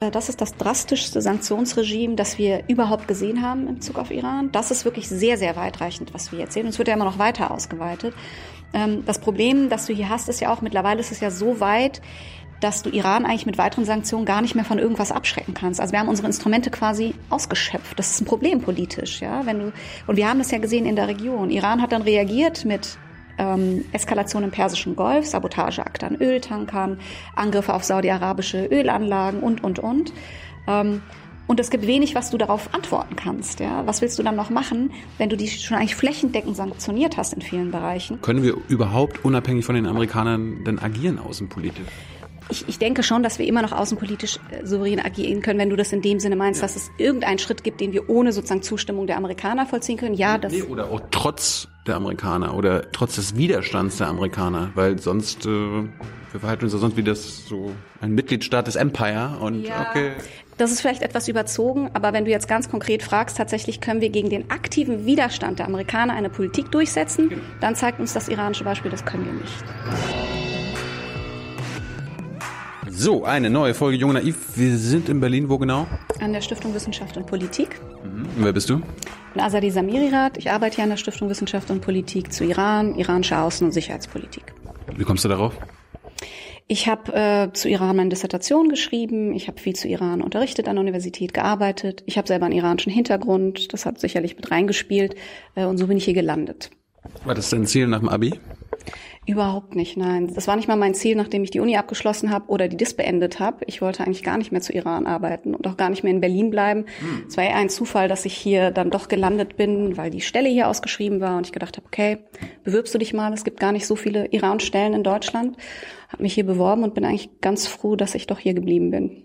Das ist das drastischste Sanktionsregime, das wir überhaupt gesehen haben in Bezug auf Iran. Das ist wirklich sehr, sehr weitreichend, was wir jetzt sehen. Und es wird ja immer noch weiter ausgeweitet. Ähm, das Problem, das du hier hast, ist ja auch, mittlerweile ist es ja so weit, dass du Iran eigentlich mit weiteren Sanktionen gar nicht mehr von irgendwas abschrecken kannst. Also wir haben unsere Instrumente quasi ausgeschöpft. Das ist ein Problem politisch, ja. Wenn du, und wir haben das ja gesehen in der Region. Iran hat dann reagiert mit ähm, Eskalation im Persischen Golf, Sabotageakte an Öltankern, Angriffe auf saudi-arabische Ölanlagen und, und, und. Ähm, und es gibt wenig, was du darauf antworten kannst. Ja? Was willst du dann noch machen, wenn du die schon eigentlich flächendeckend sanktioniert hast in vielen Bereichen? Können wir überhaupt unabhängig von den Amerikanern denn agieren außenpolitisch? Ich, ich denke schon, dass wir immer noch außenpolitisch äh, souverän agieren können, wenn du das in dem Sinne meinst, ja. dass es irgendeinen Schritt gibt, den wir ohne sozusagen Zustimmung der Amerikaner vollziehen können. Ja, das. Nee, oder auch trotz der Amerikaner oder trotz des Widerstands der Amerikaner, weil sonst äh, wir verhalten uns ja sonst wie das so ein Mitgliedstaat des Empire und ja, okay. Das ist vielleicht etwas überzogen, aber wenn du jetzt ganz konkret fragst, tatsächlich können wir gegen den aktiven Widerstand der Amerikaner eine Politik durchsetzen, genau. dann zeigt uns das iranische Beispiel, das können wir nicht. So, eine neue Folge Jung Naiv. Wir sind in Berlin, wo genau? An der Stiftung Wissenschaft und Politik. Mhm. Und wer bist du? Ich bin Azadi Samirirat. Ich arbeite hier an der Stiftung Wissenschaft und Politik zu Iran, iranischer Außen- und Sicherheitspolitik. Wie kommst du darauf? Ich habe äh, zu Iran meine Dissertation geschrieben. Ich habe viel zu Iran unterrichtet, an der Universität gearbeitet. Ich habe selber einen iranischen Hintergrund. Das hat sicherlich mit reingespielt. Äh, und so bin ich hier gelandet. War das dein Ziel nach dem Abi? Überhaupt nicht, nein. Das war nicht mal mein Ziel, nachdem ich die Uni abgeschlossen habe oder die DIS beendet habe. Ich wollte eigentlich gar nicht mehr zu Iran arbeiten und auch gar nicht mehr in Berlin bleiben. Hm. Es war eher ein Zufall, dass ich hier dann doch gelandet bin, weil die Stelle hier ausgeschrieben war und ich gedacht habe, okay, bewirbst du dich mal, es gibt gar nicht so viele Iran-Stellen in Deutschland. Habe mich hier beworben und bin eigentlich ganz froh, dass ich doch hier geblieben bin.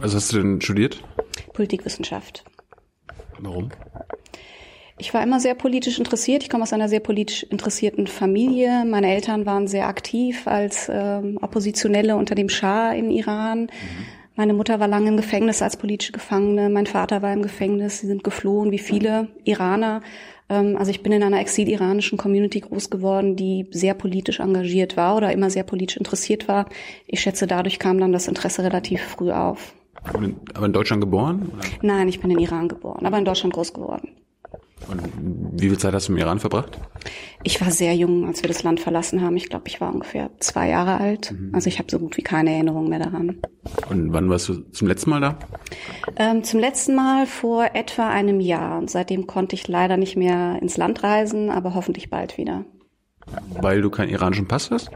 Was hast du denn studiert? Politikwissenschaft. Warum? Ich war immer sehr politisch interessiert. Ich komme aus einer sehr politisch interessierten Familie. Meine Eltern waren sehr aktiv als ähm, Oppositionelle unter dem Schah in Iran. Mhm. Meine Mutter war lange im Gefängnis als politische Gefangene. Mein Vater war im Gefängnis. Sie sind geflohen, wie viele Iraner. Ähm, also ich bin in einer exil-iranischen Community groß geworden, die sehr politisch engagiert war oder immer sehr politisch interessiert war. Ich schätze, dadurch kam dann das Interesse relativ früh auf. Aber in Deutschland geboren? Oder? Nein, ich bin in Iran geboren, aber in Deutschland groß geworden. Und wie viel Zeit hast du im Iran verbracht? Ich war sehr jung, als wir das Land verlassen haben. Ich glaube, ich war ungefähr zwei Jahre alt. Mhm. Also ich habe so gut wie keine Erinnerung mehr daran. Und wann warst du zum letzten Mal da? Ähm, zum letzten Mal vor etwa einem Jahr. Und seitdem konnte ich leider nicht mehr ins Land reisen, aber hoffentlich bald wieder. Weil du keinen iranischen Pass hast?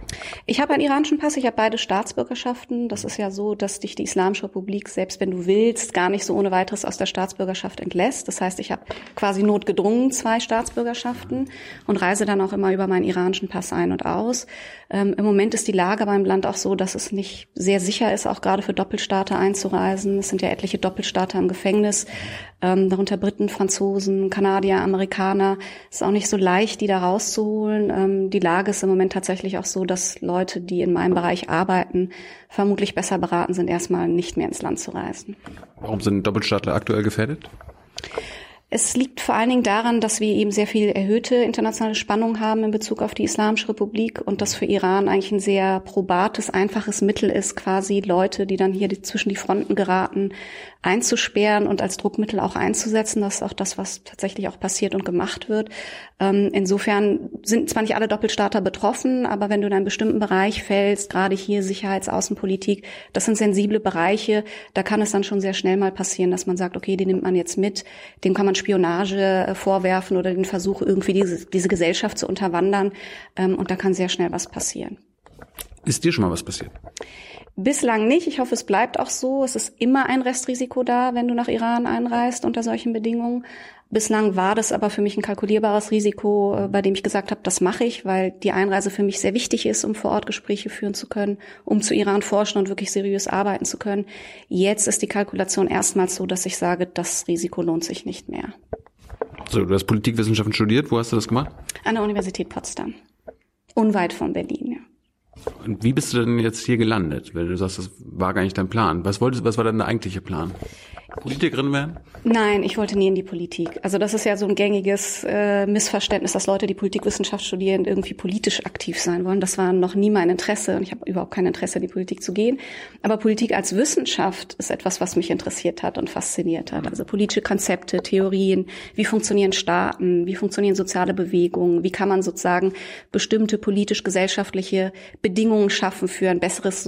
Ich habe einen iranischen Pass, ich habe beide Staatsbürgerschaften. Das ist ja so, dass dich die Islamische Republik, selbst wenn du willst, gar nicht so ohne weiteres aus der Staatsbürgerschaft entlässt. Das heißt, ich habe quasi notgedrungen zwei Staatsbürgerschaften und reise dann auch immer über meinen iranischen Pass ein und aus. Ähm, Im Moment ist die Lage beim Land auch so, dass es nicht sehr sicher ist, auch gerade für Doppelstaater einzureisen. Es sind ja etliche Doppelstaater im Gefängnis, ähm, darunter Briten, Franzosen, Kanadier, Amerikaner. Ist auch nicht so leicht, die da rauszuholen. Ähm, die Lage ist im Moment tatsächlich auch so, dass Leute, die in meinem Bereich arbeiten, vermutlich besser beraten sind, erstmal nicht mehr ins Land zu reisen. Warum sind Doppelstaatler aktuell gefährdet? Es liegt vor allen Dingen daran, dass wir eben sehr viel erhöhte internationale Spannung haben in Bezug auf die Islamische Republik und das für Iran eigentlich ein sehr probates, einfaches Mittel ist, quasi Leute, die dann hier zwischen die Fronten geraten, einzusperren und als Druckmittel auch einzusetzen. Das ist auch das, was tatsächlich auch passiert und gemacht wird. Ähm, insofern sind zwar nicht alle Doppelstaater betroffen, aber wenn du in einen bestimmten Bereich fällst, gerade hier Sicherheits-, Außenpolitik, das sind sensible Bereiche, da kann es dann schon sehr schnell mal passieren, dass man sagt, okay, den nimmt man jetzt mit, dem kann man Spionage äh, vorwerfen oder den Versuch, irgendwie diese, diese Gesellschaft zu unterwandern. Ähm, und da kann sehr schnell was passieren. Ist dir schon mal was passiert? Bislang nicht. Ich hoffe, es bleibt auch so. Es ist immer ein Restrisiko da, wenn du nach Iran einreist unter solchen Bedingungen. Bislang war das aber für mich ein kalkulierbares Risiko, äh, bei dem ich gesagt habe, das mache ich, weil die Einreise für mich sehr wichtig ist, um vor Ort Gespräche führen zu können, um zu Iran forschen und wirklich seriös arbeiten zu können. Jetzt ist die Kalkulation erstmals so, dass ich sage, das Risiko lohnt sich nicht mehr. So, du hast Politikwissenschaften studiert. Wo hast du das gemacht? An der Universität Potsdam. Unweit von Berlin, ja. Und wie bist du denn jetzt hier gelandet? Weil du sagst, das war gar nicht dein Plan. Was wolltest, was war denn der eigentliche Plan? Politikerin werden? Nein, ich wollte nie in die Politik. Also das ist ja so ein gängiges äh, Missverständnis, dass Leute, die Politikwissenschaft studieren, irgendwie politisch aktiv sein wollen. Das war noch nie mein Interesse und ich habe überhaupt kein Interesse, in die Politik zu gehen. Aber Politik als Wissenschaft ist etwas, was mich interessiert hat und fasziniert hat. Also politische Konzepte, Theorien, wie funktionieren Staaten, wie funktionieren soziale Bewegungen, wie kann man sozusagen bestimmte politisch-gesellschaftliche Bedingungen schaffen für ein besseres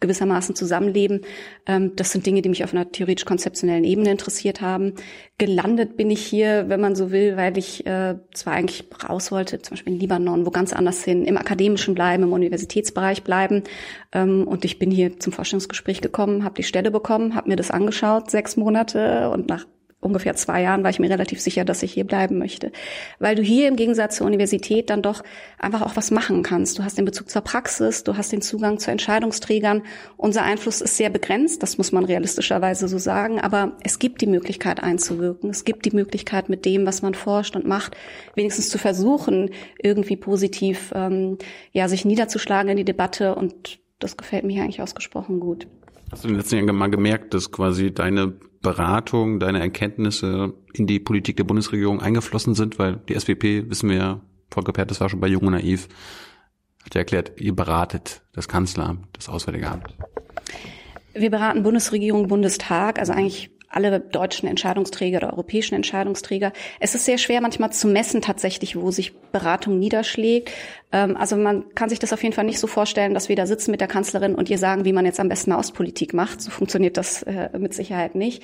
gewissermaßen zusammenleben. Ähm, das sind Dinge, die mich auf einer theoretisch-konzeptionellen Ebene interessiert haben. Gelandet bin ich hier, wenn man so will, weil ich äh, zwar eigentlich raus wollte, zum Beispiel in Libanon, wo ganz anders hin, im akademischen bleiben, im Universitätsbereich bleiben. Ähm, und ich bin hier zum Forschungsgespräch gekommen, habe die Stelle bekommen, habe mir das angeschaut, sechs Monate und nach ungefähr zwei Jahren war ich mir relativ sicher, dass ich hier bleiben möchte. Weil du hier im Gegensatz zur Universität dann doch einfach auch was machen kannst. Du hast den Bezug zur Praxis, du hast den Zugang zu Entscheidungsträgern. Unser Einfluss ist sehr begrenzt, das muss man realistischerweise so sagen, aber es gibt die Möglichkeit einzuwirken. Es gibt die Möglichkeit, mit dem, was man forscht und macht, wenigstens zu versuchen, irgendwie positiv ähm, ja, sich niederzuschlagen in die Debatte und das gefällt mir eigentlich ausgesprochen gut. Hast du in den letzten Jahren mal gemerkt, dass quasi deine Beratung, deine Erkenntnisse in die Politik der Bundesregierung eingeflossen sind? Weil die SWP, wissen wir ja, Volker Perth, das war schon bei Jung und Naiv, hat ja erklärt, ihr beratet das Kanzleramt, das Auswärtige Amt. Wir beraten Bundesregierung, Bundestag, also eigentlich alle deutschen Entscheidungsträger oder europäischen Entscheidungsträger. Es ist sehr schwer manchmal zu messen tatsächlich, wo sich Beratung niederschlägt. Ähm, also man kann sich das auf jeden Fall nicht so vorstellen, dass wir da sitzen mit der Kanzlerin und ihr sagen, wie man jetzt am besten Ostpolitik macht. So funktioniert das äh, mit Sicherheit nicht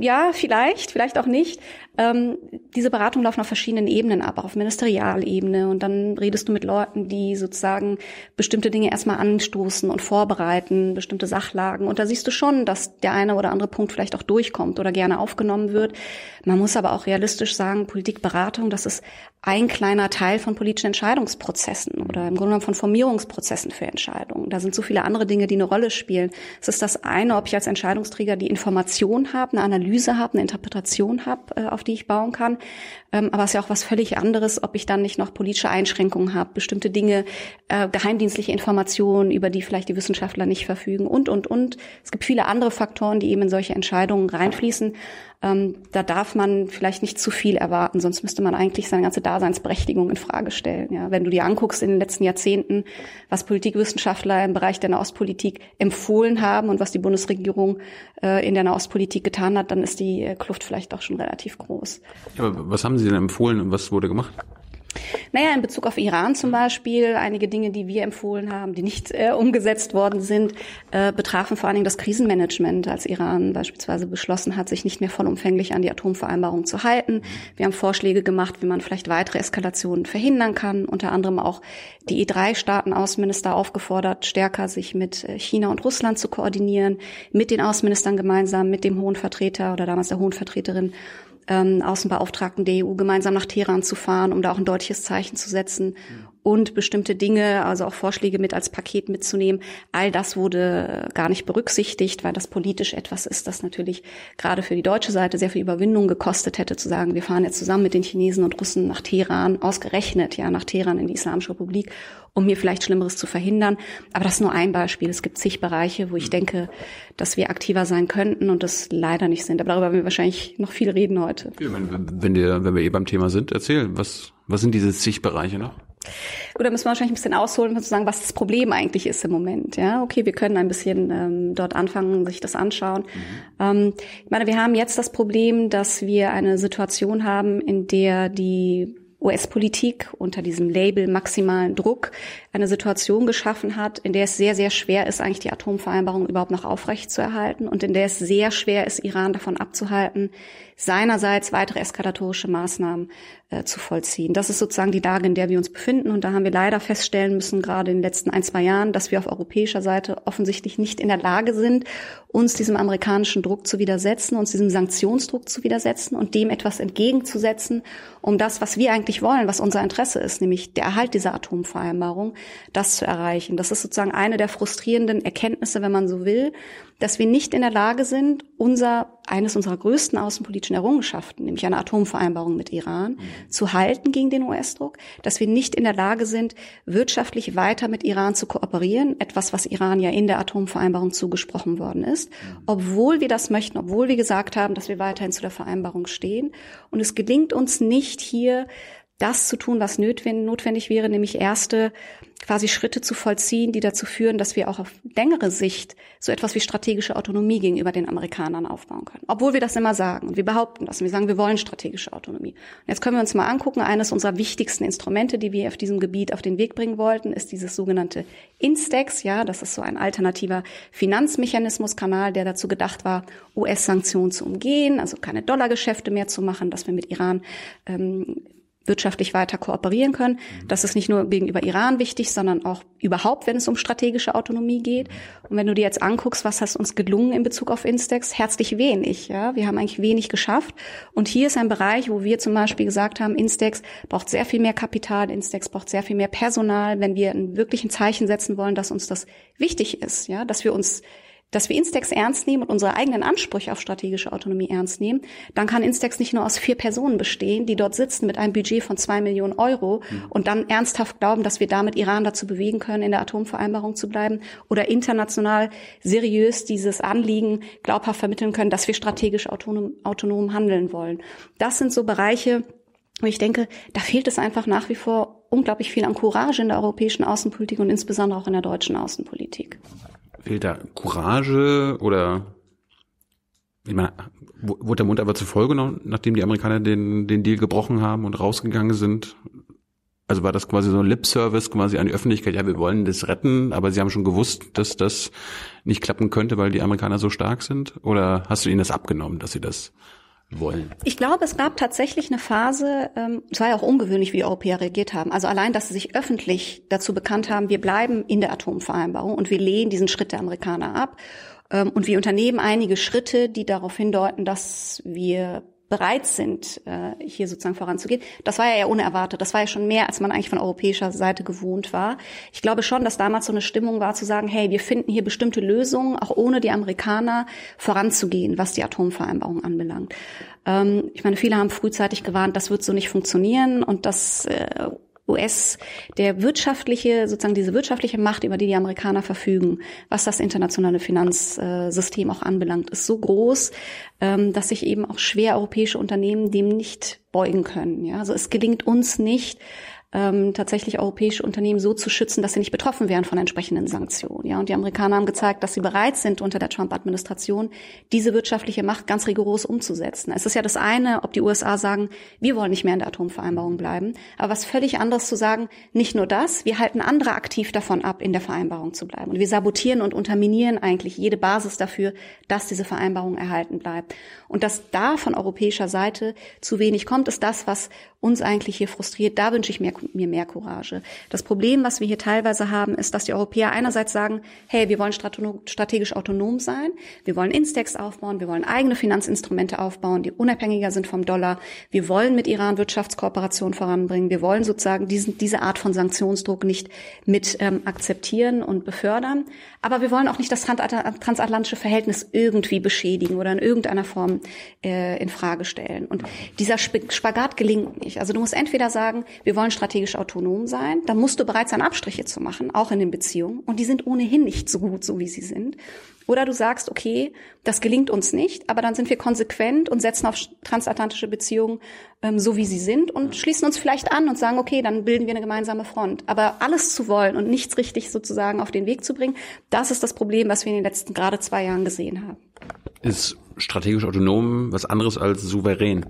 ja, vielleicht, vielleicht auch nicht. Ähm, diese Beratungen laufen auf verschiedenen Ebenen ab, auf Ministerialebene. Und dann redest du mit Leuten, die sozusagen bestimmte Dinge erstmal anstoßen und vorbereiten, bestimmte Sachlagen. Und da siehst du schon, dass der eine oder andere Punkt vielleicht auch durchkommt oder gerne aufgenommen wird. Man muss aber auch realistisch sagen, Politikberatung, das ist ein kleiner Teil von politischen Entscheidungsprozessen oder im Grunde genommen von Formierungsprozessen für Entscheidungen. Da sind so viele andere Dinge, die eine Rolle spielen. Es ist das eine, ob ich als Entscheidungsträger die Information habe, eine Analyse habe, eine Interpretation habe, äh, auf die ich bauen kann. Ähm, aber es ist ja auch was völlig anderes, ob ich dann nicht noch politische Einschränkungen habe, bestimmte Dinge, äh, geheimdienstliche Informationen, über die vielleicht die Wissenschaftler nicht verfügen und, und, und. Es gibt viele andere Faktoren, die eben in solche Entscheidungen reinfließen. Ähm, da darf man vielleicht nicht zu viel erwarten, sonst müsste man eigentlich seine ganze Daseinsberechtigung in Frage stellen. Ja, wenn du dir anguckst in den letzten Jahrzehnten, was Politikwissenschaftler im Bereich der Nahostpolitik empfohlen haben und was die Bundesregierung äh, in der Nahostpolitik getan hat, dann ist die äh, Kluft vielleicht doch schon relativ groß. Aber was haben Sie denn empfohlen und was wurde gemacht? Naja, in Bezug auf Iran zum Beispiel, einige Dinge, die wir empfohlen haben, die nicht äh, umgesetzt worden sind, äh, betrafen vor allen Dingen das Krisenmanagement, als Iran beispielsweise beschlossen hat, sich nicht mehr vollumfänglich an die Atomvereinbarung zu halten. Wir haben Vorschläge gemacht, wie man vielleicht weitere Eskalationen verhindern kann, unter anderem auch die E3-Staaten-Außenminister aufgefordert, stärker sich mit äh, China und Russland zu koordinieren, mit den Außenministern gemeinsam, mit dem Hohen Vertreter oder damals der Hohen Vertreterin ähm, Außenbeauftragten der EU gemeinsam nach Teheran zu fahren, um da auch ein deutliches Zeichen zu setzen und bestimmte Dinge, also auch Vorschläge mit als Paket mitzunehmen. All das wurde gar nicht berücksichtigt, weil das politisch etwas ist, das natürlich gerade für die deutsche Seite sehr viel Überwindung gekostet hätte, zu sagen, wir fahren jetzt zusammen mit den Chinesen und Russen nach Teheran, ausgerechnet ja nach Teheran in die Islamische Republik, um hier vielleicht Schlimmeres zu verhindern. Aber das ist nur ein Beispiel. Es gibt zig Bereiche, wo ich denke, dass wir aktiver sein könnten und das leider nicht sind. Aber darüber werden wir wahrscheinlich noch viel reden heute. Wenn, wir, wenn wir eh beim Thema sind, erzähl, was, was sind diese zig Bereiche noch? Gut, da müssen wir wahrscheinlich ein bisschen ausholen, um zu sagen, was das Problem eigentlich ist im Moment. Ja, okay, wir können ein bisschen ähm, dort anfangen, sich das anschauen. Mhm. Ähm, ich meine, wir haben jetzt das Problem, dass wir eine Situation haben, in der die US-Politik unter diesem Label maximalen Druck eine Situation geschaffen hat, in der es sehr, sehr schwer ist, eigentlich die Atomvereinbarung überhaupt noch aufrechtzuerhalten und in der es sehr schwer ist, Iran davon abzuhalten, seinerseits weitere eskalatorische Maßnahmen äh, zu vollziehen. Das ist sozusagen die Lage, in der wir uns befinden. Und da haben wir leider feststellen müssen, gerade in den letzten ein, zwei Jahren, dass wir auf europäischer Seite offensichtlich nicht in der Lage sind, uns diesem amerikanischen Druck zu widersetzen, uns diesem Sanktionsdruck zu widersetzen und dem etwas entgegenzusetzen, um das, was wir eigentlich wollen, was unser Interesse ist, nämlich der Erhalt dieser Atomvereinbarung, das zu erreichen. Das ist sozusagen eine der frustrierenden Erkenntnisse, wenn man so will, dass wir nicht in der Lage sind, unser, eines unserer größten außenpolitischen Errungenschaften, nämlich eine Atomvereinbarung mit Iran, mhm. zu halten gegen den US-Druck, dass wir nicht in der Lage sind, wirtschaftlich weiter mit Iran zu kooperieren, etwas, was Iran ja in der Atomvereinbarung zugesprochen worden ist, mhm. obwohl wir das möchten, obwohl wir gesagt haben, dass wir weiterhin zu der Vereinbarung stehen. Und es gelingt uns nicht hier, das zu tun, was notwendig wäre, nämlich erste quasi Schritte zu vollziehen, die dazu führen, dass wir auch auf längere Sicht so etwas wie strategische Autonomie gegenüber den Amerikanern aufbauen können. Obwohl wir das immer sagen und wir behaupten das und wir sagen, wir wollen strategische Autonomie. Und jetzt können wir uns mal angucken, eines unserer wichtigsten Instrumente, die wir auf diesem Gebiet auf den Weg bringen wollten, ist dieses sogenannte Instex. Ja, das ist so ein alternativer Finanzmechanismuskanal, der dazu gedacht war, US-Sanktionen zu umgehen, also keine Dollargeschäfte mehr zu machen, dass wir mit Iran ähm, wirtschaftlich weiter kooperieren können. Das ist nicht nur gegenüber Iran wichtig, sondern auch überhaupt, wenn es um strategische Autonomie geht. Und wenn du dir jetzt anguckst, was hat uns gelungen in Bezug auf Instex, herzlich wenig. Ja, wir haben eigentlich wenig geschafft. Und hier ist ein Bereich, wo wir zum Beispiel gesagt haben, Instex braucht sehr viel mehr Kapital, Instex braucht sehr viel mehr Personal, wenn wir ein wirklichen Zeichen setzen wollen, dass uns das wichtig ist, ja, dass wir uns dass wir Instex ernst nehmen und unsere eigenen Ansprüche auf strategische Autonomie ernst nehmen, dann kann Instex nicht nur aus vier Personen bestehen, die dort sitzen mit einem Budget von zwei Millionen Euro mhm. und dann ernsthaft glauben, dass wir damit Iran dazu bewegen können, in der Atomvereinbarung zu bleiben oder international seriös dieses Anliegen glaubhaft vermitteln können, dass wir strategisch autonom, autonom handeln wollen. Das sind so Bereiche, wo ich denke, da fehlt es einfach nach wie vor unglaublich viel an Courage in der europäischen Außenpolitik und insbesondere auch in der deutschen Außenpolitik. Fehlt da Courage oder ich meine, wurde der Mund aber zu voll genommen, nachdem die Amerikaner den, den Deal gebrochen haben und rausgegangen sind? Also war das quasi so ein Lip-Service quasi an die Öffentlichkeit, ja, wir wollen das retten, aber sie haben schon gewusst, dass das nicht klappen könnte, weil die Amerikaner so stark sind? Oder hast du ihnen das abgenommen, dass sie das wollen? Ich glaube, es gab tatsächlich eine Phase, ähm, es war ja auch ungewöhnlich, wie die Europäer reagiert haben. Also allein, dass sie sich öffentlich dazu bekannt haben, wir bleiben in der Atomvereinbarung und wir lehnen diesen Schritt der Amerikaner ab. Ähm, und wir unternehmen einige Schritte, die darauf hindeuten, dass wir bereit sind, äh, hier sozusagen voranzugehen. Das war ja eher unerwartet. Das war ja schon mehr, als man eigentlich von europäischer Seite gewohnt war. Ich glaube schon, dass damals so eine Stimmung war zu sagen, hey, wir finden hier bestimmte Lösungen, auch ohne die Amerikaner voranzugehen, was die Atomvereinbarung anbelangt. Ähm, ich meine, viele haben frühzeitig gewarnt, das wird so nicht funktionieren und das äh, US, der wirtschaftliche, sozusagen diese wirtschaftliche Macht, über die die Amerikaner verfügen, was das internationale Finanzsystem auch anbelangt, ist so groß, ähm, dass sich eben auch schwer europäische Unternehmen dem nicht beugen können. Ja, also es gelingt uns nicht, ähm, tatsächlich europäische Unternehmen so zu schützen, dass sie nicht betroffen wären von entsprechenden Sanktionen. Ja, und die Amerikaner haben gezeigt, dass sie bereit sind, unter der Trump-Administration diese wirtschaftliche Macht ganz rigoros umzusetzen. Es ist ja das eine, ob die USA sagen, wir wollen nicht mehr in der Atomvereinbarung bleiben, aber was völlig anderes zu sagen, nicht nur das, wir halten andere aktiv davon ab, in der Vereinbarung zu bleiben. Und wir sabotieren und unterminieren eigentlich jede Basis dafür, dass diese Vereinbarung erhalten bleibt. Und dass da von europäischer Seite zu wenig kommt, ist das, was uns eigentlich hier frustriert. Da wünsche ich mir, mir mehr Courage. Das Problem, was wir hier teilweise haben, ist, dass die Europäer einerseits sagen, hey, wir wollen strategisch autonom sein, wir wollen Instex aufbauen, wir wollen eigene Finanzinstrumente aufbauen, die unabhängiger sind vom Dollar, wir wollen mit Iran Wirtschaftskooperation voranbringen, wir wollen sozusagen diesen, diese Art von Sanktionsdruck nicht mit ähm, akzeptieren und befördern, aber wir wollen auch nicht das transatlantische Verhältnis irgendwie beschädigen oder in irgendeiner Form äh, in Frage stellen. Und dieser Spagat gelingt nicht. Also du musst entweder sagen, wir wollen strategisch autonom sein, dann musst du bereit sein, Abstriche zu machen, auch in den Beziehungen. Und die sind ohnehin nicht so gut, so wie sie sind. Oder du sagst, okay, das gelingt uns nicht, aber dann sind wir konsequent und setzen auf transatlantische Beziehungen ähm, so, wie sie sind und schließen uns vielleicht an und sagen, okay, dann bilden wir eine gemeinsame Front. Aber alles zu wollen und nichts richtig sozusagen auf den Weg zu bringen, das ist das Problem, was wir in den letzten gerade zwei Jahren gesehen haben. Ist strategisch autonom was anderes als souverän?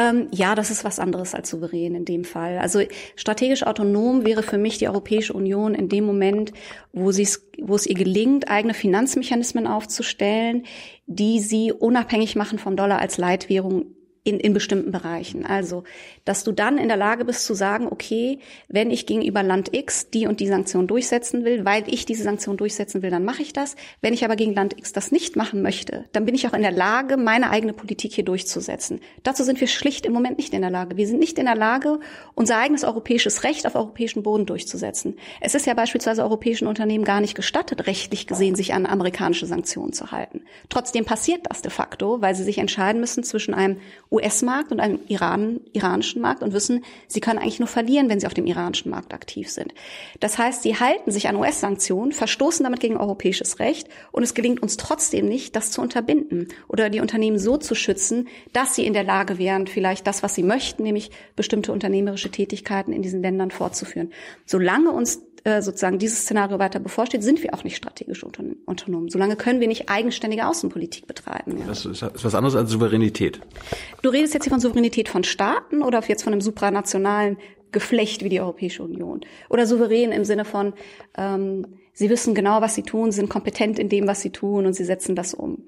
Ähm, ja, das ist was anderes als souverän in dem Fall. Also strategisch autonom wäre für mich die Europäische Union in dem Moment, wo, wo es ihr gelingt, eigene Finanzmechanismen aufzustellen, die sie unabhängig machen vom Dollar als Leitwährung in, in bestimmten Bereichen. Also, dass du dann in der Lage bist zu sagen, okay, wenn ich gegenüber Land X die und die Sanktion durchsetzen will, weil ich diese Sanktion durchsetzen will, dann mache ich das. Wenn ich aber gegen Land X das nicht machen möchte, dann bin ich auch in der Lage, meine eigene Politik hier durchzusetzen. Dazu sind wir schlicht im Moment nicht in der Lage. Wir sind nicht in der Lage, unser eigenes europäisches Recht auf europäischen Boden durchzusetzen. Es ist ja beispielsweise europäischen Unternehmen gar nicht gestattet, rechtlich gesehen, sich an amerikanische Sanktionen zu halten. Trotzdem passiert das de facto, weil sie sich entscheiden müssen zwischen einem US-Markt und einem Iran, iranischen Markt und wissen, sie können eigentlich nur verlieren, wenn sie auf dem iranischen Markt aktiv sind. Das heißt, sie halten sich an US-Sanktionen, verstoßen damit gegen europäisches Recht und es gelingt uns trotzdem nicht, das zu unterbinden oder die Unternehmen so zu schützen, dass sie in der Lage wären, vielleicht das, was sie möchten, nämlich bestimmte unternehmerische Tätigkeiten in diesen Ländern fortzuführen. Solange uns äh, sozusagen dieses Szenario weiter bevorsteht, sind wir auch nicht strategisch autonom. Solange können wir nicht eigenständige Außenpolitik betreiben. Ja. Das ist, ist was anderes als Souveränität. Du redest jetzt hier von Souveränität von Staaten oder jetzt von einem supranationalen Geflecht wie die Europäische Union? Oder souverän im Sinne von, ähm, sie wissen genau, was sie tun, sind kompetent in dem, was sie tun und sie setzen das um.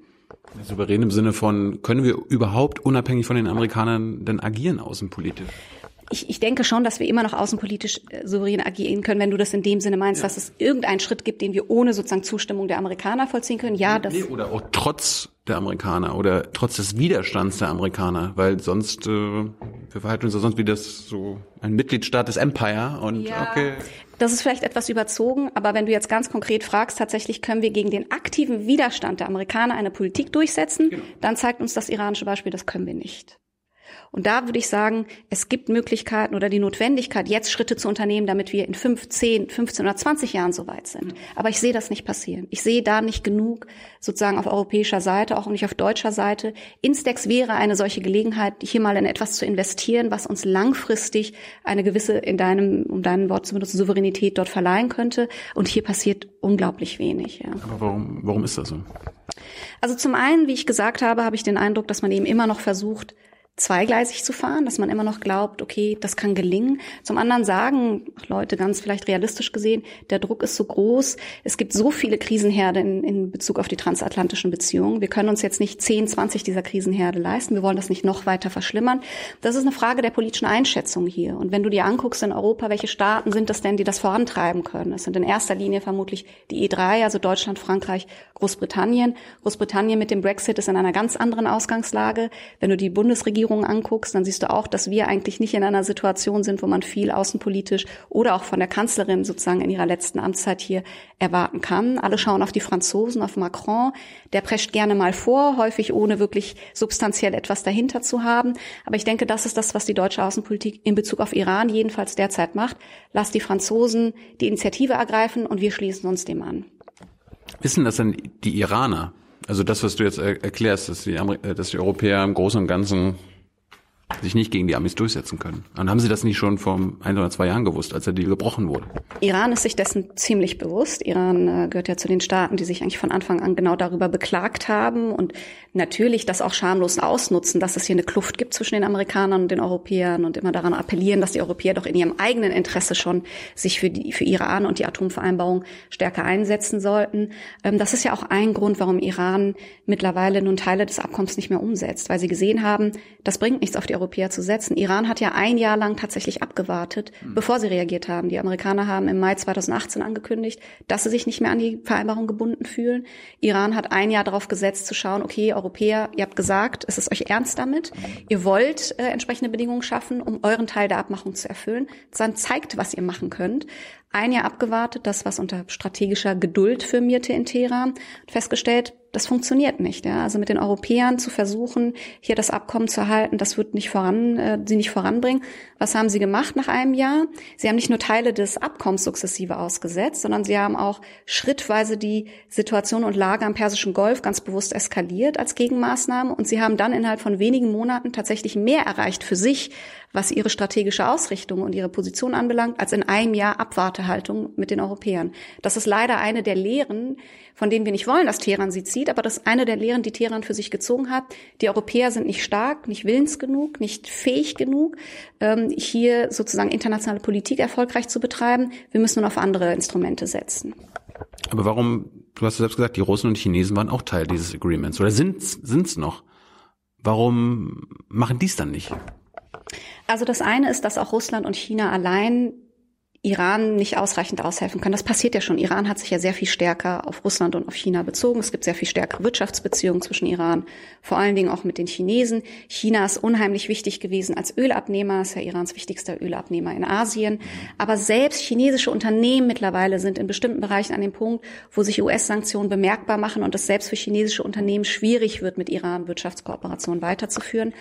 Souverän im Sinne von, können wir überhaupt unabhängig von den Amerikanern denn agieren außenpolitisch? Ich, ich denke schon, dass wir immer noch außenpolitisch äh, souverän agieren können, wenn du das in dem Sinne meinst, ja. dass es irgendeinen Schritt gibt, den wir ohne sozusagen Zustimmung der Amerikaner vollziehen können. Ja, das. Nee, oder auch trotz der Amerikaner oder trotz des Widerstands der Amerikaner, weil sonst äh, wir verhalten uns ja sonst wie das so ein Mitgliedstaat des Empire und ja, okay. Das ist vielleicht etwas überzogen, aber wenn du jetzt ganz konkret fragst, tatsächlich können wir gegen den aktiven Widerstand der Amerikaner eine Politik durchsetzen, genau. dann zeigt uns das iranische Beispiel, das können wir nicht. Und da würde ich sagen, es gibt Möglichkeiten oder die Notwendigkeit, jetzt Schritte zu unternehmen, damit wir in fünf, zehn, 15 oder 20 Jahren so weit sind. Aber ich sehe das nicht passieren. Ich sehe da nicht genug sozusagen auf europäischer Seite, auch nicht auf deutscher Seite. Instex wäre eine solche Gelegenheit, hier mal in etwas zu investieren, was uns langfristig eine gewisse, in deinem, um dein Wort zu benutzen, Souveränität dort verleihen könnte. Und hier passiert unglaublich wenig. Ja. Aber warum, warum ist das so? Also zum einen, wie ich gesagt habe, habe ich den Eindruck, dass man eben immer noch versucht, zweigleisig zu fahren, dass man immer noch glaubt, okay, das kann gelingen. Zum anderen sagen Leute ganz vielleicht realistisch gesehen, der Druck ist so groß, es gibt so viele Krisenherde in, in Bezug auf die transatlantischen Beziehungen. Wir können uns jetzt nicht 10, 20 dieser Krisenherde leisten. Wir wollen das nicht noch weiter verschlimmern. Das ist eine Frage der politischen Einschätzung hier. Und wenn du dir anguckst in Europa, welche Staaten sind das denn, die das vorantreiben können? Es sind in erster Linie vermutlich die E3, also Deutschland, Frankreich, Großbritannien. Großbritannien mit dem Brexit ist in einer ganz anderen Ausgangslage. Wenn du die Bundesregierung Regierung anguckst, dann siehst du auch, dass wir eigentlich nicht in einer Situation sind, wo man viel außenpolitisch oder auch von der Kanzlerin sozusagen in ihrer letzten Amtszeit hier erwarten kann. Alle schauen auf die Franzosen, auf Macron. Der prescht gerne mal vor, häufig ohne wirklich substanziell etwas dahinter zu haben. Aber ich denke, das ist das, was die deutsche Außenpolitik in Bezug auf Iran jedenfalls derzeit macht. Lass die Franzosen die Initiative ergreifen und wir schließen uns dem an. Wissen das denn die Iraner? Also das, was du jetzt erklärst, dass die, Ameri dass die Europäer im Großen und Ganzen sich nicht gegen die Amis durchsetzen können. Und haben Sie das nicht schon vor ein oder zwei Jahren gewusst, als der Deal gebrochen wurde? Iran ist sich dessen ziemlich bewusst. Iran äh, gehört ja zu den Staaten, die sich eigentlich von Anfang an genau darüber beklagt haben und natürlich das auch schamlos ausnutzen, dass es hier eine Kluft gibt zwischen den Amerikanern und den Europäern und immer daran appellieren, dass die Europäer doch in ihrem eigenen Interesse schon sich für, die, für Iran und die Atomvereinbarung stärker einsetzen sollten. Ähm, das ist ja auch ein Grund, warum Iran mittlerweile nun Teile des Abkommens nicht mehr umsetzt, weil sie gesehen haben, das bringt nichts auf die Europäer zu setzen. Iran hat ja ein Jahr lang tatsächlich abgewartet, mhm. bevor sie reagiert haben. Die Amerikaner haben im Mai 2018 angekündigt, dass sie sich nicht mehr an die Vereinbarung gebunden fühlen. Iran hat ein Jahr darauf gesetzt zu schauen, okay, Europäer, ihr habt gesagt, es ist euch ernst damit. Ihr wollt äh, entsprechende Bedingungen schaffen, um euren Teil der Abmachung zu erfüllen. Dann zeigt, was ihr machen könnt ein Jahr abgewartet, das was unter strategischer Geduld firmierte in Teheran, festgestellt, das funktioniert nicht. Ja? Also mit den Europäern zu versuchen, hier das Abkommen zu erhalten, das wird nicht voran, äh, sie nicht voranbringen. Was haben sie gemacht nach einem Jahr? Sie haben nicht nur Teile des Abkommens sukzessive ausgesetzt, sondern sie haben auch schrittweise die Situation und Lage am Persischen Golf ganz bewusst eskaliert als Gegenmaßnahme und sie haben dann innerhalb von wenigen Monaten tatsächlich mehr erreicht für sich, was ihre strategische Ausrichtung und ihre Position anbelangt, als in einem Jahr Abwartehaltung mit den Europäern. Das ist leider eine der Lehren, von denen wir nicht wollen, dass Teheran sie zieht, aber das ist eine der Lehren, die Teheran für sich gezogen hat. Die Europäer sind nicht stark, nicht willens genug, nicht fähig genug, ähm, hier sozusagen internationale Politik erfolgreich zu betreiben. Wir müssen nun auf andere Instrumente setzen. Aber warum, du hast selbst gesagt, die Russen und die Chinesen waren auch Teil dieses Agreements oder sind es noch? Warum machen die es dann nicht? Also das eine ist, dass auch Russland und China allein Iran nicht ausreichend aushelfen können. Das passiert ja schon. Iran hat sich ja sehr viel stärker auf Russland und auf China bezogen. Es gibt sehr viel stärkere Wirtschaftsbeziehungen zwischen Iran, vor allen Dingen auch mit den Chinesen. China ist unheimlich wichtig gewesen als Ölabnehmer, ist ja Irans wichtigster Ölabnehmer in Asien. Aber selbst chinesische Unternehmen mittlerweile sind in bestimmten Bereichen an dem Punkt, wo sich US-Sanktionen bemerkbar machen und es selbst für chinesische Unternehmen schwierig wird, mit Iran Wirtschaftskooperation weiterzuführen.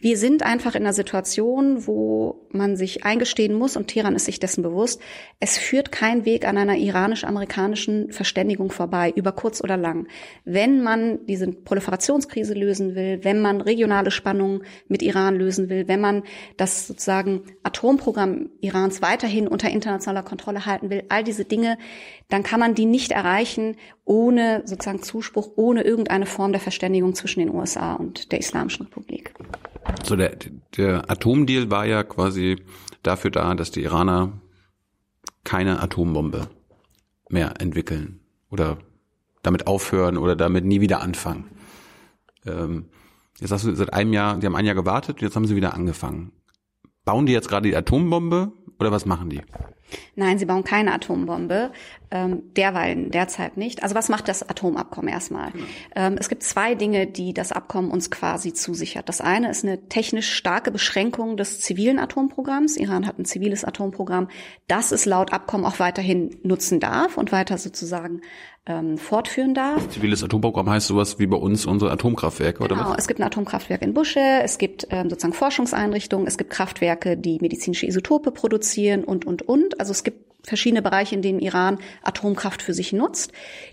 Wir sind einfach in einer Situation, wo man sich eingestehen muss und Teheran ist sich dessen bewusst, bewusst, es führt kein Weg an einer iranisch-amerikanischen Verständigung vorbei, über kurz oder lang. Wenn man diese Proliferationskrise lösen will, wenn man regionale Spannungen mit Iran lösen will, wenn man das sozusagen Atomprogramm Irans weiterhin unter internationaler Kontrolle halten will, all diese Dinge, dann kann man die nicht erreichen ohne sozusagen Zuspruch, ohne irgendeine Form der Verständigung zwischen den USA und der Islamischen Republik. So der, der Atomdeal war ja quasi dafür da, dass die Iraner keine Atombombe mehr entwickeln oder damit aufhören oder damit nie wieder anfangen. Ähm, jetzt hast du seit einem Jahr, die haben ein Jahr gewartet, jetzt haben sie wieder angefangen. Bauen die jetzt gerade die Atombombe oder was machen die? Nein, sie bauen keine Atombombe, ähm, derweil derzeit nicht. Also was macht das Atomabkommen erstmal? Mhm. Ähm, es gibt zwei Dinge, die das Abkommen uns quasi zusichert. Das eine ist eine technisch starke Beschränkung des zivilen Atomprogramms. Iran hat ein ziviles Atomprogramm, das es laut Abkommen auch weiterhin nutzen darf und weiter sozusagen ähm, fortführen darf. Ziviles Atomprogramm heißt sowas wie bei uns unsere Atomkraftwerke, oder genau, was? es gibt ein Atomkraftwerk in Busche, es gibt ähm, sozusagen Forschungseinrichtungen, es gibt Kraftwerke, die medizinische Isotope produzieren und, und, und. Also es gibt verschiedene Bereiche, in denen Iran Atomkraft für sich nutzt.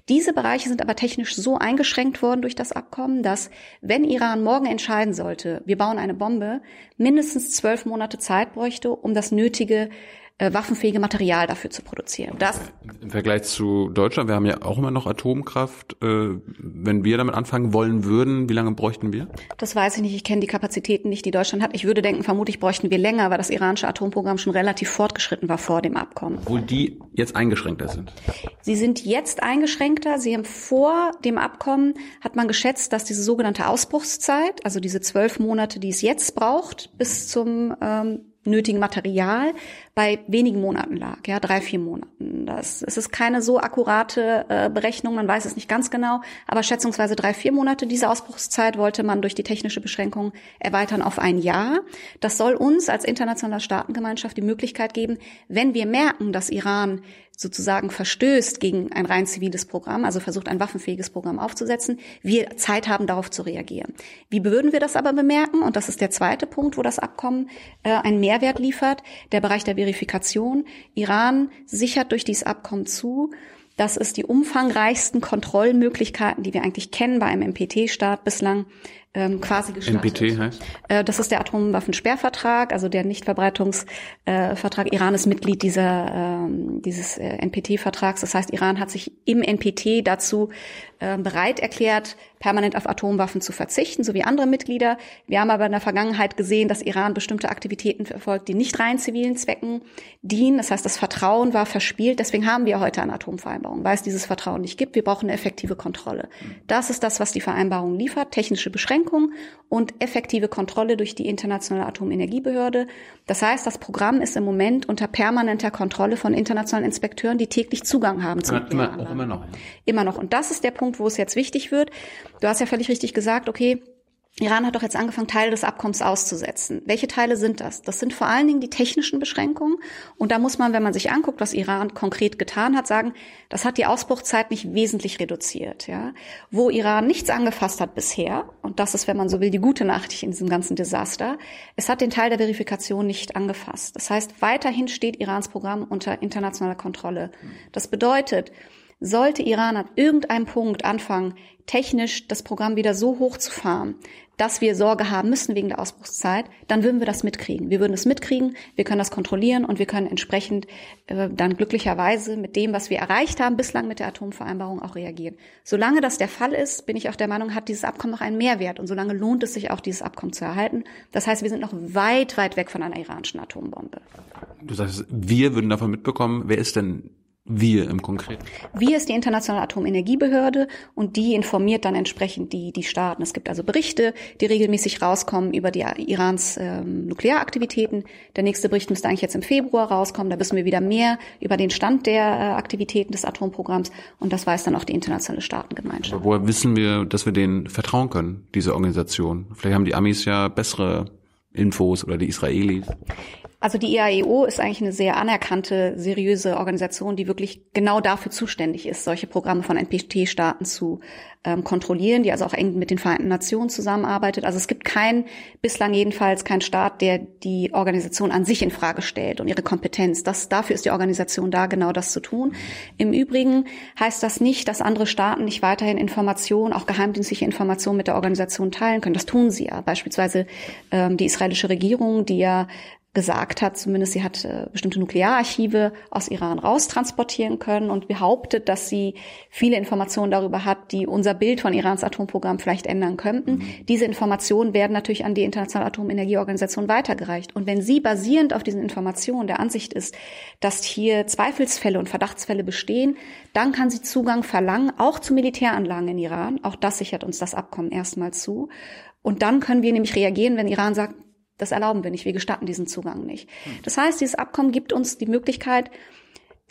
Diese Bereiche sind aber technisch so eingeschränkt worden durch das Abkommen, dass wenn Iran morgen entscheiden sollte, wir bauen eine Bombe, mindestens zwölf Monate Zeit bräuchte, um das nötige äh, waffenfähige Material dafür zu produzieren. Das Im Vergleich zu Deutschland, wir haben ja auch immer noch Atomkraft. Äh, wenn wir damit anfangen wollen würden, wie lange bräuchten wir? Das weiß ich nicht. Ich kenne die Kapazitäten nicht, die Deutschland hat. Ich würde denken, vermutlich bräuchten wir länger, weil das iranische Atomprogramm schon relativ fortgeschritten war vor dem Abkommen. Obwohl die jetzt eingeschränkter sind. Sie sind jetzt eingeschränkter. Sie haben vor dem Abkommen, hat man geschätzt, dass diese sogenannte Ausbruchszeit, also diese zwölf Monate, die es jetzt braucht, bis zum ähm, nötigen Material bei wenigen Monaten lag, ja, drei, vier Monaten. Das, es ist keine so akkurate äh, Berechnung, man weiß es nicht ganz genau, aber schätzungsweise drei, vier Monate. Diese Ausbruchszeit wollte man durch die technische Beschränkung erweitern auf ein Jahr. Das soll uns als internationale Staatengemeinschaft die Möglichkeit geben, wenn wir merken, dass Iran sozusagen verstößt gegen ein rein ziviles Programm, also versucht ein waffenfähiges Programm aufzusetzen, wir Zeit haben, darauf zu reagieren. Wie würden wir das aber bemerken? Und das ist der zweite Punkt, wo das Abkommen äh, einen Mehrwert liefert, der Bereich der Verifikation. Iran sichert durch dieses Abkommen zu, dass es die umfangreichsten Kontrollmöglichkeiten, die wir eigentlich kennen bei einem MPT-Staat bislang, ähm, quasi gestartet. NPT heißt? Äh, das ist der Atomwaffensperrvertrag, also der Nichtverbreitungsvertrag. Äh, Iran ist Mitglied dieser, ähm, dieses äh, NPT-Vertrags. Das heißt, Iran hat sich im NPT dazu äh, bereit erklärt, permanent auf Atomwaffen zu verzichten, so wie andere Mitglieder. Wir haben aber in der Vergangenheit gesehen, dass Iran bestimmte Aktivitäten verfolgt, die nicht rein zivilen Zwecken dienen. Das heißt, das Vertrauen war verspielt. Deswegen haben wir heute eine Atomvereinbarung, weil es dieses Vertrauen nicht gibt. Wir brauchen eine effektive Kontrolle. Das ist das, was die Vereinbarung liefert. Technische Beschränkung und effektive Kontrolle durch die Internationale Atomenergiebehörde. Das heißt, das Programm ist im Moment unter permanenter Kontrolle von internationalen Inspekteuren, die täglich Zugang haben zum immer, auch immer noch. Immer noch. Und das ist der Punkt, wo es jetzt wichtig wird. Du hast ja völlig richtig gesagt, okay, Iran hat doch jetzt angefangen, Teile des Abkommens auszusetzen. Welche Teile sind das? Das sind vor allen Dingen die technischen Beschränkungen. Und da muss man, wenn man sich anguckt, was Iran konkret getan hat, sagen, das hat die Ausbruchzeit nicht wesentlich reduziert. Ja? Wo Iran nichts angefasst hat bisher, und das ist, wenn man so will, die gute Nachricht in diesem ganzen Desaster, es hat den Teil der Verifikation nicht angefasst. Das heißt, weiterhin steht Irans Programm unter internationaler Kontrolle. Das bedeutet, Sollte Iran an irgendeinem Punkt anfangen, technisch das Programm wieder so hoch zu fahren, dass wir Sorge haben müssen wegen der Ausbruchszeit, dann würden wir das mitkriegen. Wir würden es mitkriegen, wir können das kontrollieren und wir können entsprechend äh, dann glücklicherweise mit dem, was wir erreicht haben, bislang mit der Atomvereinbarung auch reagieren. Solange das der Fall ist, bin ich auch der Meinung, hat dieses Abkommen noch einen Mehrwert und solange lohnt es sich auch, dieses Abkommen zu erhalten. Das heißt, wir sind noch weit, weit weg von einer iranischen Atombombe. Du sagst, wir würden davon mitbekommen. Wer ist denn wir im Konkreten? Wir ist die Internationale Atomenergiebehörde und die informiert dann entsprechend die, die Staaten. Es gibt also Berichte, die regelmäßig rauskommen über die Irans ähm, Nuklearaktivitäten. Der nächste Bericht müsste eigentlich jetzt im Februar rauskommen. Da wissen wir wieder mehr über den Stand der äh, Aktivitäten des Atomprogramms und das weiß dann auch die internationale Staatengemeinschaft. Aber woher wissen wir, dass wir denen vertrauen können, diese Organisation? Vielleicht haben die Amis ja bessere Infos oder die Israelis. Also die IAEO ist eigentlich eine sehr anerkannte, seriöse Organisation, die wirklich genau dafür zuständig ist, solche Programme von NPT-Staaten zu ähm, kontrollieren, die also auch eng mit den Vereinten Nationen zusammenarbeitet. Also es gibt keinen, bislang jedenfalls keinen Staat, der die Organisation an sich in Frage stellt und ihre Kompetenz. Das, dafür ist die Organisation da, genau das zu tun. Im Übrigen heißt das nicht, dass andere Staaten nicht weiterhin Informationen, auch geheimdienstliche Informationen mit der Organisation teilen können. Das tun sie ja. Beispielsweise ähm, die israelische Regierung, die ja gesagt hat, zumindest sie hat äh, bestimmte Nukleararchive aus Iran raustransportieren können und behauptet, dass sie viele Informationen darüber hat, die unser Bild von Irans Atomprogramm vielleicht ändern könnten. Mhm. Diese Informationen werden natürlich an die Internationale Atomenergieorganisation weitergereicht. Und wenn sie basierend auf diesen Informationen der Ansicht ist, dass hier Zweifelsfälle und Verdachtsfälle bestehen, dann kann sie Zugang verlangen, auch zu Militäranlagen in Iran. Auch das sichert uns das Abkommen erstmal zu. Und dann können wir nämlich reagieren, wenn Iran sagt, das erlauben wir nicht. Wir gestatten diesen Zugang nicht. Das heißt, dieses Abkommen gibt uns die Möglichkeit,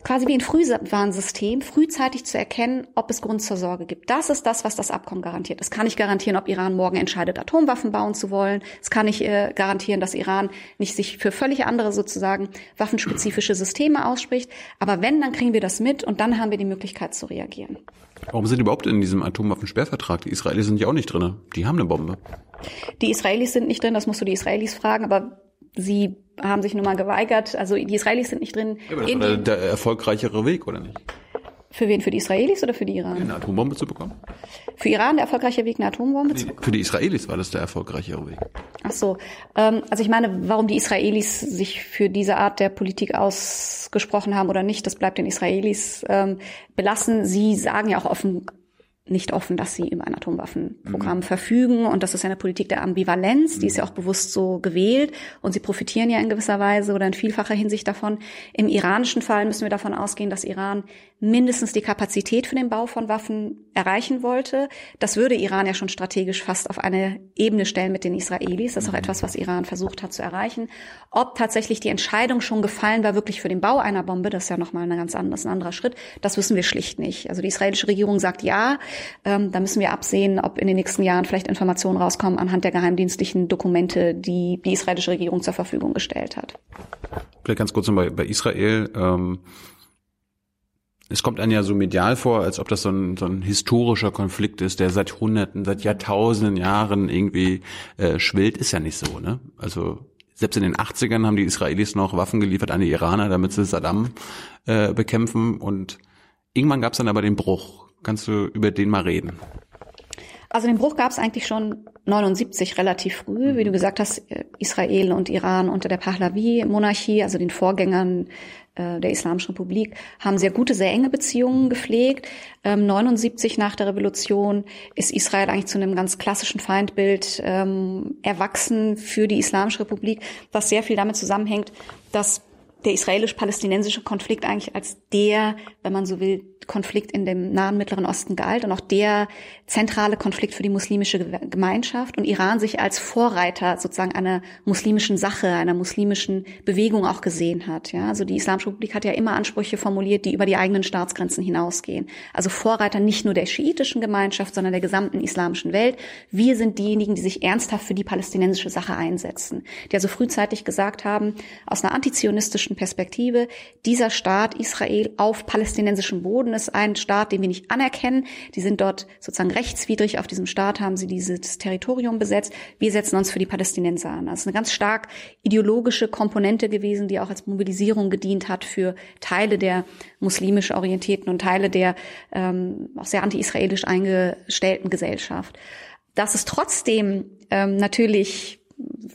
quasi wie ein Frühwarnsystem, frühzeitig zu erkennen, ob es Grund zur Sorge gibt. Das ist das, was das Abkommen garantiert. Es kann nicht garantieren, ob Iran morgen entscheidet, Atomwaffen bauen zu wollen. Es kann nicht äh, garantieren, dass Iran nicht sich für völlig andere sozusagen waffenspezifische Systeme ausspricht. Aber wenn, dann kriegen wir das mit und dann haben wir die Möglichkeit zu reagieren. Warum sind die überhaupt in diesem Atomwaffensperrvertrag? Die Israelis sind ja auch nicht drin. Die haben eine Bombe. Die Israelis sind nicht drin, das musst du die Israelis fragen, aber sie haben sich nun mal geweigert. Also die Israelis sind nicht drin. Ja, aber das war der, erfolgreichere Weg, oder nicht? Für wen? Für die Israelis oder für die Iran? Eine Atombombe zu bekommen? Für Iran der erfolgreiche Weg, eine Atombombe nee, zu bekommen? Für die Israelis war das der erfolgreichere Weg. Ach so. Ähm, also ich meine, warum die Israelis sich für diese Art der Politik ausgesprochen haben oder nicht, das bleibt den Israelis ähm, belassen. Sie sagen ja auch offen nicht offen, dass sie über ein Atomwaffenprogramm mhm. verfügen. Und das ist ja eine Politik der Ambivalenz, die ist ja mhm. auch bewusst so gewählt. Und sie profitieren ja in gewisser Weise oder in vielfacher Hinsicht davon. Im iranischen Fall müssen wir davon ausgehen, dass Iran mindestens die Kapazität für den Bau von Waffen erreichen wollte. Das würde Iran ja schon strategisch fast auf eine Ebene stellen mit den Israelis. Das ist auch mhm. etwas, was Iran versucht hat zu erreichen. Ob tatsächlich die Entscheidung schon gefallen war, wirklich für den Bau einer Bombe, das ist ja nochmal ein ganz anderes, ein anderer Schritt. Das wissen wir schlicht nicht. Also die israelische Regierung sagt ja, ähm, da müssen wir absehen, ob in den nächsten Jahren vielleicht Informationen rauskommen anhand der geheimdienstlichen Dokumente, die die israelische Regierung zur Verfügung gestellt hat. Vielleicht ganz kurz noch bei, Israel. Ähm es kommt einem ja so medial vor, als ob das so ein, so ein historischer Konflikt ist, der seit Hunderten, seit Jahrtausenden Jahren irgendwie äh, schwillt. Ist ja nicht so, ne? Also selbst in den 80ern haben die Israelis noch Waffen geliefert an die Iraner, damit sie Saddam äh, bekämpfen. Und irgendwann gab es dann aber den Bruch. Kannst du über den mal reden? Also den Bruch gab es eigentlich schon 79 relativ früh, wie du gesagt hast, äh, Israel und Iran unter der Pahlavi-Monarchie, also den Vorgängern der Islamischen Republik, haben sehr gute, sehr enge Beziehungen gepflegt. Ähm, 79 nach der Revolution ist Israel eigentlich zu einem ganz klassischen Feindbild ähm, erwachsen für die Islamische Republik, was sehr viel damit zusammenhängt, dass der israelisch-palästinensische Konflikt eigentlich als der, wenn man so will, Konflikt in dem nahen Mittleren Osten galt und auch der zentrale Konflikt für die muslimische Gemeinschaft und Iran sich als Vorreiter sozusagen einer muslimischen Sache, einer muslimischen Bewegung auch gesehen hat. Ja, also die Islamische Republik hat ja immer Ansprüche formuliert, die über die eigenen Staatsgrenzen hinausgehen. Also Vorreiter nicht nur der schiitischen Gemeinschaft, sondern der gesamten islamischen Welt. Wir sind diejenigen, die sich ernsthaft für die palästinensische Sache einsetzen, die also frühzeitig gesagt haben, aus einer antizionistischen schiitischen Perspektive. Dieser Staat Israel auf palästinensischem Boden ist ein Staat, den wir nicht anerkennen. Die sind dort sozusagen rechtswidrig auf diesem Staat, haben sie dieses Territorium besetzt. Wir setzen uns für die Palästinenser an. Das ist eine ganz stark ideologische Komponente gewesen, die auch als Mobilisierung gedient hat für Teile der muslimisch orientierten und Teile der ähm, auch sehr anti-israelisch eingestellten Gesellschaft. Dass es trotzdem ähm, natürlich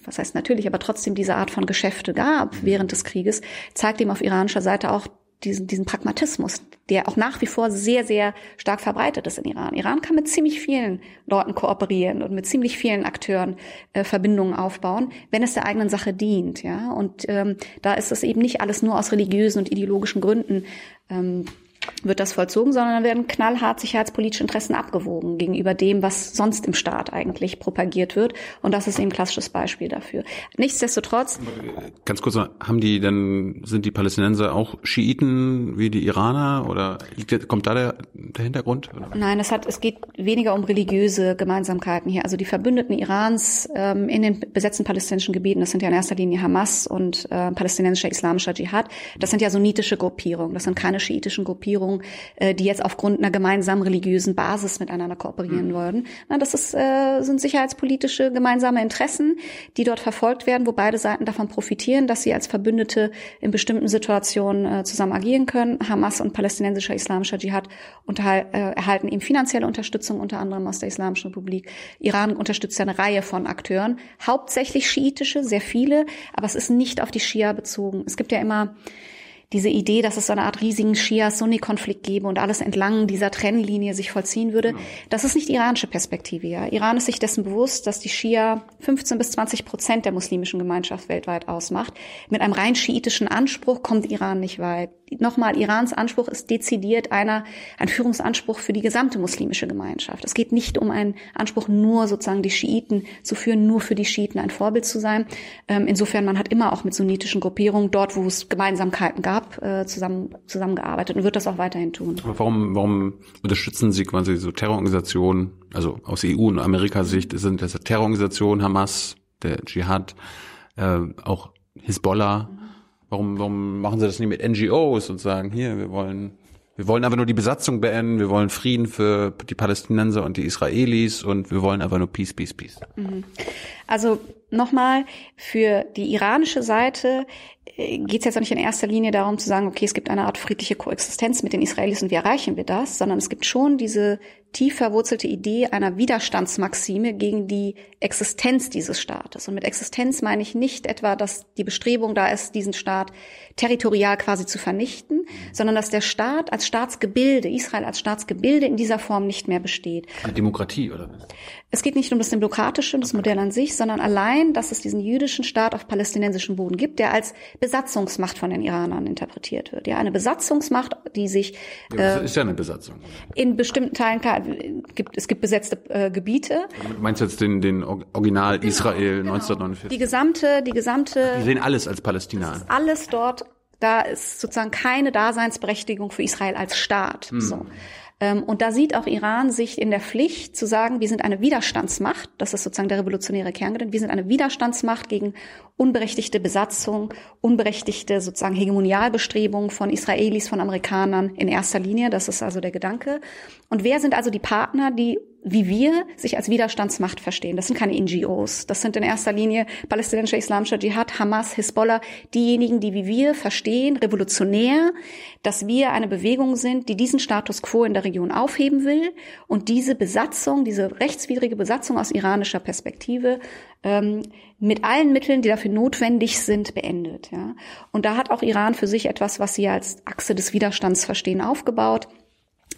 was heißt natürlich, aber trotzdem diese Art von Geschäfte gab während des Krieges, zeigt ihm auf iranischer Seite auch diesen, diesen Pragmatismus, der auch nach wie vor sehr, sehr stark verbreitet ist in Iran. Iran kann mit ziemlich vielen Leuten kooperieren und mit ziemlich vielen Akteuren äh, Verbindungen aufbauen, wenn es der eigenen Sache dient. Ja, und ähm, da ist es eben nicht alles nur aus religiösen und ideologischen Gründen ähm, wird das vollzogen, sondern dann werden knallhart sicherheitspolitische Interessen abgewogen gegenüber dem, was sonst im Staat eigentlich propagiert wird. Und das ist eben ein klassisches Beispiel dafür. Nichtsdestotrotz. Ganz kurz, haben die denn, sind die Palästinenser auch Schiiten wie die Iraner oder kommt da der, der Hintergrund? Nein, es hat, es geht weniger um religiöse Gemeinsamkeiten hier. Also die Verbündeten Irans ähm, in den besetzten palästinensischen Gebieten, das sind ja in erster Linie Hamas und äh, palästinensischer islamischer Dschihad, das sind ja sunnitische Gruppierungen, das sind keine schiitischen Gruppierungen Gruppierungen, äh, die jetzt aufgrund einer gemeinsamen religiösen Basis miteinander kooperieren mhm. würden. Na, das ist, äh, sind sicherheitspolitische gemeinsame Interessen, die dort verfolgt werden, wo beide Seiten davon profitieren, dass sie als Verbündete in bestimmten Situationen äh, zusammen agieren können. Hamas und palästinensischer islamischer Dschihad unterhal, äh, erhalten eben finanzielle Unterstützung, unter anderem aus der Islamischen Republik. Iran unterstützt ja eine Reihe von Akteuren, hauptsächlich schiitische, sehr viele, aber es ist nicht auf die Schia bezogen. Es gibt ja immer diese Idee, dass es so eine Art riesigen Shia-Sunni-Konflikt gäbe und alles entlang dieser Trennlinie sich vollziehen würde, genau. das ist nicht die iranische Perspektive. Ja. Iran ist sich dessen bewusst, dass die Shia 15 bis 20 Prozent der muslimischen Gemeinschaft weltweit ausmacht. Mit einem rein schiitischen Anspruch kommt Iran nicht weit. Nochmal, Irans Anspruch ist dezidiert einer, ein Führungsanspruch für die gesamte muslimische Gemeinschaft. Es geht nicht um einen Anspruch, nur sozusagen die Schiiten zu führen, nur für die Schiiten ein Vorbild zu sein. Ähm, insofern, man hat immer auch mit sunnitischen Gruppierungen, dort wo es Gemeinsamkeiten gab, äh, zusammen, zusammengearbeitet und wird das auch weiterhin tun. Aber warum, warum unterstützen Sie quasi so Terrororganisationen, also aus EU- und Amerika-Sicht sind das Terrororganisationen, Hamas, der Dschihad, äh, auch Hisbollah. Warum, warum machen Sie das nicht mit NGOs und sagen, hier, wir wollen wir wollen aber nur die Besatzung beenden, wir wollen Frieden für die Palästinenser und die Israelis und wir wollen einfach nur Peace, Peace, Peace. Mhm. Also nochmal, für die iranische Seite äh, geht es jetzt auch nicht in erster Linie darum zu sagen, okay, es gibt eine Art friedliche Koexistenz mit den Israelis und wie erreichen wir das, sondern es gibt schon diese tief verwurzelte Idee einer Widerstandsmaxime gegen die Existenz dieses Staates. Und mit Existenz meine ich nicht etwa, dass die Bestrebung da ist, diesen Staat territorial quasi zu vernichten, sondern dass der Staat als Staatsgebilde, Israel als Staatsgebilde in dieser Form nicht mehr besteht. Eine Demokratie, oder? Es geht nicht um das Demokratische, das Modell an sich, sondern allein, dass es diesen jüdischen Staat auf palästinensischem Boden gibt, der als Besatzungsmacht von den Iranern interpretiert wird. Ja, eine Besatzungsmacht, die sich ja, äh, ist ja eine Besatzung. In bestimmten Teilen gibt es gibt besetzte äh, Gebiete. Du meinst jetzt den den Original genau, Israel genau. 1949? Die gesamte die gesamte. Die sehen alles als Palästina. Alles dort. Da ist sozusagen keine Daseinsberechtigung für Israel als Staat. Hm. So. Ähm, und da sieht auch Iran sich in der Pflicht zu sagen, wir sind eine Widerstandsmacht, das ist sozusagen der revolutionäre Kerngedanke, wir sind eine Widerstandsmacht gegen unberechtigte Besatzung, unberechtigte sozusagen Hegemonialbestrebungen von Israelis, von Amerikanern in erster Linie, das ist also der Gedanke. Und wer sind also die Partner, die wie wir sich als Widerstandsmacht verstehen. Das sind keine NGOs. Das sind in erster Linie palästinensischer islamischer Dschihad, Hamas, Hisbollah, diejenigen, die wie wir verstehen, revolutionär, dass wir eine Bewegung sind, die diesen Status quo in der Region aufheben will und diese Besatzung, diese rechtswidrige Besatzung aus iranischer Perspektive ähm, mit allen Mitteln, die dafür notwendig sind, beendet. Ja. Und da hat auch Iran für sich etwas, was sie als Achse des Widerstands verstehen, aufgebaut.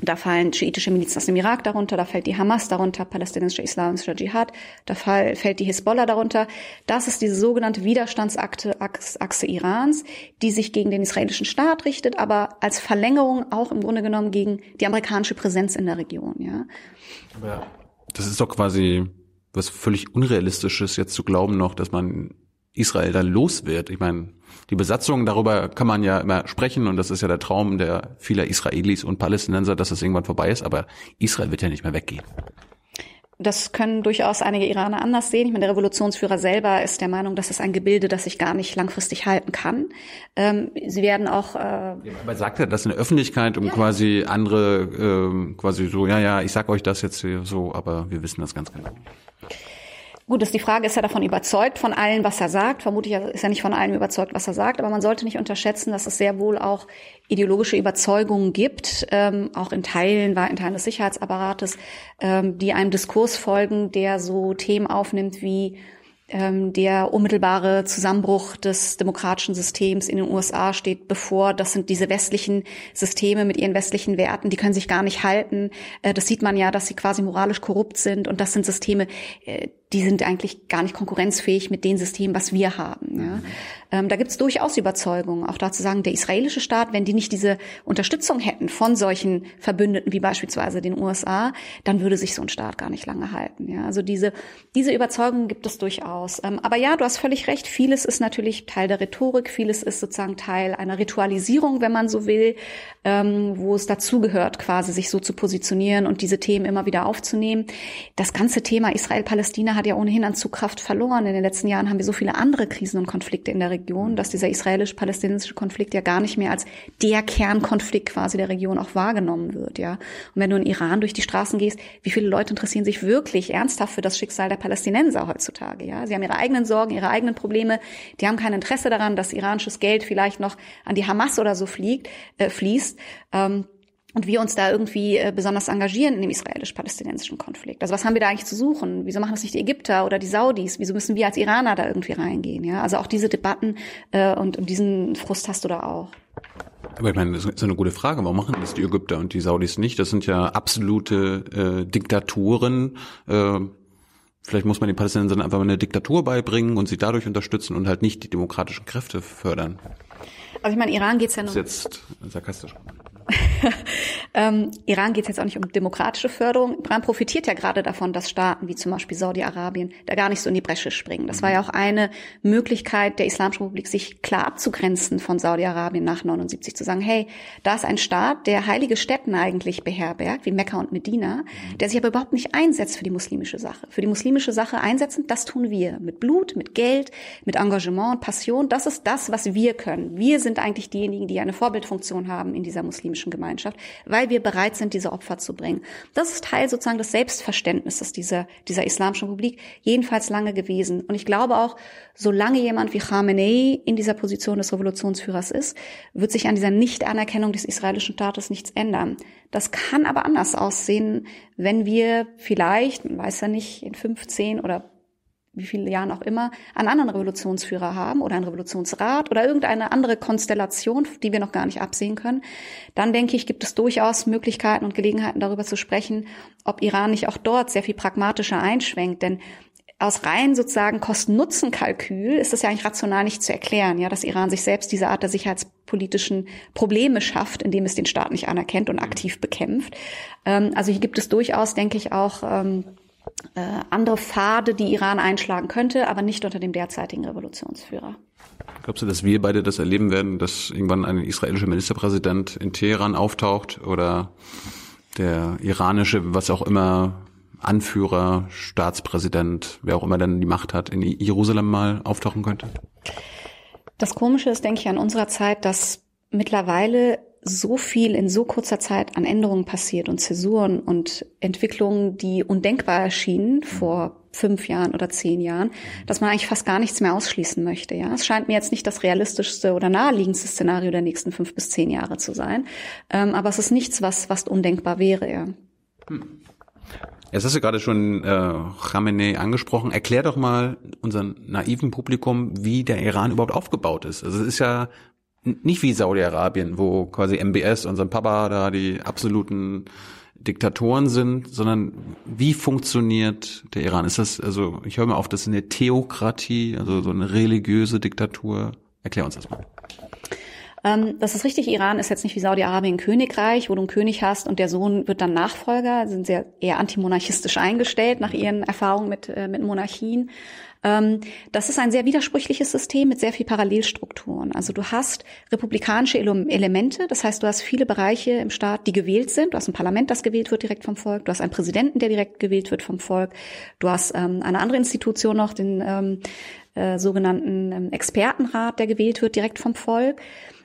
Da fallen schiitische Milizen aus dem Irak darunter, da fällt die Hamas darunter, palästinensischer islamischer Dschihad, da fällt die Hisbollah darunter. Das ist diese sogenannte Widerstandsachse Achse Irans, die sich gegen den israelischen Staat richtet, aber als Verlängerung auch im Grunde genommen gegen die amerikanische Präsenz in der Region. Ja. Aber das ist doch quasi was völlig Unrealistisches, jetzt zu glauben noch, dass man Israel dann los wird. Ich meine, die Besatzung, darüber kann man ja immer sprechen und das ist ja der Traum der vieler Israelis und Palästinenser, dass es irgendwann vorbei ist, aber Israel wird ja nicht mehr weggehen. das können durchaus einige Iraner anders sehen. Ich meine, der Revolutionsführer selber ist der Meinung, das ist ein Gebilde, das sich gar nicht langfristig halten kann. Ähm, sie werden auch. Äh, ja, aber sagt er das in der Öffentlichkeit, um ja. quasi andere, ähm, quasi so, ja, ja, ich sag euch das jetzt so, aber wir wissen das ganz genau. Gut, ist die Frage, ist er davon überzeugt, von allem, was er sagt? Vermutlich ist er nicht von allem überzeugt, was er sagt, aber man sollte nicht unterschätzen, dass es sehr wohl auch ideologische Überzeugungen gibt, ähm, auch in Teilen, in Teilen des Sicherheitsapparates, ähm, die einem Diskurs folgen, der so Themen aufnimmt wie ähm, der unmittelbare Zusammenbruch des demokratischen Systems in den USA steht bevor. Das sind diese westlichen Systeme mit ihren westlichen Werten, die können sich gar nicht halten. Äh, das sieht man ja, dass sie quasi moralisch korrupt sind. Und das sind Systeme, äh, die sind eigentlich gar nicht konkurrenzfähig mit den Systemen, was wir haben. Ja. Mhm. Ähm, da gibt es durchaus Überzeugungen, auch dazu sagen, der israelische Staat, wenn die nicht diese Unterstützung hätten von solchen Verbündeten wie beispielsweise den USA, dann würde sich so ein Staat gar nicht lange halten. Ja. Also diese, diese Überzeugungen gibt es durchaus. Ähm, aber ja, du hast völlig recht, vieles ist natürlich Teil der Rhetorik, vieles ist sozusagen Teil einer Ritualisierung, wenn man so will, ähm, wo es dazugehört, quasi sich so zu positionieren und diese Themen immer wieder aufzunehmen. Das ganze Thema Israel-Palästina hat ja ohnehin an Zugkraft verloren. In den letzten Jahren haben wir so viele andere Krisen und Konflikte in der Region, dass dieser israelisch-palästinensische Konflikt ja gar nicht mehr als der Kernkonflikt quasi der Region auch wahrgenommen wird, ja. Und wenn du in Iran durch die Straßen gehst, wie viele Leute interessieren sich wirklich ernsthaft für das Schicksal der Palästinenser heutzutage, ja? Sie haben ihre eigenen Sorgen, ihre eigenen Probleme, die haben kein Interesse daran, dass iranisches Geld vielleicht noch an die Hamas oder so fliegt, äh, fließt. Ähm, und wir uns da irgendwie äh, besonders engagieren in dem israelisch-palästinensischen Konflikt. Also was haben wir da eigentlich zu suchen? Wieso machen das nicht die Ägypter oder die Saudis? Wieso müssen wir als Iraner da irgendwie reingehen? Ja, also auch diese Debatten äh, und, und diesen Frust hast du da auch. Aber ich meine, das ist eine gute Frage. Warum machen das die Ägypter und die Saudis nicht? Das sind ja absolute äh, Diktaturen. Äh, vielleicht muss man den Palästinensern einfach mal eine Diktatur beibringen und sie dadurch unterstützen und halt nicht die demokratischen Kräfte fördern. Also ich meine, Iran geht's ja nur. Das ist jetzt sarkastisch. ähm, Iran geht es jetzt auch nicht um demokratische Förderung. Iran profitiert ja gerade davon, dass Staaten wie zum Beispiel Saudi-Arabien da gar nicht so in die Bresche springen. Das war ja auch eine Möglichkeit der Islamischen Republik, sich klar abzugrenzen von Saudi-Arabien nach 79, zu sagen, hey, da ist ein Staat, der heilige Städten eigentlich beherbergt, wie Mekka und Medina, der sich aber überhaupt nicht einsetzt für die muslimische Sache. Für die muslimische Sache einsetzen, das tun wir. Mit Blut, mit Geld, mit Engagement und Passion. Das ist das, was wir können. Wir sind eigentlich diejenigen, die eine Vorbildfunktion haben in dieser muslimischen muslimischen Gemeinschaft, weil wir bereit sind, diese Opfer zu bringen. Das ist Teil sozusagen des Selbstverständnisses dieser, dieser Islamischen Republik, jedenfalls lange gewesen. Und ich glaube auch, solange jemand wie Khamenei in dieser Position des Revolutionsführers ist, wird sich an dieser Nichtanerkennung des israelischen Staates nichts ändern. Das kann aber anders aussehen, wenn wir vielleicht, man weiß ja nicht, in 15 oder wie viele Jahren auch immer, einen anderen Revolutionsführer haben oder einen Revolutionsrat oder irgendeine andere Konstellation, die wir noch gar nicht absehen können, dann denke ich, gibt es durchaus Möglichkeiten und Gelegenheiten darüber zu sprechen, ob Iran nicht auch dort sehr viel pragmatischer einschwenkt. Denn aus rein sozusagen Kosten-Nutzen-Kalkül ist das ja eigentlich rational nicht zu erklären, ja, dass Iran sich selbst diese Art der sicherheitspolitischen Probleme schafft, indem es den Staat nicht anerkennt und aktiv bekämpft. Ähm, also hier gibt es durchaus, denke ich, auch ähm, äh, andere Pfade, die Iran einschlagen könnte, aber nicht unter dem derzeitigen Revolutionsführer. Glaubst du, dass wir beide das erleben werden, dass irgendwann ein israelischer Ministerpräsident in Teheran auftaucht oder der iranische, was auch immer, Anführer, Staatspräsident, wer auch immer dann die Macht hat, in Jerusalem mal auftauchen könnte? Das Komische ist, denke ich, an unserer Zeit, dass mittlerweile so viel in so kurzer Zeit an Änderungen passiert und Zäsuren und Entwicklungen, die undenkbar erschienen vor fünf Jahren oder zehn Jahren, dass man eigentlich fast gar nichts mehr ausschließen möchte. Ja, es scheint mir jetzt nicht das realistischste oder naheliegendste Szenario der nächsten fünf bis zehn Jahre zu sein, ähm, aber es ist nichts, was fast undenkbar wäre. Ja. Hm. Jetzt hast du gerade schon äh, Khamenei angesprochen. Erklär doch mal unseren naiven Publikum, wie der Iran überhaupt aufgebaut ist. Also es ist ja nicht wie Saudi-Arabien, wo quasi MBS und sein Papa da die absoluten Diktatoren sind, sondern wie funktioniert der Iran? Ist das, also ich höre mal auf, das ist eine Theokratie, also so eine religiöse Diktatur. Erklär uns das mal. Ähm, das ist richtig, Iran ist jetzt nicht wie Saudi-Arabien Königreich, wo du einen König hast und der Sohn wird dann Nachfolger, sind sehr eher antimonarchistisch eingestellt nach ihren Erfahrungen mit, äh, mit Monarchien. Ähm, das ist ein sehr widersprüchliches System mit sehr viel Parallelstrukturen. Also du hast republikanische Elemente, das heißt, du hast viele Bereiche im Staat, die gewählt sind. Du hast ein Parlament, das gewählt wird direkt vom Volk. Du hast einen Präsidenten, der direkt gewählt wird vom Volk. Du hast ähm, eine andere Institution noch, den ähm, äh, sogenannten ähm, Expertenrat, der gewählt wird direkt vom Volk.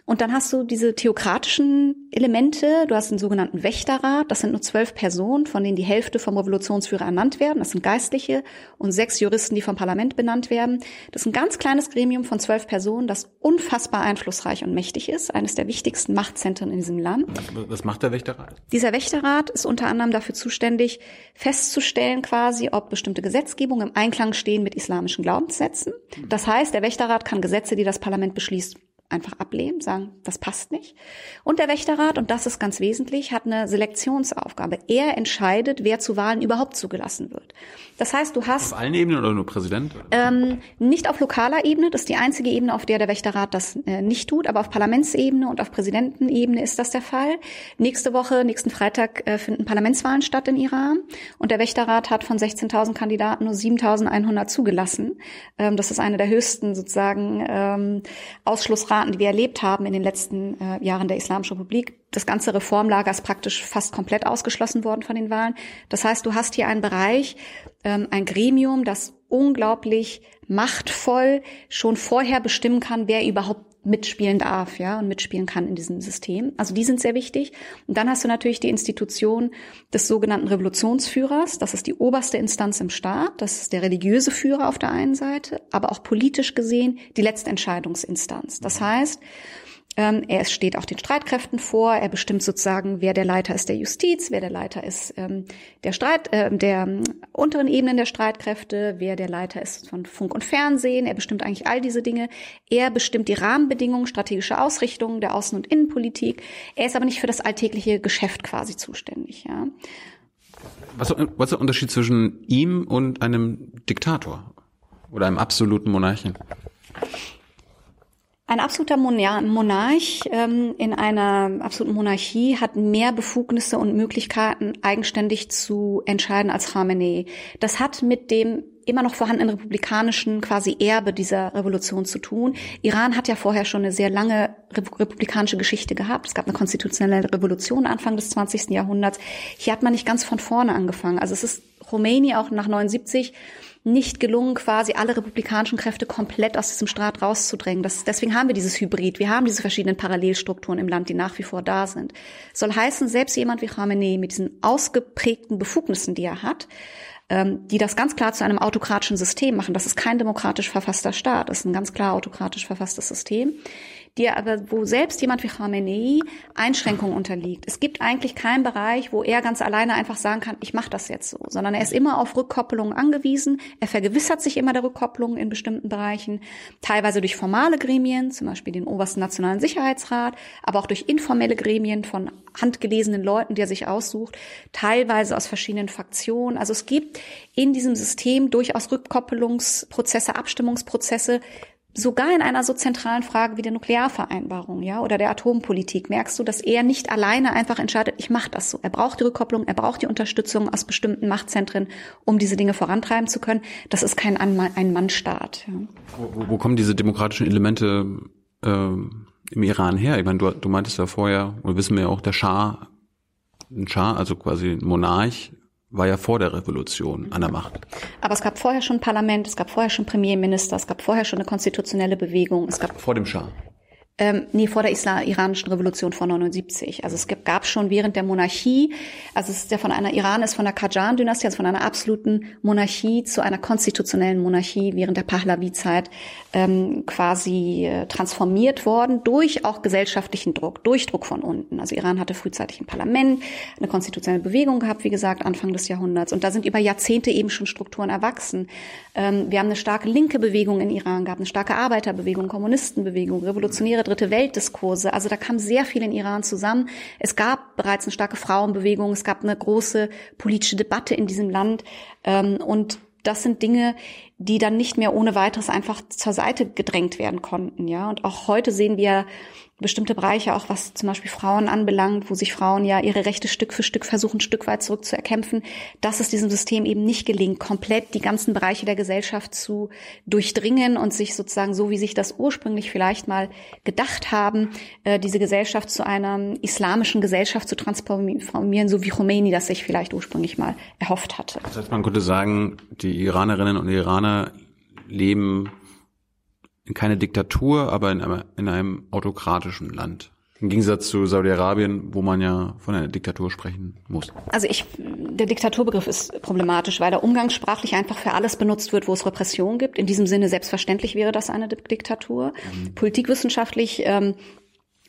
Und dann hast du diese theokratischen Elemente. Du hast den sogenannten Wächterrat. Das sind nur zwölf Personen, von denen die Hälfte vom Revolutionsführer ernannt werden. Das sind Geistliche und sechs Juristen, die vom Parlament benannt werden. Das ist ein ganz kleines Gremium von zwölf Personen, das unfassbar einflussreich und mächtig ist. Eines der wichtigsten Machtzentren in diesem Land. Was macht der Wächterrat? Dieser Wächterrat ist unter anderem dafür zuständig, festzustellen quasi, ob bestimmte Gesetzgebungen im Einklang stehen mit islamischen Glaubenssätzen. Das heißt, der Wächterrat kann Gesetze, die das Parlament beschließt, einfach ablehnen, sagen, das passt nicht. Und der Wächterrat, und das ist ganz wesentlich, hat eine Selektionsaufgabe. Er entscheidet, wer zu Wahlen überhaupt zugelassen wird. Das heißt, du hast... Auf allen Ebenen oder nur Präsident? Ähm, nicht auf lokaler Ebene, das ist die einzige Ebene, auf der der Wächterrat das äh, nicht tut, aber auf Parlamentsebene und auf Präsidentenebene ist das der Fall. Nächste Woche, nächsten Freitag äh, finden Parlamentswahlen statt in Iran und der Wächterrat hat von 16.000 Kandidaten nur 7.100 zugelassen. Ähm, das ist eine der höchsten sozusagen ähm, Ausschlussraten Staaten, die wir erlebt haben in den letzten äh, Jahren der Islamischen Republik, das ganze Reformlager ist praktisch fast komplett ausgeschlossen worden von den Wahlen. Das heißt, du hast hier einen Bereich, ähm, ein Gremium, das unglaublich machtvoll schon vorher bestimmen kann, wer überhaupt mitspielen darf, ja, und mitspielen kann in diesem System. Also die sind sehr wichtig. Und dann hast du natürlich die Institution des sogenannten Revolutionsführers. Das ist die oberste Instanz im Staat. Das ist der religiöse Führer auf der einen Seite, aber auch politisch gesehen die letzte Entscheidungsinstanz. Das heißt, ähm, er steht auch den Streitkräften vor. Er bestimmt sozusagen, wer der Leiter ist der Justiz, wer der Leiter ist ähm, der Streit, äh, der ähm, unteren Ebenen der Streitkräfte, wer der Leiter ist von Funk und Fernsehen. Er bestimmt eigentlich all diese Dinge. Er bestimmt die Rahmenbedingungen, strategische Ausrichtungen der Außen- und Innenpolitik. Er ist aber nicht für das alltägliche Geschäft quasi zuständig. Ja. Was, was ist der Unterschied zwischen ihm und einem Diktator oder einem absoluten Monarchen? Ein absoluter Monarch ähm, in einer absoluten Monarchie hat mehr Befugnisse und Möglichkeiten, eigenständig zu entscheiden als Khamenei. Das hat mit dem immer noch vorhandenen republikanischen quasi Erbe dieser Revolution zu tun. Iran hat ja vorher schon eine sehr lange republikanische Geschichte gehabt. Es gab eine konstitutionelle Revolution Anfang des 20. Jahrhunderts. Hier hat man nicht ganz von vorne angefangen. Also es ist Khomeini auch nach 79 nicht gelungen, quasi alle republikanischen Kräfte komplett aus diesem Staat rauszudrängen. Das, deswegen haben wir dieses Hybrid. Wir haben diese verschiedenen Parallelstrukturen im Land, die nach wie vor da sind. Soll heißen, selbst jemand wie Khamenei mit diesen ausgeprägten Befugnissen, die er hat, ähm, die das ganz klar zu einem autokratischen System machen. Das ist kein demokratisch verfasster Staat, das ist ein ganz klar autokratisch verfasstes System die aber, wo selbst jemand wie Khamenei Einschränkungen unterliegt. Es gibt eigentlich keinen Bereich, wo er ganz alleine einfach sagen kann, ich mache das jetzt so, sondern er ist immer auf Rückkopplungen angewiesen. Er vergewissert sich immer der Rückkopplung in bestimmten Bereichen, teilweise durch formale Gremien, zum Beispiel den obersten Nationalen Sicherheitsrat, aber auch durch informelle Gremien von handgelesenen Leuten, die er sich aussucht, teilweise aus verschiedenen Fraktionen. Also es gibt in diesem System durchaus Rückkoppelungsprozesse, Abstimmungsprozesse, sogar in einer so zentralen Frage wie der Nuklearvereinbarung, ja, oder der Atompolitik, merkst du, dass er nicht alleine einfach entscheidet, ich mache das so. Er braucht die Rückkopplung, er braucht die Unterstützung aus bestimmten Machtzentren, um diese Dinge vorantreiben zu können. Das ist kein Ein-Mann-Staat. Ja. Wo, wo, kommen diese demokratischen Elemente äh, im Iran her? Ich meine, du, du meintest ja vorher, oder wissen wir ja auch, der Schah, ein Schah, also quasi ein Monarch, war ja vor der Revolution an der Macht. Aber es gab vorher schon Parlament, es gab vorher schon Premierminister, es gab vorher schon eine konstitutionelle Bewegung. Es gab vor dem Schah. Ähm, nee, vor der Islam iranischen Revolution von 79. Also es gab schon während der Monarchie, also es ist ja von einer Iran ist von der Qajar-Dynastie, also von einer absoluten Monarchie zu einer konstitutionellen Monarchie während der Pahlavi-Zeit ähm, quasi äh, transformiert worden durch auch gesellschaftlichen Druck, durch Druck von unten. Also Iran hatte frühzeitig ein Parlament, eine konstitutionelle Bewegung gehabt, wie gesagt, Anfang des Jahrhunderts. Und da sind über Jahrzehnte eben schon Strukturen erwachsen. Ähm, wir haben eine starke linke Bewegung in Iran gehabt, eine starke Arbeiterbewegung, Kommunistenbewegung, revolutionäre dritte Weltdiskurse. Also da kam sehr viel in Iran zusammen. Es gab bereits eine starke Frauenbewegung, es gab eine große politische Debatte in diesem Land. Ähm, und das sind Dinge, die dann nicht mehr ohne weiteres einfach zur Seite gedrängt werden konnten, ja. Und auch heute sehen wir bestimmte Bereiche, auch was zum Beispiel Frauen anbelangt, wo sich Frauen ja ihre Rechte Stück für Stück versuchen, Stück weit zurückzuerkämpfen, dass es diesem System eben nicht gelingt, komplett die ganzen Bereiche der Gesellschaft zu durchdringen und sich sozusagen so, wie sich das ursprünglich vielleicht mal gedacht haben, äh, diese Gesellschaft zu einer islamischen Gesellschaft zu transformieren, so wie Khomeini das sich vielleicht ursprünglich mal erhofft hatte. Das heißt, man könnte sagen, die Iranerinnen und Iraner leben in keine Diktatur, aber in einem, in einem autokratischen Land. Im Gegensatz zu Saudi-Arabien, wo man ja von einer Diktatur sprechen muss. Also ich, der Diktaturbegriff ist problematisch, weil er umgangssprachlich einfach für alles benutzt wird, wo es Repression gibt. In diesem Sinne selbstverständlich wäre das eine Diktatur. Mhm. Politikwissenschaftlich ähm,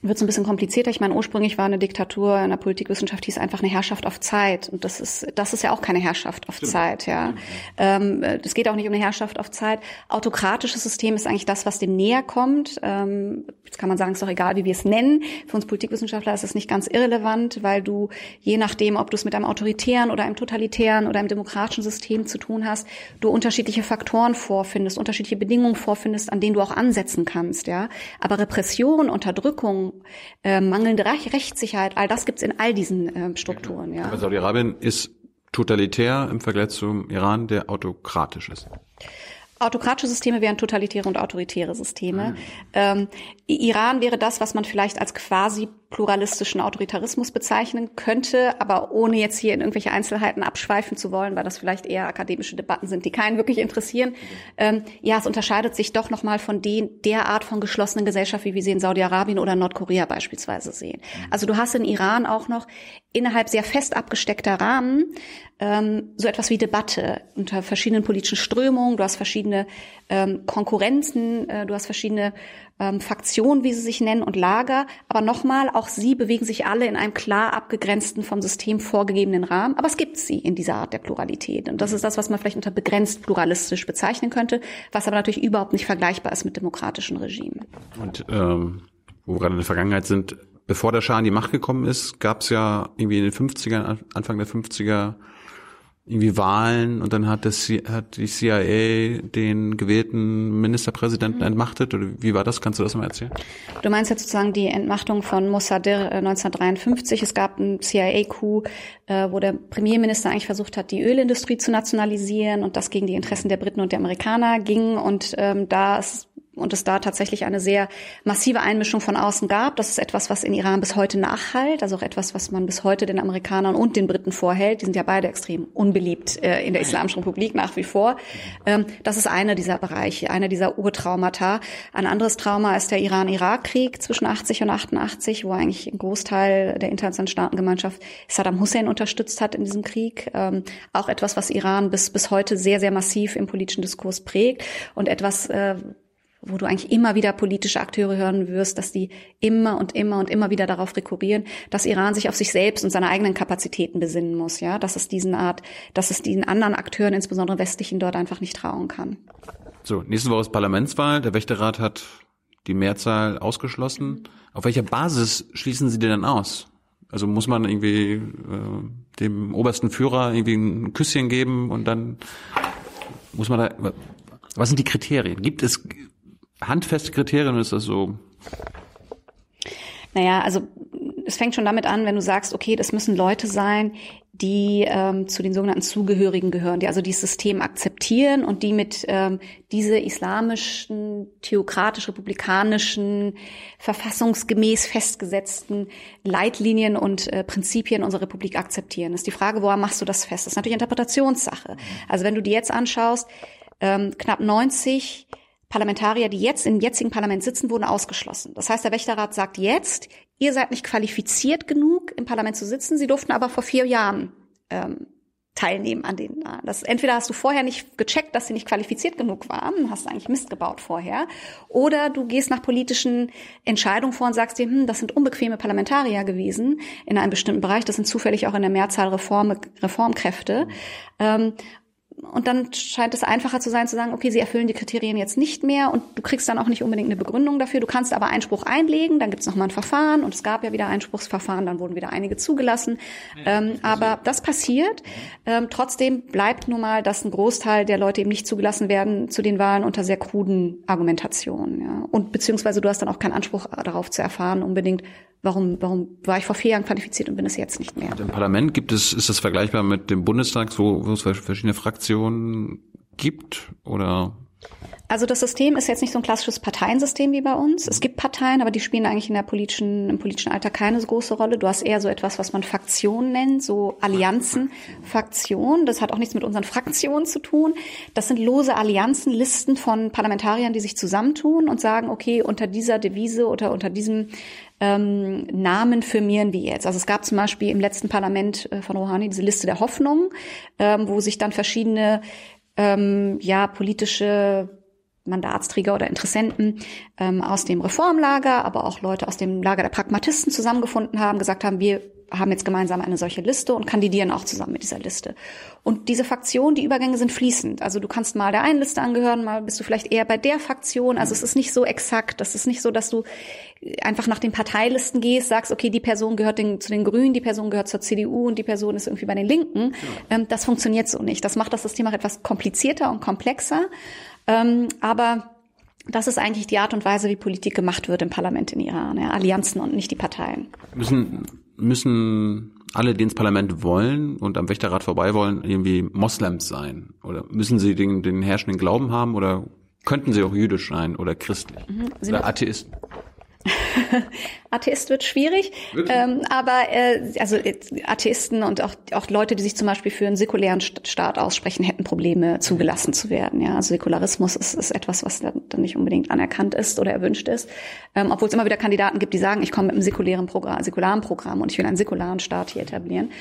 wird es ein bisschen komplizierter. Ich meine, ursprünglich war eine Diktatur in der Politikwissenschaft hieß einfach eine Herrschaft auf Zeit. Und das ist, das ist ja auch keine Herrschaft auf Stimmt. Zeit, ja. Ähm, es geht auch nicht um eine Herrschaft auf Zeit. Autokratisches System ist eigentlich das, was dem näher kommt. Ähm, jetzt kann man sagen, es ist doch egal, wie wir es nennen. Für uns Politikwissenschaftler ist es nicht ganz irrelevant, weil du, je nachdem, ob du es mit einem autoritären oder einem totalitären oder einem demokratischen System zu tun hast, du unterschiedliche Faktoren vorfindest, unterschiedliche Bedingungen vorfindest, an denen du auch ansetzen kannst, ja. Aber Repression, Unterdrückung, äh, mangelnde Rechtssicherheit, all das gibt's in all diesen äh, Strukturen. Ja. Aber Saudi-Arabien ist totalitär im Vergleich zum Iran, der autokratisch ist. Autokratische Systeme wären totalitäre und autoritäre Systeme. Mhm. Ähm, Iran wäre das, was man vielleicht als quasi pluralistischen Autoritarismus bezeichnen könnte, aber ohne jetzt hier in irgendwelche Einzelheiten abschweifen zu wollen, weil das vielleicht eher akademische Debatten sind, die keinen wirklich interessieren. Ähm, ja, es unterscheidet sich doch nochmal von den, der Art von geschlossenen Gesellschaft, wie wir sie in Saudi-Arabien oder Nordkorea beispielsweise sehen. Also du hast in Iran auch noch innerhalb sehr fest abgesteckter Rahmen ähm, so etwas wie Debatte unter verschiedenen politischen Strömungen. Du hast verschiedene ähm, Konkurrenzen, äh, du hast verschiedene ähm, Fraktionen, wie sie sich nennen, und Lager. Aber nochmal, auch sie bewegen sich alle in einem klar abgegrenzten, vom System vorgegebenen Rahmen. Aber es gibt sie in dieser Art der Pluralität. Und das ist das, was man vielleicht unter begrenzt pluralistisch bezeichnen könnte, was aber natürlich überhaupt nicht vergleichbar ist mit demokratischen Regimen. Und ähm, wo wir gerade in der Vergangenheit sind, bevor der Schah in die Macht gekommen ist, gab es ja irgendwie in den 50ern, Anfang der 50er irgendwie Wahlen und dann hat, das, hat die CIA den gewählten Ministerpräsidenten mhm. entmachtet oder wie war das? Kannst du das mal erzählen? Du meinst jetzt sozusagen die Entmachtung von Mossadegh 1953. Äh, es gab einen CIA-Coup, äh, wo der Premierminister eigentlich versucht hat, die Ölindustrie zu nationalisieren und das gegen die Interessen der Briten und der Amerikaner ging und ähm, da ist und es da tatsächlich eine sehr massive Einmischung von außen gab. Das ist etwas, was in Iran bis heute nachhalt, also auch etwas, was man bis heute den Amerikanern und den Briten vorhält. Die sind ja beide extrem unbeliebt äh, in der Islamischen Republik nach wie vor. Ähm, das ist einer dieser Bereiche, einer dieser Urtraumata. Ein anderes Trauma ist der Iran-Irak-Krieg zwischen 80 und 88, wo eigentlich ein Großteil der internationalen Staatengemeinschaft Saddam Hussein unterstützt hat in diesem Krieg. Ähm, auch etwas, was Iran bis, bis heute sehr, sehr massiv im politischen Diskurs prägt und etwas, äh, wo du eigentlich immer wieder politische Akteure hören wirst, dass die immer und immer und immer wieder darauf rekurrieren, dass Iran sich auf sich selbst und seine eigenen Kapazitäten besinnen muss, ja, dass es diesen Art, dass es diesen anderen Akteuren, insbesondere westlichen, dort einfach nicht trauen kann. So, nächste Woche ist Parlamentswahl. Der Wächterrat hat die Mehrzahl ausgeschlossen. Auf welcher Basis schließen Sie denn dann aus? Also muss man irgendwie äh, dem obersten Führer irgendwie ein Küsschen geben und dann muss man da. Was sind die Kriterien? Gibt es handfeste Kriterien ist das so? Naja, also es fängt schon damit an, wenn du sagst, okay, das müssen Leute sein, die ähm, zu den sogenannten Zugehörigen gehören, die also dieses System akzeptieren und die mit ähm, diese islamischen, theokratisch-republikanischen, verfassungsgemäß festgesetzten Leitlinien und äh, Prinzipien unserer Republik akzeptieren. Das ist die Frage, woran machst du das fest? Das ist natürlich Interpretationssache. Also wenn du die jetzt anschaust, ähm, knapp 90 Parlamentarier, die jetzt im jetzigen Parlament sitzen, wurden ausgeschlossen. Das heißt, der Wächterrat sagt jetzt, ihr seid nicht qualifiziert genug, im Parlament zu sitzen. Sie durften aber vor vier Jahren ähm, teilnehmen an den. Das entweder hast du vorher nicht gecheckt, dass sie nicht qualifiziert genug waren, hast eigentlich Mist gebaut vorher, oder du gehst nach politischen Entscheidungen vor und sagst dir, hm, das sind unbequeme Parlamentarier gewesen in einem bestimmten Bereich, das sind zufällig auch in der Mehrzahl Reform, Reformkräfte. Ähm, und dann scheint es einfacher zu sein, zu sagen, okay, sie erfüllen die Kriterien jetzt nicht mehr und du kriegst dann auch nicht unbedingt eine Begründung dafür. Du kannst aber Einspruch einlegen, dann gibt es nochmal ein Verfahren und es gab ja wieder Einspruchsverfahren, dann wurden wieder einige zugelassen. ähm, aber das passiert. Ähm, trotzdem bleibt nun mal, dass ein Großteil der Leute eben nicht zugelassen werden zu den Wahlen unter sehr kruden Argumentationen. Ja. Und beziehungsweise du hast dann auch keinen Anspruch darauf zu erfahren, unbedingt, warum, warum war ich vor vier Jahren qualifiziert und bin es jetzt nicht mehr. Und Im Parlament gibt es, ist das vergleichbar mit dem Bundestag, wo, wo es verschiedene Fraktionen gibt oder also das System ist jetzt nicht so ein klassisches Parteiensystem wie bei uns. Es gibt Parteien, aber die spielen eigentlich in der politischen, im politischen Alltag keine so große Rolle. Du hast eher so etwas, was man Fraktionen nennt, so Allianzen, Fraktionen. Das hat auch nichts mit unseren Fraktionen zu tun. Das sind lose Allianzen, Listen von Parlamentariern, die sich zusammentun und sagen, okay, unter dieser Devise oder unter diesem ähm, Namen firmieren wir jetzt. Also es gab zum Beispiel im letzten Parlament äh, von Rouhani diese Liste der Hoffnung, ähm, wo sich dann verschiedene ähm, ja politische Mandatsträger oder Interessenten ähm, aus dem Reformlager, aber auch Leute aus dem Lager der Pragmatisten zusammengefunden haben, gesagt haben, wir haben jetzt gemeinsam eine solche Liste und kandidieren auch zusammen mit dieser Liste. Und diese Fraktionen, die Übergänge sind fließend. Also du kannst mal der einen Liste angehören, mal bist du vielleicht eher bei der Fraktion. Also es ist nicht so exakt. Das ist nicht so, dass du einfach nach den Parteilisten gehst, sagst, okay, die Person gehört den, zu den Grünen, die Person gehört zur CDU und die Person ist irgendwie bei den Linken. Ja. Ähm, das funktioniert so nicht. Das macht das System auch etwas komplizierter und komplexer. Ähm, aber das ist eigentlich die Art und Weise, wie Politik gemacht wird im Parlament in Iran. Ja, Allianzen und nicht die Parteien. Müssen, müssen alle, die ins Parlament wollen und am Wächterrat vorbei wollen, irgendwie Moslems sein? Oder müssen sie den, den herrschenden Glauben haben? Oder könnten sie auch jüdisch sein oder christlich? Mhm. Oder Atheisten? Atheist wird schwierig, ähm, aber äh, also Atheisten und auch, auch Leute, die sich zum Beispiel für einen säkulären Staat aussprechen, hätten Probleme, zugelassen zu werden. Ja, also Säkularismus ist, ist etwas, was dann, nicht unbedingt anerkannt ist oder erwünscht ist, ähm, obwohl es immer wieder Kandidaten gibt, die sagen, ich komme mit einem säkulären Programm, säkularen Programm und ich will einen säkularen Staat hier etablieren.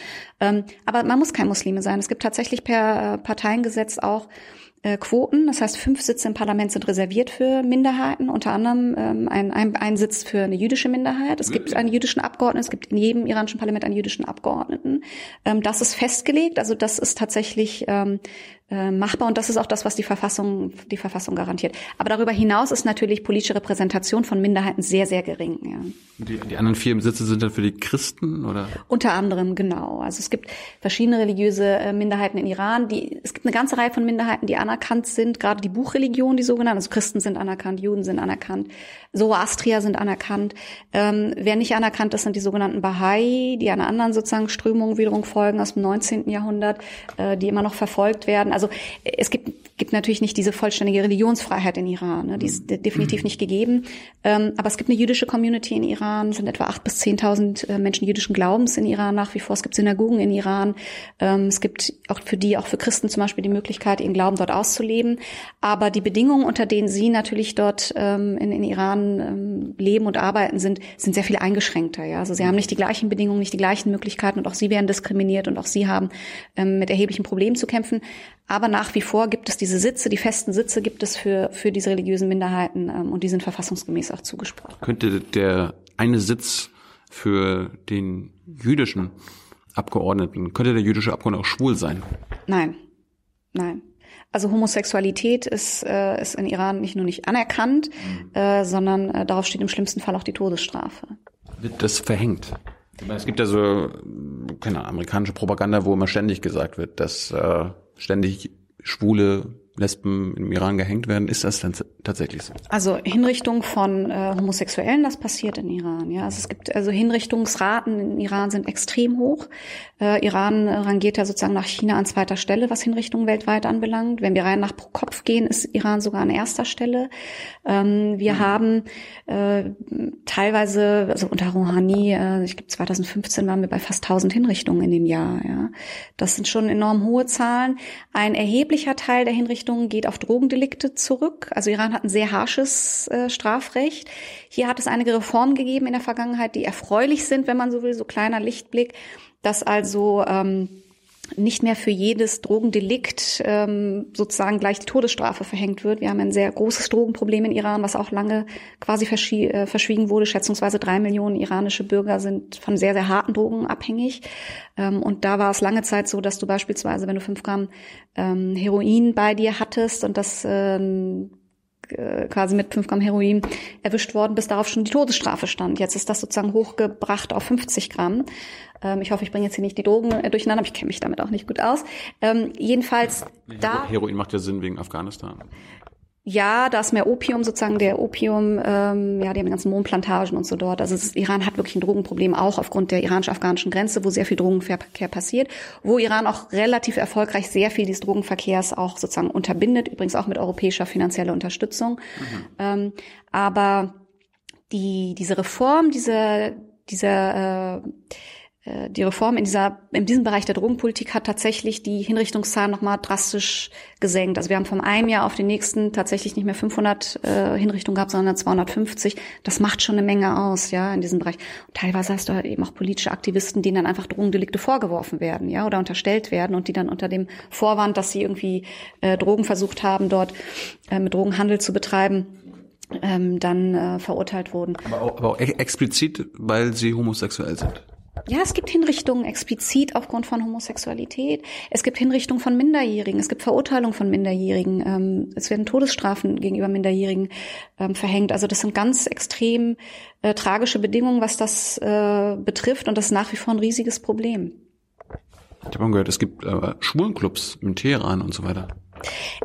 Ähm, aber man muss kein Muslime sein. Es gibt tatsächlich per äh, Parteiengesetz auch äh, Quoten. Das heißt, fünf Sitze im Parlament sind reserviert für Minderheiten, unter anderem ähm, ein, ein, ein Sitz für eine jüdische Minderheit. Es gibt einen jüdischen Abgeordneten, es gibt in jedem iranischen Parlament einen jüdischen Abgeordneten. Ähm, das ist festgelegt, also das ist tatsächlich ähm, äh, machbar und das ist auch das, was die Verfassung, die Verfassung garantiert. Aber darüber hinaus ist natürlich politische Repräsentation von Minderheiten sehr, sehr gering. Ja. Die, die anderen vier Sitze sind dann für die Christen oder? Unter anderem, genau. Also es gibt verschiedene religiöse äh, Minderheiten in Iran. Die, es gibt eine ganze Reihe von Minderheiten, die anerkannt sind, gerade die Buchreligion, die sogenannten, also Christen sind anerkannt, Juden sind anerkannt, Zoroastrier sind anerkannt. Ähm, wer nicht anerkannt ist, sind die sogenannten Bahai, die einer anderen sozusagen Strömung wiederum folgen aus dem 19. Jahrhundert, äh, die immer noch verfolgt werden. Also es gibt, gibt natürlich nicht diese vollständige Religionsfreiheit in Iran. Ne? Die ist definitiv nicht gegeben. Ähm, aber es gibt eine jüdische Community in Iran. Es sind etwa acht bis zehntausend äh, Menschen jüdischen Glaubens in Iran nach wie vor. Es gibt Synagogen in Iran. Ähm, es gibt auch für die, auch für Christen zum Beispiel die Möglichkeit, ihren Glauben dort auszuleben. Aber die Bedingungen, unter denen sie natürlich dort ähm, in, in Iran ähm, leben und arbeiten, sind, sind sehr viel eingeschränkter. Ja? Also sie haben nicht die gleichen Bedingungen, nicht die gleichen Möglichkeiten und auch sie werden diskriminiert und auch sie haben ähm, mit erheblichen Problemen zu kämpfen. Aber nach wie vor gibt es diese Sitze, die festen Sitze gibt es für, für diese religiösen Minderheiten ähm, und die sind verfassungsgemäß auch zugesprochen. Könnte der eine Sitz für den jüdischen Abgeordneten, könnte der jüdische Abgeordnete auch schwul sein? Nein, nein. Also Homosexualität ist, äh, ist in Iran nicht nur nicht anerkannt, mhm. äh, sondern äh, darauf steht im schlimmsten Fall auch die Todesstrafe. Wird das verhängt? Es gibt ja so, keine Ahnung, amerikanische Propaganda, wo immer ständig gesagt wird, dass äh, ständig Schwule Lesben im Iran gehängt werden. Ist das denn tatsächlich so? Also Hinrichtung von äh, Homosexuellen, das passiert in Iran. Ja, also es gibt also Hinrichtungsraten in Iran sind extrem hoch. Äh, Iran rangiert ja sozusagen nach China an zweiter Stelle, was Hinrichtungen weltweit anbelangt. Wenn wir rein nach pro Kopf gehen, ist Iran sogar an erster Stelle. Ähm, wir mhm. haben äh, teilweise, also unter Rouhani, äh, ich glaube 2015 waren wir bei fast 1000 Hinrichtungen in dem Jahr. Ja, das sind schon enorm hohe Zahlen. Ein erheblicher Teil der Hinrichtungen Richtung geht auf Drogendelikte zurück. Also Iran hat ein sehr harsches äh, Strafrecht. Hier hat es einige Reformen gegeben in der Vergangenheit, die erfreulich sind, wenn man so will, so kleiner Lichtblick, dass also ähm, nicht mehr für jedes Drogendelikt ähm, sozusagen gleich die Todesstrafe verhängt wird. Wir haben ein sehr großes Drogenproblem in Iran, was auch lange quasi äh, verschwiegen wurde. Schätzungsweise drei Millionen iranische Bürger sind von sehr, sehr harten Drogen abhängig. Ähm, und da war es lange Zeit so, dass du beispielsweise, wenn du fünf Gramm ähm, Heroin bei dir hattest und das ähm, äh, quasi mit 5 Gramm Heroin erwischt worden, bis darauf schon die Todesstrafe stand. Jetzt ist das sozusagen hochgebracht auf 50 Gramm. Ähm, ich hoffe, ich bringe jetzt hier nicht die Drogen äh, durcheinander, aber ich kenne mich damit auch nicht gut aus. Ähm, jedenfalls nee, da. Heroin macht ja Sinn wegen Afghanistan. Ja, da ist mehr Opium sozusagen, der Opium, ähm, ja, die haben ganzen Mondplantagen und so dort. Also ist, Iran hat wirklich ein Drogenproblem, auch aufgrund der iranisch-afghanischen Grenze, wo sehr viel Drogenverkehr passiert, wo Iran auch relativ erfolgreich sehr viel des Drogenverkehrs auch sozusagen unterbindet, übrigens auch mit europäischer finanzieller Unterstützung. Mhm. Ähm, aber die, diese Reform, diese, dieser äh, äh, die Reform in dieser in diesem Bereich der Drogenpolitik hat tatsächlich die Hinrichtungszahlen nochmal drastisch gesenkt. Also wir haben vom einen Jahr auf den nächsten tatsächlich nicht mehr 500 äh, Hinrichtungen gehabt, sondern 250. Das macht schon eine Menge aus, ja, in diesem Bereich. Und teilweise hast du halt eben auch politische Aktivisten, denen dann einfach Drogendelikte vorgeworfen werden, ja, oder unterstellt werden und die dann unter dem Vorwand, dass sie irgendwie äh, Drogen versucht haben, dort äh, mit Drogenhandel zu betreiben, ähm, dann äh, verurteilt wurden. Aber auch, aber auch explizit, weil sie homosexuell sind. Ja, es gibt Hinrichtungen explizit aufgrund von Homosexualität. Es gibt Hinrichtungen von Minderjährigen. Es gibt Verurteilung von Minderjährigen. Ähm, es werden Todesstrafen gegenüber Minderjährigen ähm, verhängt. Also das sind ganz extrem äh, tragische Bedingungen, was das äh, betrifft. Und das ist nach wie vor ein riesiges Problem. Ich habe gehört, es gibt äh, Schwulenclubs in Teheran und so weiter.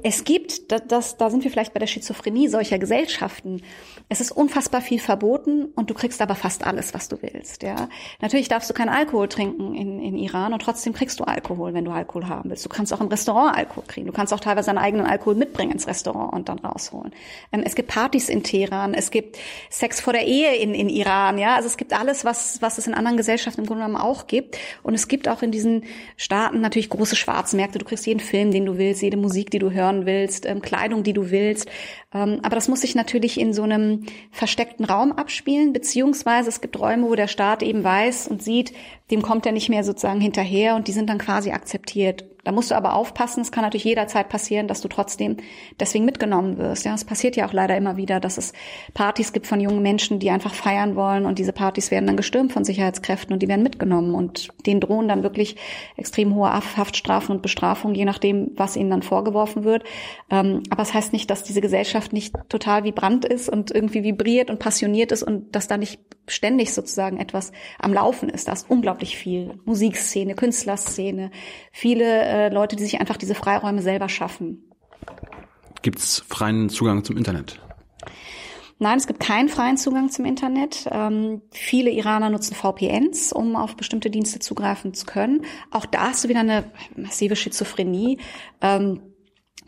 Es gibt, das, das, da sind wir vielleicht bei der Schizophrenie solcher Gesellschaften. Es ist unfassbar viel verboten und du kriegst aber fast alles, was du willst. Ja, natürlich darfst du keinen Alkohol trinken in, in Iran und trotzdem kriegst du Alkohol, wenn du Alkohol haben willst. Du kannst auch im Restaurant Alkohol kriegen. Du kannst auch teilweise deinen eigenen Alkohol mitbringen ins Restaurant und dann rausholen. Ähm, es gibt Partys in Teheran, es gibt Sex vor der Ehe in, in Iran. Ja, also es gibt alles, was was es in anderen Gesellschaften im Grunde genommen auch gibt. Und es gibt auch in diesen Staaten natürlich große Schwarzmärkte. Du kriegst jeden Film, den du willst, jede Musik Musik, die du hören willst, ähm, Kleidung, die du willst. Ähm, aber das muss sich natürlich in so einem versteckten Raum abspielen, beziehungsweise es gibt Räume, wo der Staat eben weiß und sieht, dem kommt er nicht mehr sozusagen hinterher und die sind dann quasi akzeptiert. Da musst du aber aufpassen, es kann natürlich jederzeit passieren, dass du trotzdem deswegen mitgenommen wirst. Ja, es passiert ja auch leider immer wieder, dass es Partys gibt von jungen Menschen, die einfach feiern wollen und diese Partys werden dann gestürmt von Sicherheitskräften und die werden mitgenommen und denen drohen dann wirklich extrem hohe Haftstrafen und Bestrafungen, je nachdem, was ihnen dann vorgeworfen wird. Ähm, aber es das heißt nicht, dass diese Gesellschaft nicht total vibrant ist und irgendwie vibriert und passioniert ist und dass da nicht ständig sozusagen etwas am Laufen ist. Da ist unglaublich viel Musikszene, Künstlerszene, viele äh, Leute, die sich einfach diese Freiräume selber schaffen. Gibt es freien Zugang zum Internet? Nein, es gibt keinen freien Zugang zum Internet. Ähm, viele Iraner nutzen VPNs, um auf bestimmte Dienste zugreifen zu können. Auch da hast du wieder eine massive Schizophrenie. Ähm,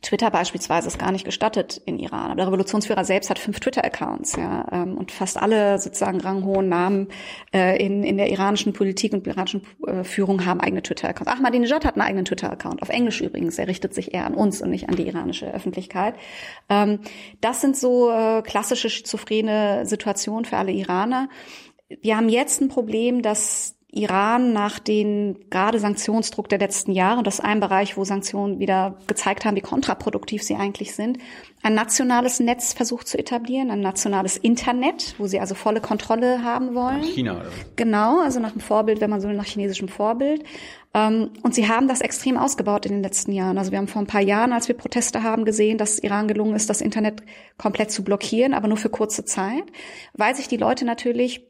Twitter beispielsweise ist gar nicht gestattet in Iran. Aber der Revolutionsführer selbst hat fünf Twitter-Accounts, ja, ähm, und fast alle sozusagen ranghohen Namen äh, in, in der iranischen Politik und iranischen äh, Führung haben eigene Twitter-Accounts. Ahmadinejad hat einen eigenen Twitter-Account, auf Englisch übrigens. Er richtet sich eher an uns und nicht an die iranische Öffentlichkeit. Ähm, das sind so äh, klassische schizophrene Situationen für alle Iraner. Wir haben jetzt ein Problem, dass Iran nach den gerade Sanktionsdruck der letzten Jahre, und das ist ein Bereich, wo Sanktionen wieder gezeigt haben, wie kontraproduktiv sie eigentlich sind, ein nationales Netz versucht zu etablieren, ein nationales Internet, wo sie also volle Kontrolle haben wollen. China. Oder? Genau, also nach dem Vorbild, wenn man so will, nach chinesischem Vorbild. Ähm, und sie haben das extrem ausgebaut in den letzten Jahren. Also wir haben vor ein paar Jahren, als wir Proteste haben, gesehen, dass Iran gelungen ist, das Internet komplett zu blockieren, aber nur für kurze Zeit, weil sich die Leute natürlich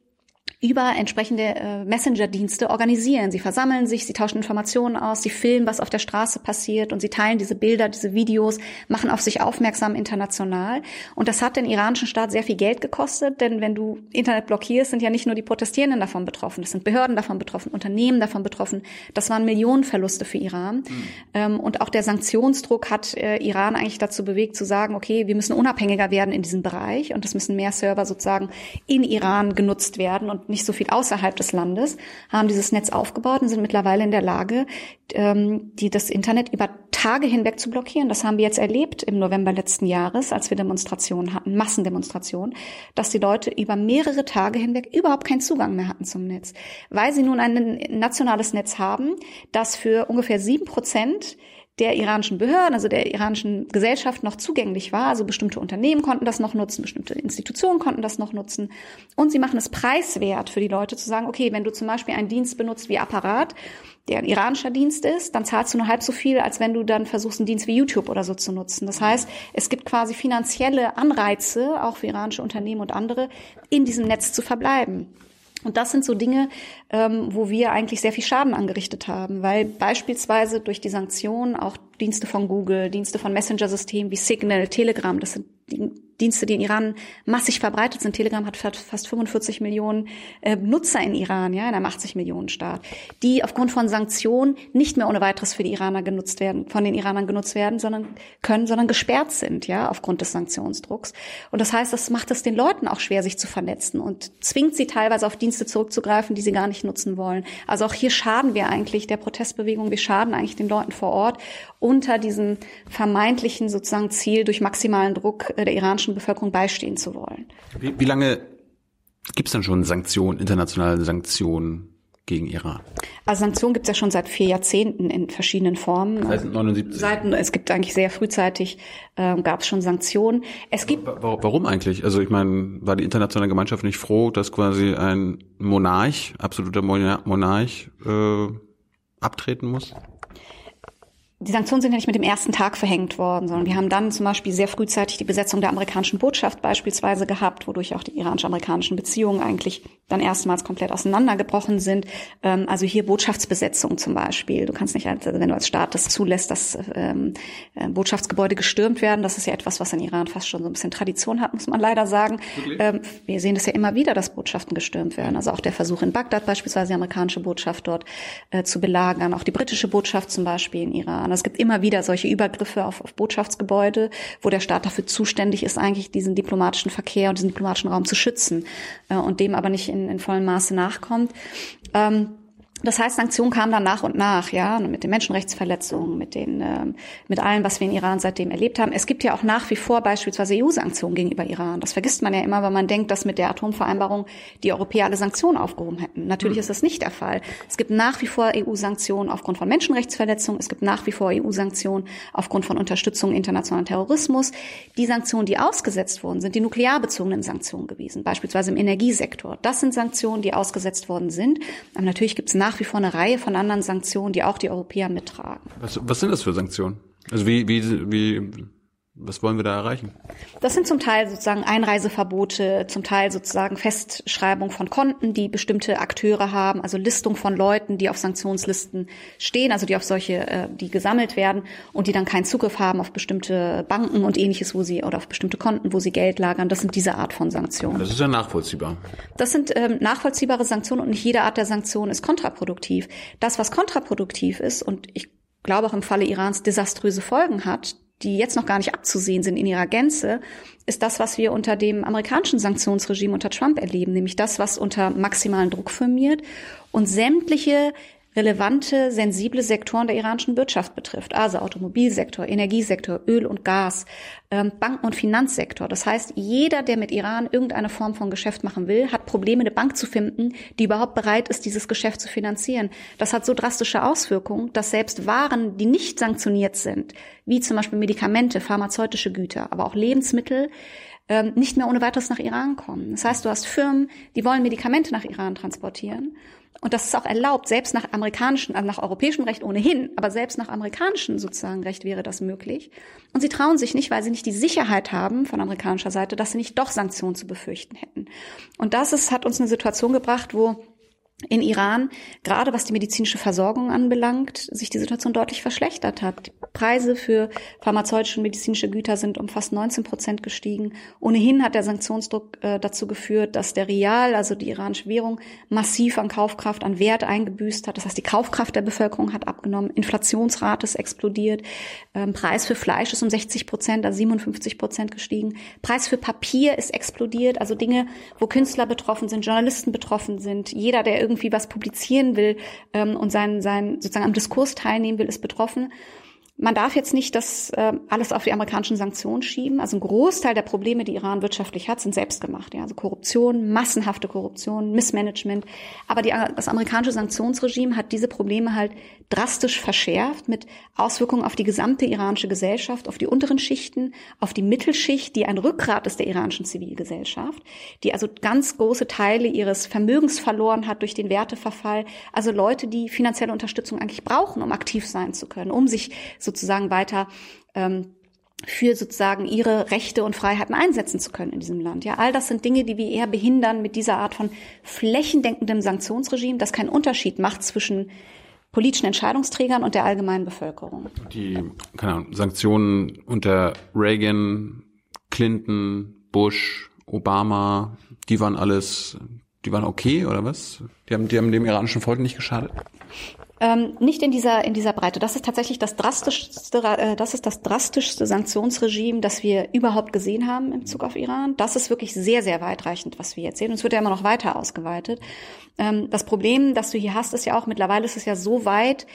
über entsprechende äh, Messenger-Dienste organisieren. Sie versammeln sich, sie tauschen Informationen aus, sie filmen, was auf der Straße passiert und sie teilen diese Bilder, diese Videos, machen auf sich aufmerksam international. Und das hat den iranischen Staat sehr viel Geld gekostet, denn wenn du Internet blockierst, sind ja nicht nur die Protestierenden davon betroffen, es sind Behörden davon betroffen, Unternehmen davon betroffen. Das waren Millionenverluste für Iran. Mhm. Ähm, und auch der Sanktionsdruck hat äh, Iran eigentlich dazu bewegt, zu sagen, okay, wir müssen unabhängiger werden in diesem Bereich und es müssen mehr Server sozusagen in Iran genutzt werden und nicht so viel außerhalb des Landes, haben dieses Netz aufgebaut und sind mittlerweile in der Lage, ähm, die das Internet über Tage hinweg zu blockieren. Das haben wir jetzt erlebt im November letzten Jahres, als wir Demonstrationen hatten, Massendemonstrationen, dass die Leute über mehrere Tage hinweg überhaupt keinen Zugang mehr hatten zum Netz, weil sie nun ein nationales Netz haben, das für ungefähr sieben Prozent der iranischen Behörden, also der iranischen Gesellschaft noch zugänglich war. Also bestimmte Unternehmen konnten das noch nutzen, bestimmte Institutionen konnten das noch nutzen. Und sie machen es preiswert für die Leute zu sagen, okay, wenn du zum Beispiel einen Dienst benutzt wie Apparat, der ein iranischer Dienst ist, dann zahlst du nur halb so viel, als wenn du dann versuchst, einen Dienst wie YouTube oder so zu nutzen. Das heißt, es gibt quasi finanzielle Anreize, auch für iranische Unternehmen und andere, in diesem Netz zu verbleiben. Und das sind so Dinge, ähm, wo wir eigentlich sehr viel Schaden angerichtet haben, weil beispielsweise durch die Sanktionen auch Dienste von Google, Dienste von Messenger-Systemen wie Signal, Telegram, das sind die Dienste, die in Iran massig verbreitet sind. Telegram hat fast 45 Millionen äh, Nutzer in Iran, ja, in einem 80 Millionen Staat, die aufgrund von Sanktionen nicht mehr ohne weiteres für die Iraner genutzt werden, von den Iranern genutzt werden, sondern können, sondern gesperrt sind, ja, aufgrund des Sanktionsdrucks. Und das heißt, das macht es den Leuten auch schwer, sich zu vernetzen und zwingt sie teilweise auf Dienste zurückzugreifen, die sie gar nicht nutzen wollen. Also auch hier schaden wir eigentlich der Protestbewegung, wir schaden eigentlich den Leuten vor Ort unter diesem vermeintlichen sozusagen Ziel durch maximalen Druck der iranischen Bevölkerung beistehen zu wollen. Wie, wie lange gibt es denn schon Sanktionen, internationale Sanktionen gegen Iran? Also Sanktionen gibt es ja schon seit vier Jahrzehnten in verschiedenen Formen. Seit 79. Seit, es gibt eigentlich sehr frühzeitig äh, gab es schon Sanktionen. Es gibt warum eigentlich? Also ich meine, war die internationale Gemeinschaft nicht froh, dass quasi ein Monarch, absoluter Monarch, äh, abtreten muss? Die Sanktionen sind ja nicht mit dem ersten Tag verhängt worden, sondern wir haben dann zum Beispiel sehr frühzeitig die Besetzung der amerikanischen Botschaft beispielsweise gehabt, wodurch auch die iranisch-amerikanischen Beziehungen eigentlich dann erstmals komplett auseinandergebrochen sind. Ähm, also hier Botschaftsbesetzung zum Beispiel. Du kannst nicht, als, wenn du als Staat das zulässt, dass ähm, äh, Botschaftsgebäude gestürmt werden. Das ist ja etwas, was in Iran fast schon so ein bisschen Tradition hat, muss man leider sagen. Ähm, wir sehen das ja immer wieder, dass Botschaften gestürmt werden. Also auch der Versuch in Bagdad beispielsweise, die amerikanische Botschaft dort äh, zu belagern, auch die britische Botschaft zum Beispiel in Iran. Es gibt immer wieder solche Übergriffe auf, auf Botschaftsgebäude, wo der Staat dafür zuständig ist, eigentlich diesen diplomatischen Verkehr und diesen diplomatischen Raum zu schützen äh, und dem aber nicht in, in vollem Maße nachkommt. Ähm, das heißt, Sanktionen kamen dann nach und nach, ja, mit den Menschenrechtsverletzungen, mit den, ähm, mit allem, was wir in Iran seitdem erlebt haben. Es gibt ja auch nach wie vor beispielsweise EU-Sanktionen gegenüber Iran. Das vergisst man ja immer, weil man denkt, dass mit der Atomvereinbarung die Europäer alle Sanktionen aufgehoben hätten. Natürlich mhm. ist das nicht der Fall. Es gibt nach wie vor EU-Sanktionen aufgrund von Menschenrechtsverletzungen. Es gibt nach wie vor EU-Sanktionen aufgrund von Unterstützung internationalen Terrorismus. Die Sanktionen, die ausgesetzt wurden, sind die nuklearbezogenen Sanktionen gewesen, beispielsweise im Energiesektor. Das sind Sanktionen, die ausgesetzt worden sind. Aber natürlich gibt es nach nach wie vor eine Reihe von anderen Sanktionen, die auch die Europäer mittragen. Was, was sind das für Sanktionen? Also wie, wie, wie, was wollen wir da erreichen? Das sind zum Teil sozusagen Einreiseverbote, zum Teil sozusagen Festschreibung von Konten, die bestimmte Akteure haben, also Listung von Leuten, die auf Sanktionslisten stehen, also die auf solche, äh, die gesammelt werden und die dann keinen Zugriff haben auf bestimmte Banken und ähnliches, wo sie oder auf bestimmte Konten, wo sie Geld lagern. Das sind diese Art von Sanktionen. Das ist ja nachvollziehbar. Das sind ähm, nachvollziehbare Sanktionen und nicht jede Art der Sanktion ist kontraproduktiv. Das, was kontraproduktiv ist und ich glaube auch im Falle Irans desaströse Folgen hat, die jetzt noch gar nicht abzusehen sind in ihrer Gänze, ist das, was wir unter dem amerikanischen Sanktionsregime unter Trump erleben, nämlich das, was unter maximalen Druck firmiert und sämtliche relevante, sensible Sektoren der iranischen Wirtschaft betrifft, also Automobilsektor, Energiesektor, Öl und Gas, ähm, Banken- und Finanzsektor. Das heißt, jeder, der mit Iran irgendeine Form von Geschäft machen will, hat Probleme, eine Bank zu finden, die überhaupt bereit ist, dieses Geschäft zu finanzieren. Das hat so drastische Auswirkungen, dass selbst Waren, die nicht sanktioniert sind, wie zum Beispiel Medikamente, pharmazeutische Güter, aber auch Lebensmittel, ähm, nicht mehr ohne weiteres nach Iran kommen. Das heißt, du hast Firmen, die wollen Medikamente nach Iran transportieren und das ist auch erlaubt, selbst nach amerikanischem, also nach europäischem Recht ohnehin, aber selbst nach amerikanischem sozusagen Recht wäre das möglich. Und sie trauen sich nicht, weil sie nicht die Sicherheit haben von amerikanischer Seite, dass sie nicht doch Sanktionen zu befürchten hätten. Und das ist, hat uns eine Situation gebracht, wo in Iran, gerade was die medizinische Versorgung anbelangt, sich die Situation deutlich verschlechtert hat. Die Preise für pharmazeutische und medizinische Güter sind um fast 19 Prozent gestiegen. Ohnehin hat der Sanktionsdruck äh, dazu geführt, dass der Rial, also die iranische Währung, massiv an Kaufkraft, an Wert eingebüßt hat. Das heißt, die Kaufkraft der Bevölkerung hat abgenommen, Inflationsrate ist explodiert, ähm, Preis für Fleisch ist um 60 Prozent, also 57 Prozent gestiegen, Preis für Papier ist explodiert, also Dinge, wo Künstler betroffen sind, Journalisten betroffen sind, jeder, der irgendwie was publizieren will ähm, und sein, sein sozusagen am Diskurs teilnehmen will, ist betroffen. Man darf jetzt nicht das äh, alles auf die amerikanischen Sanktionen schieben. Also ein Großteil der Probleme, die Iran wirtschaftlich hat, sind selbstgemacht. Ja? Also Korruption, massenhafte Korruption, Missmanagement. Aber die, das amerikanische Sanktionsregime hat diese Probleme halt drastisch verschärft mit Auswirkungen auf die gesamte iranische Gesellschaft, auf die unteren Schichten, auf die Mittelschicht, die ein Rückgrat ist der iranischen Zivilgesellschaft, die also ganz große Teile ihres Vermögens verloren hat durch den Werteverfall. Also Leute, die finanzielle Unterstützung eigentlich brauchen, um aktiv sein zu können, um sich sozusagen weiter ähm, für sozusagen ihre Rechte und Freiheiten einsetzen zu können in diesem Land. Ja, all das sind Dinge, die wir eher behindern mit dieser Art von flächendeckendem Sanktionsregime, das keinen Unterschied macht zwischen politischen Entscheidungsträgern und der allgemeinen Bevölkerung. Die keine Ahnung, Sanktionen unter Reagan, Clinton, Bush, Obama, die waren alles, die waren okay oder was? Die haben, die haben dem iranischen Volk nicht geschadet? Ähm, nicht in dieser, in dieser Breite. Das ist tatsächlich das drastischste, äh, das ist das drastischste Sanktionsregime, das wir überhaupt gesehen haben im Zug auf Iran. Das ist wirklich sehr, sehr weitreichend, was wir jetzt sehen. Und es wird ja immer noch weiter ausgeweitet. Ähm, das Problem, das du hier hast, ist ja auch, mittlerweile ist es ja so weit,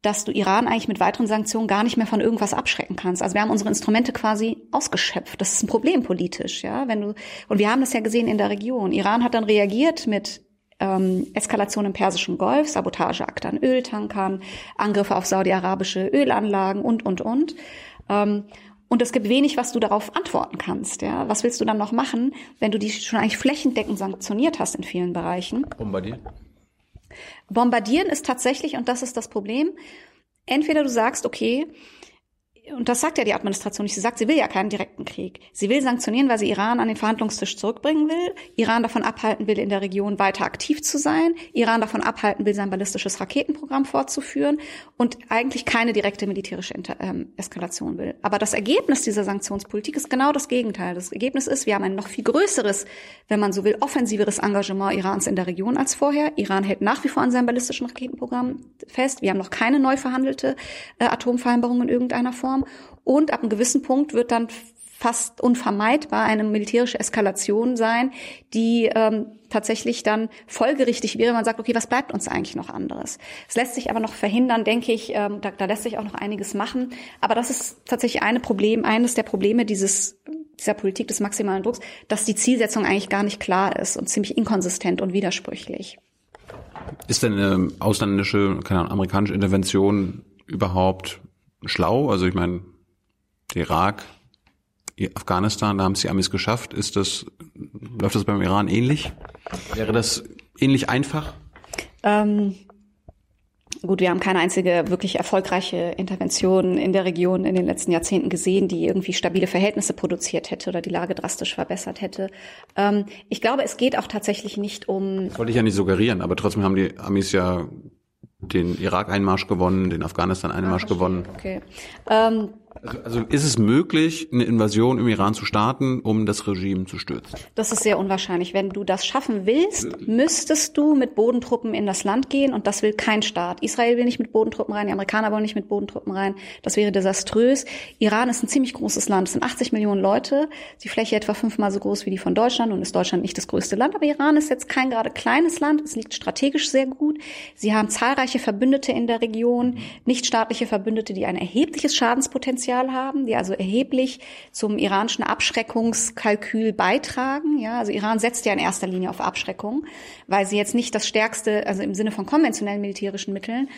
dass du Iran eigentlich mit weiteren Sanktionen gar nicht mehr von irgendwas abschrecken kannst. Also wir haben unsere Instrumente quasi ausgeschöpft. Das ist ein Problem politisch, ja. Wenn du, und wir haben das ja gesehen in der Region. Iran hat dann reagiert mit ähm, Eskalation im Persischen Golf, Sabotageakte an Öltankern, Angriffe auf saudi-arabische Ölanlagen und, und, und. Ähm, und es gibt wenig, was du darauf antworten kannst. Ja? Was willst du dann noch machen, wenn du die schon eigentlich flächendeckend sanktioniert hast in vielen Bereichen? Bombardieren? Bombardieren ist tatsächlich, und das ist das Problem, entweder du sagst, okay, und das sagt ja die Administration nicht. Sie sagt, sie will ja keinen direkten Krieg. Sie will sanktionieren, weil sie Iran an den Verhandlungstisch zurückbringen will, Iran davon abhalten will, in der Region weiter aktiv zu sein, Iran davon abhalten will, sein ballistisches Raketenprogramm fortzuführen und eigentlich keine direkte militärische Inter ähm, Eskalation will. Aber das Ergebnis dieser Sanktionspolitik ist genau das Gegenteil. Das Ergebnis ist, wir haben ein noch viel größeres, wenn man so will, offensiveres Engagement Irans in der Region als vorher. Iran hält nach wie vor an seinem ballistischen Raketenprogramm fest. Wir haben noch keine neu verhandelte äh, Atomvereinbarung in irgendeiner Form. Form. Und ab einem gewissen Punkt wird dann fast unvermeidbar eine militärische Eskalation sein, die ähm, tatsächlich dann folgerichtig wäre. Man sagt, okay, was bleibt uns eigentlich noch anderes? Es lässt sich aber noch verhindern, denke ich. Ähm, da, da lässt sich auch noch einiges machen. Aber das ist tatsächlich eine Problem, eines der Probleme dieses dieser Politik des maximalen Drucks, dass die Zielsetzung eigentlich gar nicht klar ist und ziemlich inkonsistent und widersprüchlich. Ist denn eine ausländische, keine Ahnung, amerikanische Intervention überhaupt schlau. Also ich meine, Irak, Afghanistan, da haben es die Amis geschafft. Ist das, läuft das beim Iran ähnlich? Wäre das ähnlich einfach? Ähm, gut, wir haben keine einzige wirklich erfolgreiche Intervention in der Region in den letzten Jahrzehnten gesehen, die irgendwie stabile Verhältnisse produziert hätte oder die Lage drastisch verbessert hätte. Ähm, ich glaube, es geht auch tatsächlich nicht um. Das wollte ich ja nicht suggerieren, aber trotzdem haben die Amis ja den Irak-Einmarsch gewonnen, den Afghanistan-Einmarsch ah, gewonnen. Okay. Ähm, also, also ist es möglich, eine Invasion im Iran zu starten, um das Regime zu stürzen? Das ist sehr unwahrscheinlich. Wenn du das schaffen willst, müsstest du mit Bodentruppen in das Land gehen und das will kein Staat. Israel will nicht mit Bodentruppen rein, die Amerikaner wollen nicht mit Bodentruppen rein. Das wäre desaströs. Iran ist ein ziemlich großes Land. Es sind 80 Millionen Leute, die Fläche etwa fünfmal so groß wie die von Deutschland und ist Deutschland nicht das größte Land. Aber Iran ist jetzt kein gerade kleines Land. Es liegt strategisch sehr gut. Sie haben zahlreiche Verbündete in der Region, nichtstaatliche Verbündete, die ein erhebliches Schadenspotenzial Potenzial haben, die also erheblich zum iranischen Abschreckungskalkül beitragen. Ja, also Iran setzt ja in erster Linie auf Abschreckung, weil sie jetzt nicht das stärkste, also im Sinne von konventionellen militärischen Mitteln,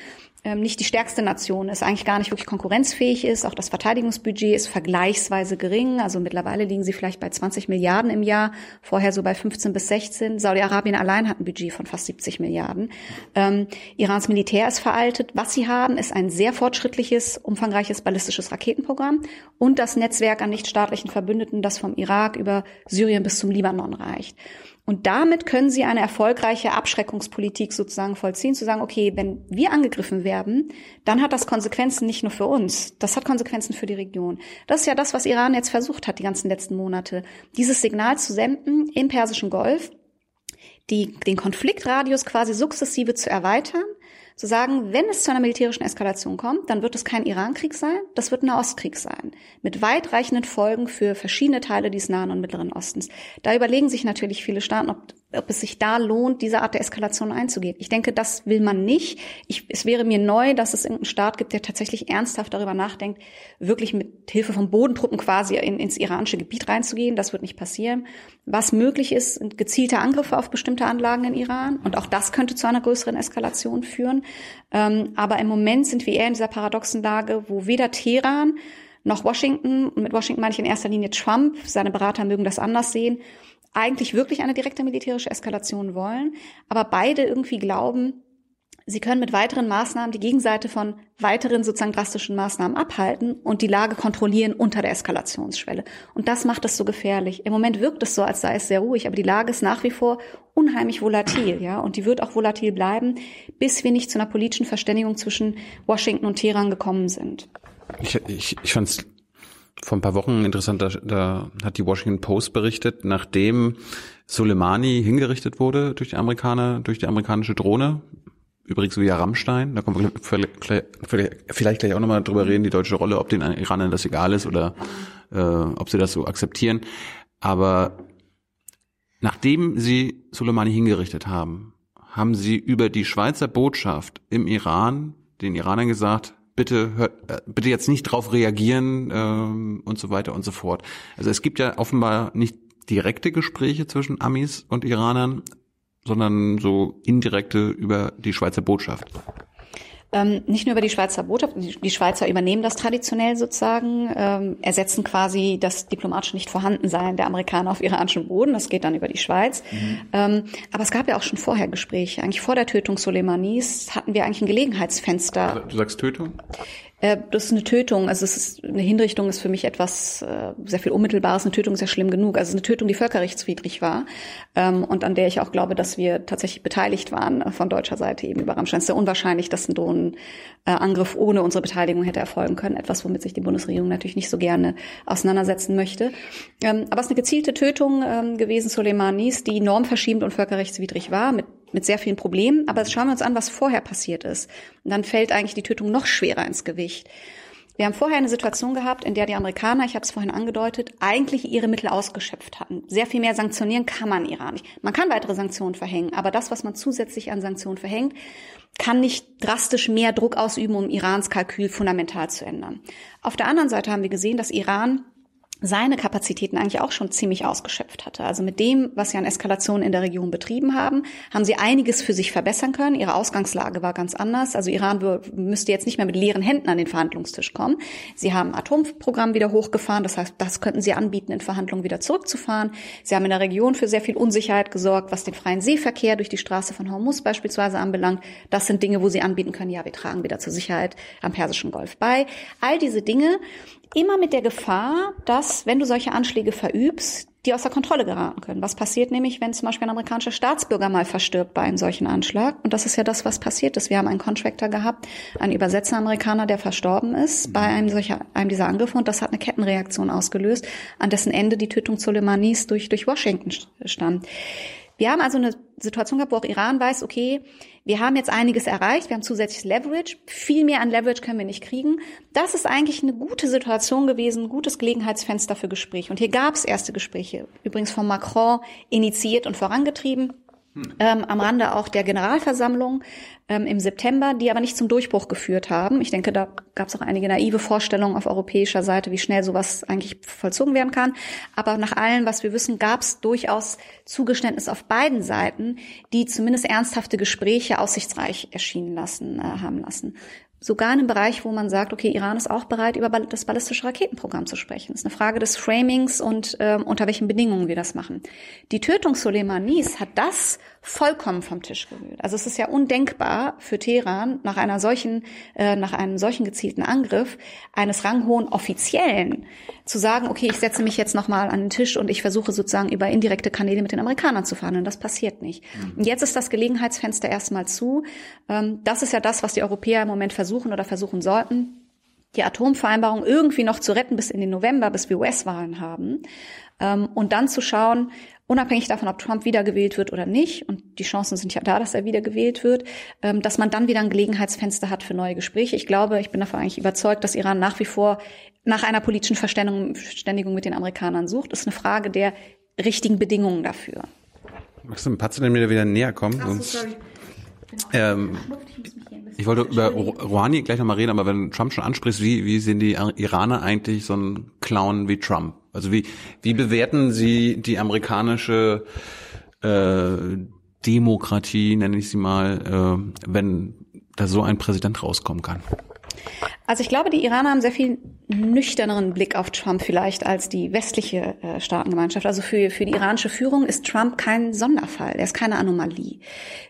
nicht die stärkste Nation ist, eigentlich gar nicht wirklich konkurrenzfähig ist. Auch das Verteidigungsbudget ist vergleichsweise gering. Also mittlerweile liegen sie vielleicht bei 20 Milliarden im Jahr, vorher so bei 15 bis 16. Saudi-Arabien allein hat ein Budget von fast 70 Milliarden. Ähm, Irans Militär ist veraltet. Was sie haben, ist ein sehr fortschrittliches, umfangreiches ballistisches Raketenprogramm und das Netzwerk an nichtstaatlichen Verbündeten, das vom Irak über Syrien bis zum Libanon reicht. Und damit können sie eine erfolgreiche Abschreckungspolitik sozusagen vollziehen, zu sagen, okay, wenn wir angegriffen werden, dann hat das Konsequenzen nicht nur für uns, das hat Konsequenzen für die Region. Das ist ja das, was Iran jetzt versucht hat, die ganzen letzten Monate, dieses Signal zu senden im Persischen Golf, die, den Konfliktradius quasi sukzessive zu erweitern, zu sagen, wenn es zu einer militärischen Eskalation kommt, dann wird es kein Irankrieg sein, das wird ein Ostkrieg sein, mit weitreichenden Folgen für verschiedene Teile des Nahen und Mittleren Ostens. Da überlegen sich natürlich viele Staaten, ob, ob es sich da lohnt, diese Art der Eskalation einzugehen. Ich denke, das will man nicht. Ich, es wäre mir neu, dass es irgendeinen Staat gibt, der tatsächlich ernsthaft darüber nachdenkt, wirklich mit Hilfe von Bodentruppen quasi in, ins iranische Gebiet reinzugehen. Das wird nicht passieren. Was möglich ist, sind gezielte Angriffe auf bestimmte Anlagen in Iran. Und auch das könnte zu einer größeren Eskalation führen. Ähm, aber im Moment sind wir eher in dieser paradoxen Lage, wo weder Teheran noch Washington, und mit Washington meine ich in erster Linie Trump, seine Berater mögen das anders sehen, eigentlich wirklich eine direkte militärische Eskalation wollen, aber beide irgendwie glauben, sie können mit weiteren Maßnahmen die Gegenseite von weiteren sozusagen drastischen Maßnahmen abhalten und die Lage kontrollieren unter der Eskalationsschwelle. Und das macht es so gefährlich. Im Moment wirkt es so, als sei es sehr ruhig, aber die Lage ist nach wie vor unheimlich volatil, ja, und die wird auch volatil bleiben, bis wir nicht zu einer politischen Verständigung zwischen Washington und Teheran gekommen sind. Ich, ich, ich fand es vor ein paar Wochen interessant, da, da hat die Washington Post berichtet, nachdem Soleimani hingerichtet wurde durch die Amerikaner, durch die amerikanische Drohne, übrigens wie Rammstein, da kommen wir vielleicht gleich auch nochmal drüber reden, die deutsche Rolle, ob den Iranern das egal ist oder äh, ob sie das so akzeptieren. Aber nachdem sie Soleimani hingerichtet haben, haben sie über die Schweizer Botschaft im Iran den Iranern gesagt, bitte hört, äh, bitte jetzt nicht drauf reagieren ähm, und so weiter und so fort. Also es gibt ja offenbar nicht direkte Gespräche zwischen Amis und Iranern, sondern so indirekte über die Schweizer Botschaft. Ähm, nicht nur über die Schweizer Botschaft, die Schweizer übernehmen das traditionell sozusagen, ähm, ersetzen quasi das diplomatische Nicht-Vorhandensein der Amerikaner auf iranischem Boden. Das geht dann über die Schweiz. Mhm. Ähm, aber es gab ja auch schon vorher Gespräche. Eigentlich vor der Tötung Soleimanis hatten wir eigentlich ein Gelegenheitsfenster. Du sagst Tötung? Äh, das ist eine Tötung. Also es ist eine Hinrichtung ist für mich etwas äh, sehr viel unmittelbares. Eine Tötung ist ja schlimm genug. Also eine Tötung, die völkerrechtswidrig war ähm, und an der ich auch glaube, dass wir tatsächlich beteiligt waren äh, von deutscher Seite eben über Rammstein. Es ist sehr unwahrscheinlich, dass ein Drohnenangriff ohne unsere Beteiligung hätte erfolgen können. Etwas, womit sich die Bundesregierung natürlich nicht so gerne auseinandersetzen möchte. Ähm, aber es ist eine gezielte Tötung ähm, gewesen, Soleimanis, die normverschiebend und völkerrechtswidrig war mit mit sehr vielen Problemen. Aber schauen wir uns an, was vorher passiert ist. Und dann fällt eigentlich die Tötung noch schwerer ins Gewicht. Wir haben vorher eine Situation gehabt, in der die Amerikaner, ich habe es vorhin angedeutet, eigentlich ihre Mittel ausgeschöpft hatten. Sehr viel mehr sanktionieren kann man Iran nicht. Man kann weitere Sanktionen verhängen, aber das, was man zusätzlich an Sanktionen verhängt, kann nicht drastisch mehr Druck ausüben, um Irans Kalkül fundamental zu ändern. Auf der anderen Seite haben wir gesehen, dass Iran seine Kapazitäten eigentlich auch schon ziemlich ausgeschöpft hatte. Also mit dem, was sie an Eskalation in der Region betrieben haben, haben sie einiges für sich verbessern können. Ihre Ausgangslage war ganz anders. Also Iran müsste jetzt nicht mehr mit leeren Händen an den Verhandlungstisch kommen. Sie haben Atomprogramm wieder hochgefahren. Das heißt, das könnten sie anbieten, in Verhandlungen wieder zurückzufahren. Sie haben in der Region für sehr viel Unsicherheit gesorgt, was den freien Seeverkehr durch die Straße von Hormuz beispielsweise anbelangt. Das sind Dinge, wo sie anbieten können, ja, wir tragen wieder zur Sicherheit am Persischen Golf bei. All diese Dinge Immer mit der Gefahr, dass, wenn du solche Anschläge verübst, die außer Kontrolle geraten können. Was passiert nämlich, wenn zum Beispiel ein amerikanischer Staatsbürger mal verstirbt bei einem solchen Anschlag? Und das ist ja das, was passiert ist. Wir haben einen Contractor gehabt, einen Übersetzer-Amerikaner, der verstorben ist bei einem solcher, einem dieser Angriffe und das hat eine Kettenreaktion ausgelöst, an dessen Ende die Tötung Soleimanis durch, durch Washington stand. Wir haben also eine Situation gehabt, wo auch Iran weiß, okay, wir haben jetzt einiges erreicht, wir haben zusätzliches Leverage, viel mehr an Leverage können wir nicht kriegen. Das ist eigentlich eine gute Situation gewesen, ein gutes Gelegenheitsfenster für Gespräche. Und hier gab es erste Gespräche, übrigens von Macron initiiert und vorangetrieben ähm, am Rande auch der Generalversammlung ähm, im September, die aber nicht zum Durchbruch geführt haben. Ich denke, da gab es auch einige naive Vorstellungen auf europäischer Seite, wie schnell sowas eigentlich vollzogen werden kann. Aber nach allem, was wir wissen, gab es durchaus Zugeständnis auf beiden Seiten, die zumindest ernsthafte Gespräche aussichtsreich erschienen lassen, äh, haben lassen sogar in einem Bereich, wo man sagt, okay, Iran ist auch bereit, über das ballistische Raketenprogramm zu sprechen. Das ist eine Frage des Framings und ähm, unter welchen Bedingungen wir das machen. Die Tötung Soleimanis hat das vollkommen vom Tisch gewühlt. Also es ist ja undenkbar für Teheran nach einer solchen, äh, nach einem solchen gezielten Angriff eines ranghohen Offiziellen zu sagen, okay, ich setze mich jetzt nochmal an den Tisch und ich versuche sozusagen über indirekte Kanäle mit den Amerikanern zu verhandeln. Das passiert nicht. Mhm. Und jetzt ist das Gelegenheitsfenster erstmal zu. Ähm, das ist ja das, was die Europäer im Moment versuchen oder versuchen sollten die Atomvereinbarung irgendwie noch zu retten bis in den November, bis wir US-Wahlen haben. Ähm, und dann zu schauen, unabhängig davon, ob Trump wiedergewählt wird oder nicht, und die Chancen sind ja da, dass er wiedergewählt wird, ähm, dass man dann wieder ein Gelegenheitsfenster hat für neue Gespräche. Ich glaube, ich bin davon eigentlich überzeugt, dass Iran nach wie vor nach einer politischen Verständigung mit den Amerikanern sucht. Das ist eine Frage der richtigen Bedingungen dafür. Magst du ein paar zu dem wieder näher kommen? Ach so, sorry. Genau. Ähm, ich wollte über Rouhani gleich nochmal reden, aber wenn Trump schon ansprichst, wie, wie sehen die Iraner eigentlich so einen Clown wie Trump? Also wie, wie bewerten Sie die amerikanische äh, Demokratie, nenne ich sie mal, äh, wenn da so ein Präsident rauskommen kann? Also ich glaube, die Iraner haben sehr viel nüchterneren Blick auf Trump vielleicht als die westliche äh, Staatengemeinschaft. Also für, für die iranische Führung ist Trump kein Sonderfall, er ist keine Anomalie.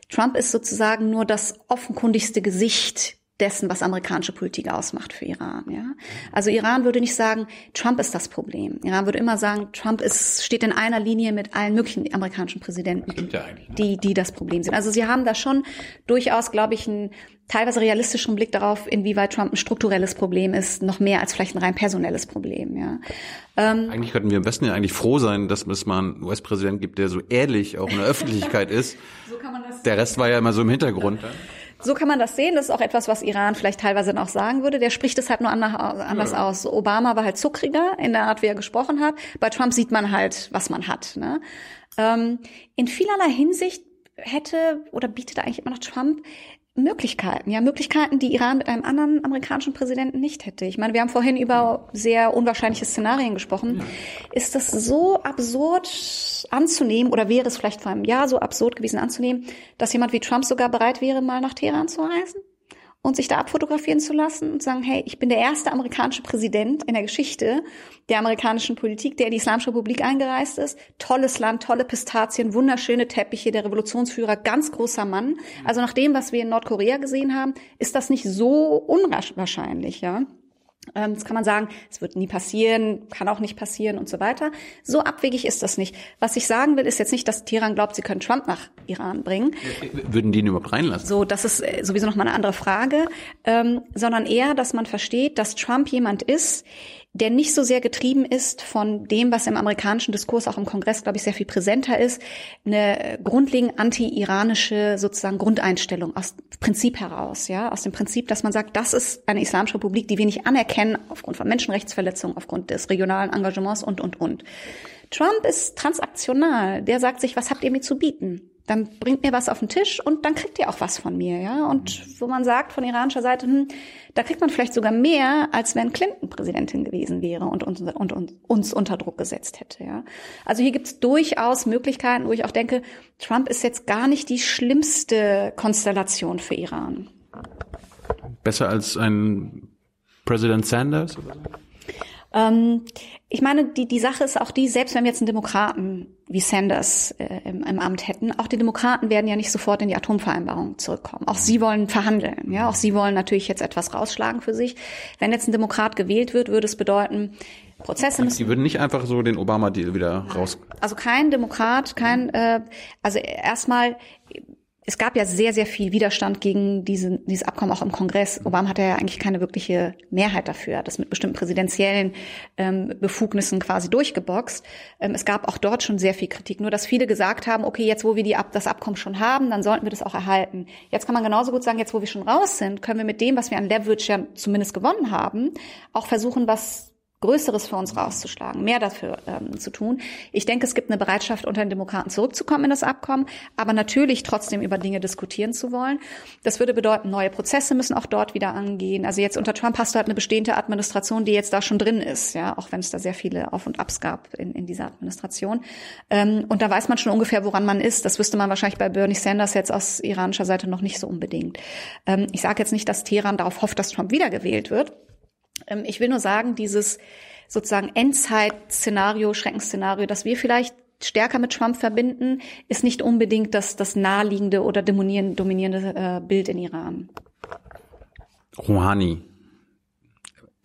Trump ist sozusagen nur das offenkundigste Gesicht dessen, was amerikanische Politik ausmacht für Iran. Ja? Also Iran würde nicht sagen, Trump ist das Problem. Iran würde immer sagen, Trump ist, steht in einer Linie mit allen möglichen amerikanischen Präsidenten, ja ne? die, die das Problem sind. Also sie haben da schon durchaus, glaube ich, einen teilweise realistischen Blick darauf, inwieweit Trump ein strukturelles Problem ist, noch mehr als vielleicht ein rein personelles Problem. Ja. Ähm, eigentlich könnten wir im Westen ja eigentlich froh sein, dass es mal einen US-Präsident gibt, der so ehrlich auch in der Öffentlichkeit ist. So kann man das der Rest war ja immer so im Hintergrund. So kann man das sehen. Das ist auch etwas, was Iran vielleicht teilweise noch sagen würde. Der spricht es halt nur anders aus. Obama war halt zuckriger in der Art, wie er gesprochen hat. Bei Trump sieht man halt, was man hat. Ne? Ähm, in vielerlei Hinsicht hätte oder bietet eigentlich immer noch Trump Möglichkeiten, ja, Möglichkeiten, die Iran mit einem anderen amerikanischen Präsidenten nicht hätte. Ich meine, wir haben vorhin über sehr unwahrscheinliche Szenarien gesprochen. Ist das so absurd anzunehmen oder wäre es vielleicht vor einem Jahr so absurd gewesen anzunehmen, dass jemand wie Trump sogar bereit wäre, mal nach Teheran zu reisen? Und sich da abfotografieren zu lassen und sagen, hey, ich bin der erste amerikanische Präsident in der Geschichte der amerikanischen Politik, der in die Islamische Republik eingereist ist. Tolles Land, tolle Pistazien, wunderschöne Teppiche, der Revolutionsführer, ganz großer Mann. Also nach dem, was wir in Nordkorea gesehen haben, ist das nicht so unwahrscheinlich, ja. Ähm, das kann man sagen, es wird nie passieren, kann auch nicht passieren und so weiter. So abwegig ist das nicht. Was ich sagen will, ist jetzt nicht, dass Teheran glaubt, sie können Trump nach Iran bringen. Würden die ihn überhaupt reinlassen? So, das ist äh, sowieso noch mal eine andere Frage, ähm, sondern eher, dass man versteht, dass Trump jemand ist, der nicht so sehr getrieben ist von dem, was im amerikanischen Diskurs auch im Kongress, glaube ich, sehr viel präsenter ist, eine grundlegend anti-iranische sozusagen Grundeinstellung aus Prinzip heraus, ja, aus dem Prinzip, dass man sagt, das ist eine islamische Republik, die wir nicht anerkennen aufgrund von Menschenrechtsverletzungen, aufgrund des regionalen Engagements und, und, und. Trump ist transaktional. Der sagt sich, was habt ihr mir zu bieten? Dann bringt mir was auf den Tisch und dann kriegt ihr auch was von mir, ja. Und wo man sagt von iranischer Seite, hm, da kriegt man vielleicht sogar mehr, als wenn Clinton Präsidentin gewesen wäre und uns, und, und uns unter Druck gesetzt hätte, ja. Also hier gibt es durchaus Möglichkeiten, wo ich auch denke, Trump ist jetzt gar nicht die schlimmste Konstellation für Iran. Besser als ein Präsident Sanders oder? Ähm, ich meine, die, die Sache ist auch die, selbst wenn wir jetzt einen Demokraten wie Sanders äh, im, im, Amt hätten, auch die Demokraten werden ja nicht sofort in die Atomvereinbarung zurückkommen. Auch sie wollen verhandeln. Ja, auch sie wollen natürlich jetzt etwas rausschlagen für sich. Wenn jetzt ein Demokrat gewählt wird, würde es bedeuten, Prozesse müssen. Die würden nicht einfach so den Obama-Deal wieder raus. Also kein Demokrat, kein, äh, also erstmal es gab ja sehr, sehr viel Widerstand gegen diese, dieses Abkommen auch im Kongress. Obama hatte ja eigentlich keine wirkliche Mehrheit dafür, hat das mit bestimmten präsidentiellen ähm, Befugnissen quasi durchgeboxt. Ähm, es gab auch dort schon sehr viel Kritik. Nur, dass viele gesagt haben, okay, jetzt wo wir die, das Abkommen schon haben, dann sollten wir das auch erhalten. Jetzt kann man genauso gut sagen, jetzt wo wir schon raus sind, können wir mit dem, was wir an Leverage ja zumindest gewonnen haben, auch versuchen, was Größeres für uns rauszuschlagen, mehr dafür ähm, zu tun. Ich denke, es gibt eine Bereitschaft, unter den Demokraten zurückzukommen in das Abkommen, aber natürlich trotzdem über Dinge diskutieren zu wollen. Das würde bedeuten, neue Prozesse müssen auch dort wieder angehen. Also jetzt unter Trump hast du halt eine bestehende Administration, die jetzt da schon drin ist, ja, auch wenn es da sehr viele Auf und Abs gab in, in dieser Administration. Ähm, und da weiß man schon ungefähr, woran man ist. Das wüsste man wahrscheinlich bei Bernie Sanders jetzt aus iranischer Seite noch nicht so unbedingt. Ähm, ich sage jetzt nicht, dass Teheran darauf hofft, dass Trump wiedergewählt wird. Ähm, ich will nur sagen, dieses sozusagen Endzeit-Szenario, Schreckensszenario, dass wir vielleicht stärker mit Trump verbinden, ist nicht unbedingt das, das naheliegende oder dominierende äh, Bild in Iran. Rouhani,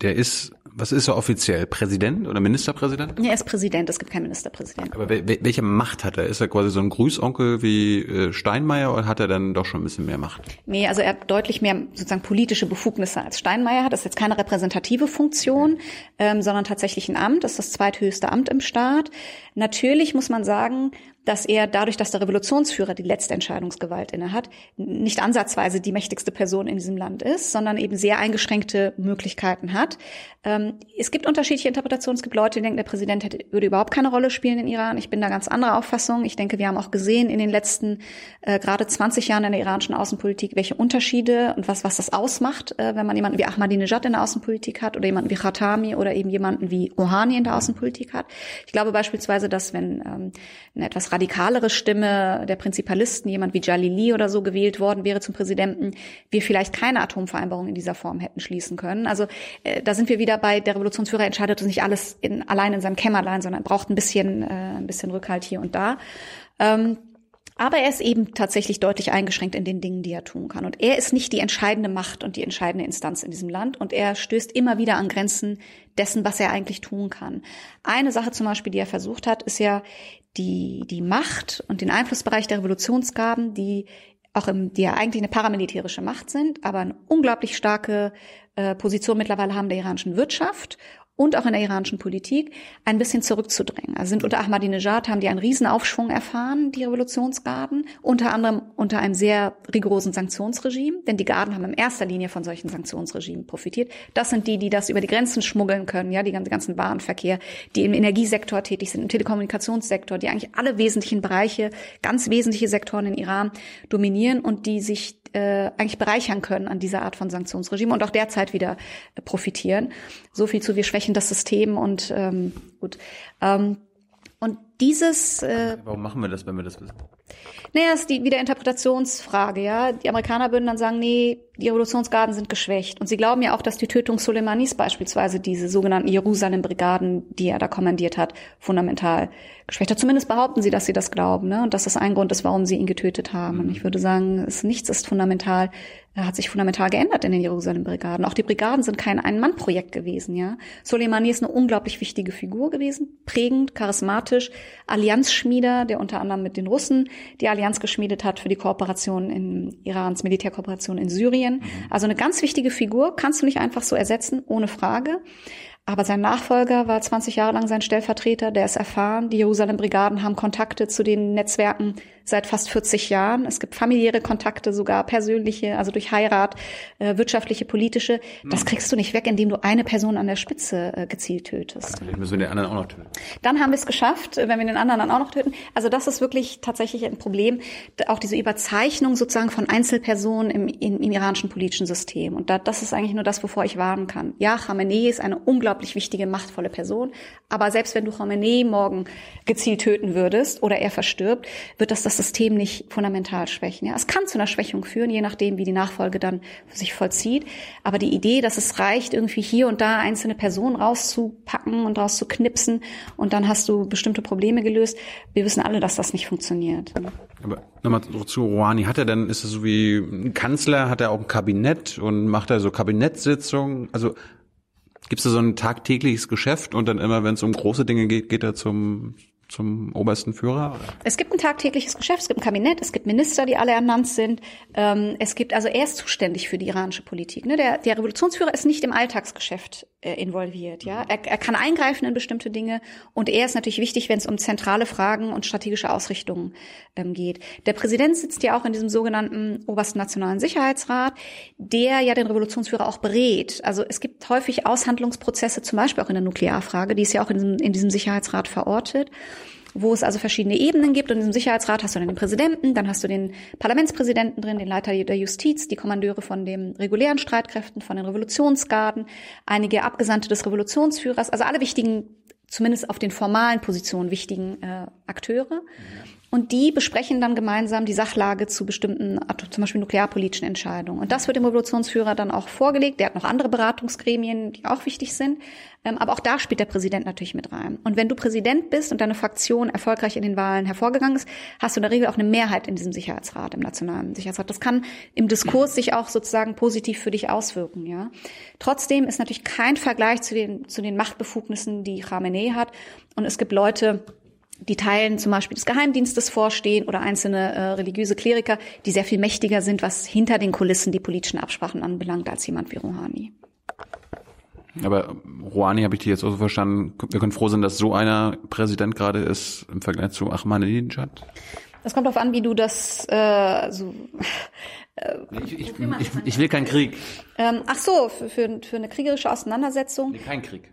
der ist was ist er offiziell? Präsident oder Ministerpräsident? Ja, er ist Präsident, es gibt keinen Ministerpräsidenten. Aber welche Macht hat er? Ist er quasi so ein Grüßonkel wie äh, Steinmeier oder hat er dann doch schon ein bisschen mehr Macht? Nee, also er hat deutlich mehr sozusagen politische Befugnisse als Steinmeier hat. Das ist jetzt keine repräsentative Funktion, ähm, sondern tatsächlich ein Amt. Das ist das zweithöchste Amt im Staat. Natürlich muss man sagen, dass er dadurch, dass der Revolutionsführer die letzte Entscheidungsgewalt innehat, nicht ansatzweise die mächtigste Person in diesem Land ist, sondern eben sehr eingeschränkte Möglichkeiten hat. Ähm, es gibt unterschiedliche Interpretationen. Es gibt Leute, die denken, der Präsident hätte, würde überhaupt keine Rolle spielen in Iran. Ich bin da ganz anderer Auffassung. Ich denke, wir haben auch gesehen in den letzten äh, gerade 20 Jahren in der iranischen Außenpolitik, welche Unterschiede und was, was das ausmacht, äh, wenn man jemanden wie Ahmadinejad in der Außenpolitik hat oder jemanden wie Khatami oder eben jemanden wie Rouhani in der Außenpolitik hat. Ich glaube beispielsweise, dass wenn ähm, eine etwas radikalere Stimme der Prinzipalisten, jemand wie Jalili oder so gewählt worden wäre zum Präsidenten, wir vielleicht keine Atomvereinbarung in dieser Form hätten schließen können. Also äh, da sind wir wieder bei, der Revolutionsführer entscheidet nicht alles in, allein in seinem Kämmerlein, sondern braucht ein bisschen, äh, ein bisschen Rückhalt hier und da. Ähm, aber er ist eben tatsächlich deutlich eingeschränkt in den Dingen, die er tun kann. Und er ist nicht die entscheidende Macht und die entscheidende Instanz in diesem Land. Und er stößt immer wieder an Grenzen dessen, was er eigentlich tun kann. Eine Sache zum Beispiel, die er versucht hat, ist ja die, die Macht und den Einflussbereich der Revolutionsgaben, die auch im, die ja eigentlich eine paramilitärische Macht sind, aber eine unglaublich starke äh, Position mittlerweile haben der iranischen Wirtschaft und auch in der iranischen Politik ein bisschen zurückzudrängen. Also sind unter Ahmadinejad haben die einen Riesenaufschwung erfahren, die Revolutionsgarden, unter anderem unter einem sehr rigorosen Sanktionsregime, denn die Garden haben in erster Linie von solchen Sanktionsregimen profitiert. Das sind die, die das über die Grenzen schmuggeln können, ja, die ganzen Warenverkehr, die im Energiesektor tätig sind, im Telekommunikationssektor, die eigentlich alle wesentlichen Bereiche, ganz wesentliche Sektoren in Iran dominieren und die sich äh, eigentlich bereichern können an dieser Art von Sanktionsregime und auch derzeit wieder äh, profitieren. So viel zu wir schwächen das System und ähm, gut. Ähm, und dieses. Äh, Warum machen wir das, wenn wir das wissen? Naja, ist die wieder Interpretationsfrage, ja. Die Amerikaner würden dann sagen, nee, die Revolutionsgarden sind geschwächt. Und sie glauben ja auch, dass die Tötung Soleimanis beispielsweise diese sogenannten Jerusalem-Brigaden, die er da kommandiert hat, fundamental geschwächt hat. Zumindest behaupten sie, dass sie das glauben, ne? Und dass das ein Grund ist, warum sie ihn getötet haben. Und ich würde sagen, es, nichts ist fundamental, er hat sich fundamental geändert in den Jerusalem-Brigaden. Auch die Brigaden sind kein Ein-Mann-Projekt gewesen, ja. Soleimani ist eine unglaublich wichtige Figur gewesen, prägend, charismatisch, Allianzschmieder, der unter anderem mit den Russen die Allianz geschmiedet hat für die Kooperation in Irans Militärkooperation in Syrien. Mhm. Also eine ganz wichtige Figur, kannst du nicht einfach so ersetzen, ohne Frage. Aber sein Nachfolger war 20 Jahre lang sein Stellvertreter, der ist erfahren. Die Jerusalem-Brigaden haben Kontakte zu den Netzwerken seit fast 40 Jahren. Es gibt familiäre Kontakte, sogar persönliche, also durch Heirat, äh, wirtschaftliche, politische. Das hm. kriegst du nicht weg, indem du eine Person an der Spitze äh, gezielt tötest. Vielleicht müssen wir den anderen auch noch töten. Dann haben wir es geschafft, wenn wir den anderen dann auch noch töten. Also das ist wirklich tatsächlich ein Problem, auch diese Überzeichnung sozusagen von Einzelpersonen im, im, im iranischen politischen System. Und da, das ist eigentlich nur das, wovor ich warnen kann. Ja, Khamenei ist eine unglaublich wichtige, machtvolle Person. Aber selbst wenn du Khamenei morgen gezielt töten würdest oder er verstirbt, wird das das System nicht fundamental schwächen. Ja, es kann zu einer Schwächung führen, je nachdem, wie die Nachfolge dann sich vollzieht. Aber die Idee, dass es reicht, irgendwie hier und da einzelne Personen rauszupacken und rauszuknipsen und dann hast du bestimmte Probleme gelöst. Wir wissen alle, dass das nicht funktioniert. Aber nochmal zu Rouhani. Hat er denn, ist es so wie ein Kanzler, hat er auch ein Kabinett und macht er so Kabinettssitzungen? Also Gibt es da so ein tagtägliches Geschäft und dann immer, wenn es um große Dinge geht, geht er zum zum obersten Führer? Es gibt ein tagtägliches Geschäft, es gibt ein Kabinett, es gibt Minister, die alle ernannt sind. Ähm, es gibt, also er ist zuständig für die iranische Politik. Ne? Der, der Revolutionsführer ist nicht im Alltagsgeschäft involviert. Ja, er, er kann eingreifen in bestimmte Dinge und er ist natürlich wichtig, wenn es um zentrale Fragen und strategische Ausrichtungen ähm, geht. Der Präsident sitzt ja auch in diesem sogenannten obersten nationalen Sicherheitsrat, der ja den Revolutionsführer auch berät. Also es gibt häufig Aushandlungsprozesse, zum Beispiel auch in der Nuklearfrage, die ist ja auch in diesem, in diesem Sicherheitsrat verortet wo es also verschiedene Ebenen gibt. Und im Sicherheitsrat hast du dann den Präsidenten, dann hast du den Parlamentspräsidenten drin, den Leiter der Justiz, die Kommandeure von den regulären Streitkräften, von den Revolutionsgarden, einige Abgesandte des Revolutionsführers, also alle wichtigen, zumindest auf den formalen Positionen wichtigen äh, Akteure. Und die besprechen dann gemeinsam die Sachlage zu bestimmten, zum Beispiel nuklearpolitischen Entscheidungen. Und das wird dem Revolutionsführer dann auch vorgelegt. Der hat noch andere Beratungsgremien, die auch wichtig sind. Ähm, aber auch da spielt der Präsident natürlich mit rein. Und wenn du Präsident bist und deine Fraktion erfolgreich in den Wahlen hervorgegangen ist, hast du in der Regel auch eine Mehrheit in diesem Sicherheitsrat, im Nationalen Sicherheitsrat. Das kann im Diskurs sich auch sozusagen positiv für dich auswirken, ja. Trotzdem ist natürlich kein Vergleich zu den, zu den Machtbefugnissen, die Khamenei hat. Und es gibt Leute, die Teilen zum Beispiel des Geheimdienstes vorstehen oder einzelne äh, religiöse Kleriker, die sehr viel mächtiger sind, was hinter den Kulissen die politischen Absprachen anbelangt, als jemand wie Rouhani. Aber Rouhani habe ich dir jetzt auch so verstanden, wir können froh sein, dass so einer Präsident gerade ist im Vergleich zu Ahmadinejad? Das kommt darauf an, wie du das äh, so äh, ich, ich, ich, ich, will keinen Krieg. Ähm, ach so, für, für, für eine kriegerische Auseinandersetzung. Nee, kein Krieg.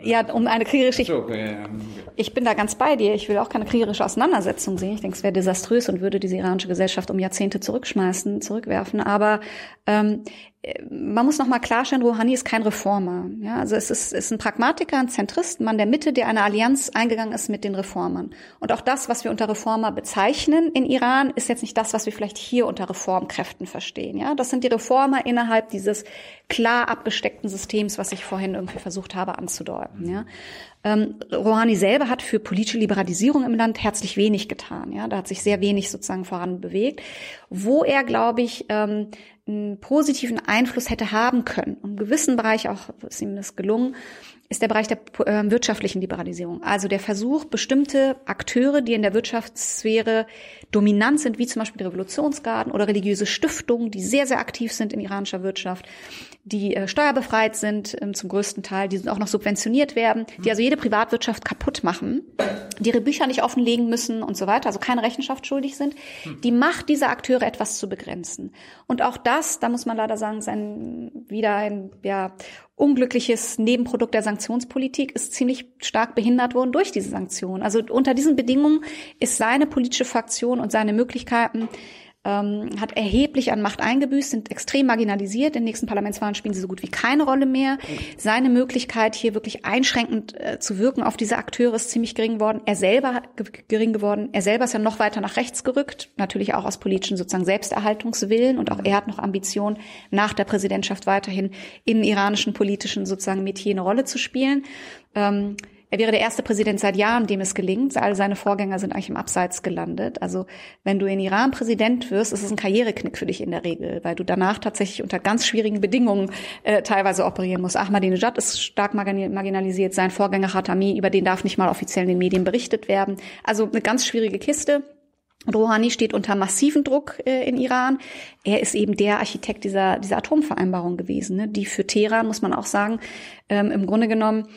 Ja, um eine kriegerische. So, okay. Ich bin da ganz bei dir. Ich will auch keine kriegerische Auseinandersetzung sehen. Ich denke, es wäre desaströs und würde diese iranische Gesellschaft um Jahrzehnte zurückschmeißen, zurückwerfen. Aber ähm, man muss noch mal klarstellen, Rouhani ist kein Reformer. Ja, also es ist, ist ein Pragmatiker, ein Zentrist, ein Mann der Mitte, der eine Allianz eingegangen ist mit den Reformern. Und auch das, was wir unter Reformer bezeichnen in Iran, ist jetzt nicht das, was wir vielleicht hier unter Reformkräften verstehen. Ja, das sind die Reformer innerhalb dieses klar abgesteckten Systems, was ich vorhin irgendwie versucht habe anzudeuten. Ja, ähm, Rouhani selber hat für politische Liberalisierung im Land herzlich wenig getan. Ja, da hat sich sehr wenig sozusagen voran bewegt. Wo er, glaube ich, ähm, einen positiven Einfluss hätte haben können, und im gewissen Bereich auch ist ihm das gelungen, ist der Bereich der äh, wirtschaftlichen Liberalisierung. Also der Versuch, bestimmte Akteure, die in der Wirtschaftssphäre dominant sind, wie zum Beispiel die Revolutionsgarden oder religiöse Stiftungen, die sehr, sehr aktiv sind in iranischer Wirtschaft, die äh, steuerbefreit sind ähm, zum größten Teil, die auch noch subventioniert werden, die also jede Privatwirtschaft kaputt machen, die ihre Bücher nicht offenlegen müssen und so weiter, also keine Rechenschaft schuldig sind, die Macht dieser Akteure etwas zu begrenzen. Und auch das, da muss man leider sagen, ist ein, wieder ein ja, unglückliches Nebenprodukt der Sanktionspolitik, ist ziemlich stark behindert worden durch diese Sanktionen. Also unter diesen Bedingungen ist seine politische Fraktion und seine Möglichkeiten ähm, hat erheblich an Macht eingebüßt, sind extrem marginalisiert. In den nächsten Parlamentswahlen spielen sie so gut wie keine Rolle mehr. Seine Möglichkeit, hier wirklich einschränkend äh, zu wirken auf diese Akteure, ist ziemlich gering geworden. Er selber gering geworden. Er selber ist ja noch weiter nach rechts gerückt, natürlich auch aus politischen sozusagen Selbsterhaltungswillen. Und auch er hat noch Ambitionen, nach der Präsidentschaft weiterhin in iranischen politischen sozusagen Metier eine Rolle zu spielen. Ähm, er wäre der erste Präsident seit Jahren, dem es gelingt. All seine Vorgänger sind eigentlich im Abseits gelandet. Also wenn du in Iran Präsident wirst, ist es ein Karriereknick für dich in der Regel, weil du danach tatsächlich unter ganz schwierigen Bedingungen äh, teilweise operieren musst. Ahmadinejad ist stark marginalisiert. Sein Vorgänger Khatami, über den darf nicht mal offiziell in den Medien berichtet werden. Also eine ganz schwierige Kiste. Rouhani steht unter massiven Druck äh, in Iran. Er ist eben der Architekt dieser, dieser Atomvereinbarung gewesen, ne, die für Teheran, muss man auch sagen, ähm, im Grunde genommen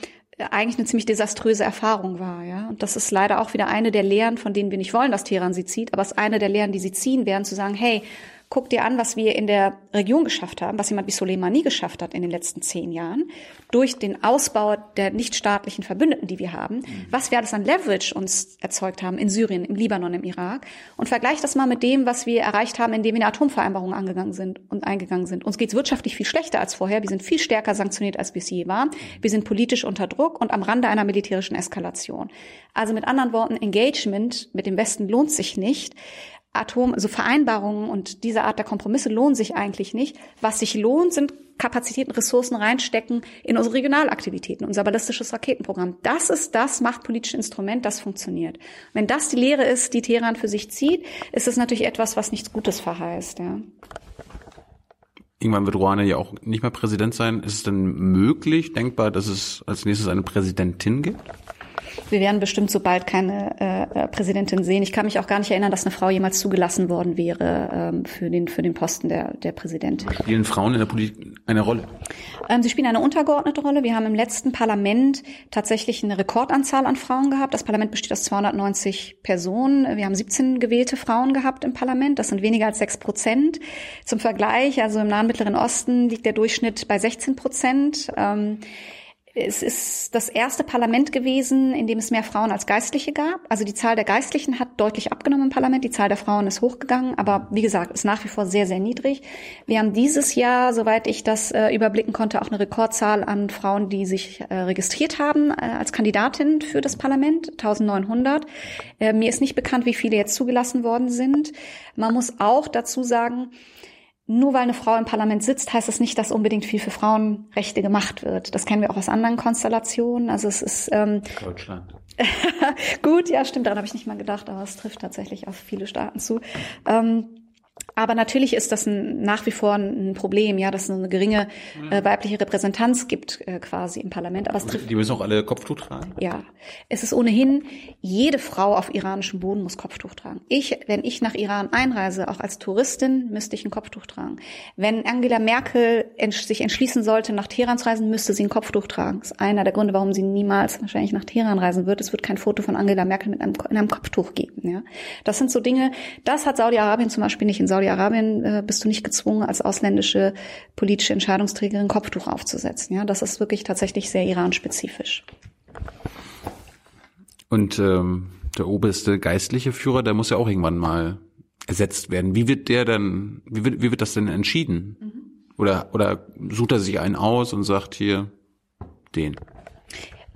eigentlich eine ziemlich desaströse Erfahrung war, ja. Und das ist leider auch wieder eine der Lehren, von denen wir nicht wollen, dass Teheran sie zieht, aber es ist eine der Lehren, die sie ziehen werden, zu sagen, hey, guck dir an, was wir in der Region geschafft haben, was jemand wie Soleimani geschafft hat in den letzten zehn Jahren, durch den Ausbau der nichtstaatlichen Verbündeten, die wir haben, was wir alles an Leverage uns erzeugt haben in Syrien, im Libanon, im Irak und vergleich das mal mit dem, was wir erreicht haben, indem wir eine Atomvereinbarung angegangen sind und eingegangen sind. Uns geht's wirtschaftlich viel schlechter als vorher. Wir sind viel stärker sanktioniert, als wir es je waren. Wir sind politisch unter Druck und am Rande einer militärischen Eskalation. Also mit anderen Worten, Engagement mit dem Westen lohnt sich nicht. Atom, also Vereinbarungen und diese Art der Kompromisse lohnen sich eigentlich nicht. Was sich lohnt, sind Kapazitäten, Ressourcen reinstecken in unsere Regionalaktivitäten, unser ballistisches Raketenprogramm. Das ist das machtpolitische Instrument, das funktioniert. Wenn das die Lehre ist, die Teheran für sich zieht, ist es natürlich etwas, was nichts Gutes verheißt. Ja. Irgendwann wird Rouhani ja auch nicht mehr Präsident sein. Ist es denn möglich, denkbar, dass es als nächstes eine Präsidentin gibt? Wir werden bestimmt so bald keine äh, äh, Präsidentin sehen. Ich kann mich auch gar nicht erinnern, dass eine Frau jemals zugelassen worden wäre ähm, für, den, für den Posten der, der Präsidentin. Spielen Frauen in der Politik eine Rolle? Ähm, sie spielen eine untergeordnete Rolle. Wir haben im letzten Parlament tatsächlich eine Rekordanzahl an Frauen gehabt. Das Parlament besteht aus 290 Personen. Wir haben 17 gewählte Frauen gehabt im Parlament. Das sind weniger als 6 Prozent. Zum Vergleich, also im Nahen Mittleren Osten liegt der Durchschnitt bei 16 Prozent. Ähm, Es ist das erste Parlament gewesen, in dem es mehr Frauen als Geistliche gab. Also die Zahl der Geistlichen hat deutlich abgenommen im Parlament, die Zahl der Frauen ist hochgegangen, aber wie gesagt, ist nach wie vor sehr, sehr niedrig. Wir haben dieses Jahr, soweit ich das äh, überblicken konnte, auch eine Rekordzahl an Frauen, die sich äh, registriert haben äh, als Kandidatin für das Parlament, 1900. Äh, mir ist nicht bekannt, wie viele jetzt zugelassen worden sind. Man muss auch dazu sagen, nur weil eine Frau im Parlament sitzt, heißt das nicht, dass unbedingt viel für Frauenrechte gemacht wird. Das kennen wir auch aus anderen Konstellationen. Also es ist ähm, Deutschland. gut, ja, stimmt. Daran habe ich nicht mal gedacht, aber es trifft tatsächlich auf viele Staaten zu. Ähm, aber natürlich ist das ein, nach wie vor ein Problem, ja, dass es eine geringe äh, weibliche Repräsentanz gibt äh, quasi im Parlament. Aber es trifft. Die müssen auch alle Kopftuch tragen? Ja, es ist ohnehin jede Frau auf iranischem Boden muss Kopftuch tragen. Ich, wenn ich nach Iran einreise, auch als Touristin, müsste ich ein Kopftuch tragen. Wenn Angela Merkel entsch sich entschließen sollte, nach Teheran zu reisen, müsste sie ein Kopftuch tragen. Das ist einer der Gründe, warum sie niemals wahrscheinlich nach Teheran reisen wird. Es wird kein Foto von Angela Merkel mit einem, in einem Kopftuch geben. Ja, das sind so Dinge. Das hat Saudi-Arabien zum Beispiel nicht in Saudi-Arabien äh, bist du nicht gezwungen, als ausländische politische Entscheidungsträgerin Kopftuch aufzusetzen. Ja, das ist wirklich tatsächlich sehr Iran-spezifisch. Und ähm, der oberste geistliche Führer, der muss ja auch irgendwann mal ersetzt werden. Wie wird der dann, wie wird, wie wird das denn entschieden? Mhm. Oder, oder sucht er sich einen aus und sagt hier den?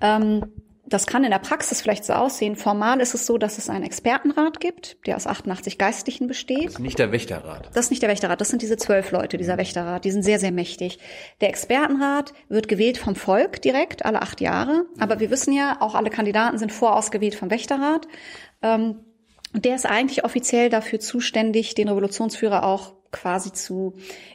Ähm, das kann in der Praxis vielleicht so aussehen. Formal ist es so, dass es einen Expertenrat gibt, der aus 88 Geistlichen besteht. Das ist nicht der Wächterrat. Das ist nicht der Wächterrat, das sind diese zwölf Leute, dieser Wächterrat. Die sind sehr, sehr mächtig. Der Expertenrat wird gewählt vom Volk direkt, alle acht Jahre. Aber wir wissen ja, auch alle Kandidaten sind vorausgewählt vom Wächterrat. Ähm, und der ist eigentlich offiziell dafür zuständig, den Revolutionsführer auch quasi zu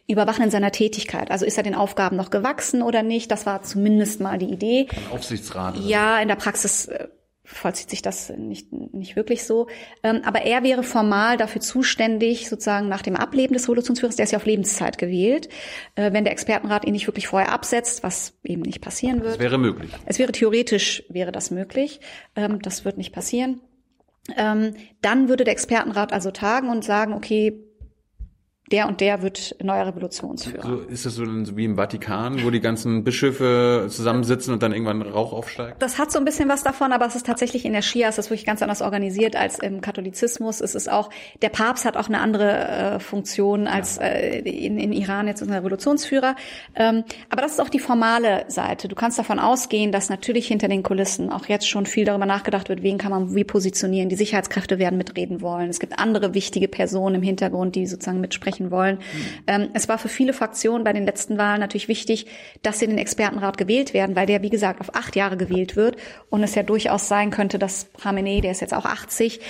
überwachen in seiner Tätigkeit. Also ist er den Aufgaben noch gewachsen oder nicht? Das war zumindest mal die Idee. Ein Aufsichtsrat. Ja, in der Praxis äh, vollzieht sich das nicht, nicht wirklich so. Ähm, aber er wäre formal dafür zuständig, sozusagen nach dem Ableben des Revolutionsführers, der ist ja auf Lebenszeit gewählt, äh, wenn der Expertenrat ihn nicht wirklich vorher absetzt, was eben nicht passieren wird. Das wäre möglich. Es wäre theoretisch, wäre das möglich. Ähm, das wird nicht passieren. Ähm, dann würde der Expertenrat also tagen und sagen, okay, der und der wird neuer Revolutionsführer. So ist es so wie im Vatikan, wo die ganzen Bischöfe zusammensitzen und dann irgendwann Rauch aufsteigt? Das hat so ein bisschen was davon, aber es ist tatsächlich in der Schia, es ist wirklich ganz anders organisiert als im Katholizismus. Es ist auch, der Papst hat auch eine andere äh, Funktion als äh, in, in Iran jetzt ein Revolutionsführer. Ähm, aber das ist auch die formale Seite. Du kannst davon ausgehen, dass natürlich hinter den Kulissen auch jetzt schon viel darüber nachgedacht wird, wen kann man wie positionieren. Die Sicherheitskräfte werden mitreden wollen. Es gibt andere wichtige Personen im Hintergrund, die sozusagen mitsprechen erreichen wollen. Mhm. es war für viele Fraktionen bei den letzten Wahlen natürlich wichtig, dass sie in den Expertenrat gewählt werden, weil der, wie gesagt, auf acht Jahre gewählt wird und es ja durchaus sein könnte, dass Khamenei, der ist jetzt auch 80,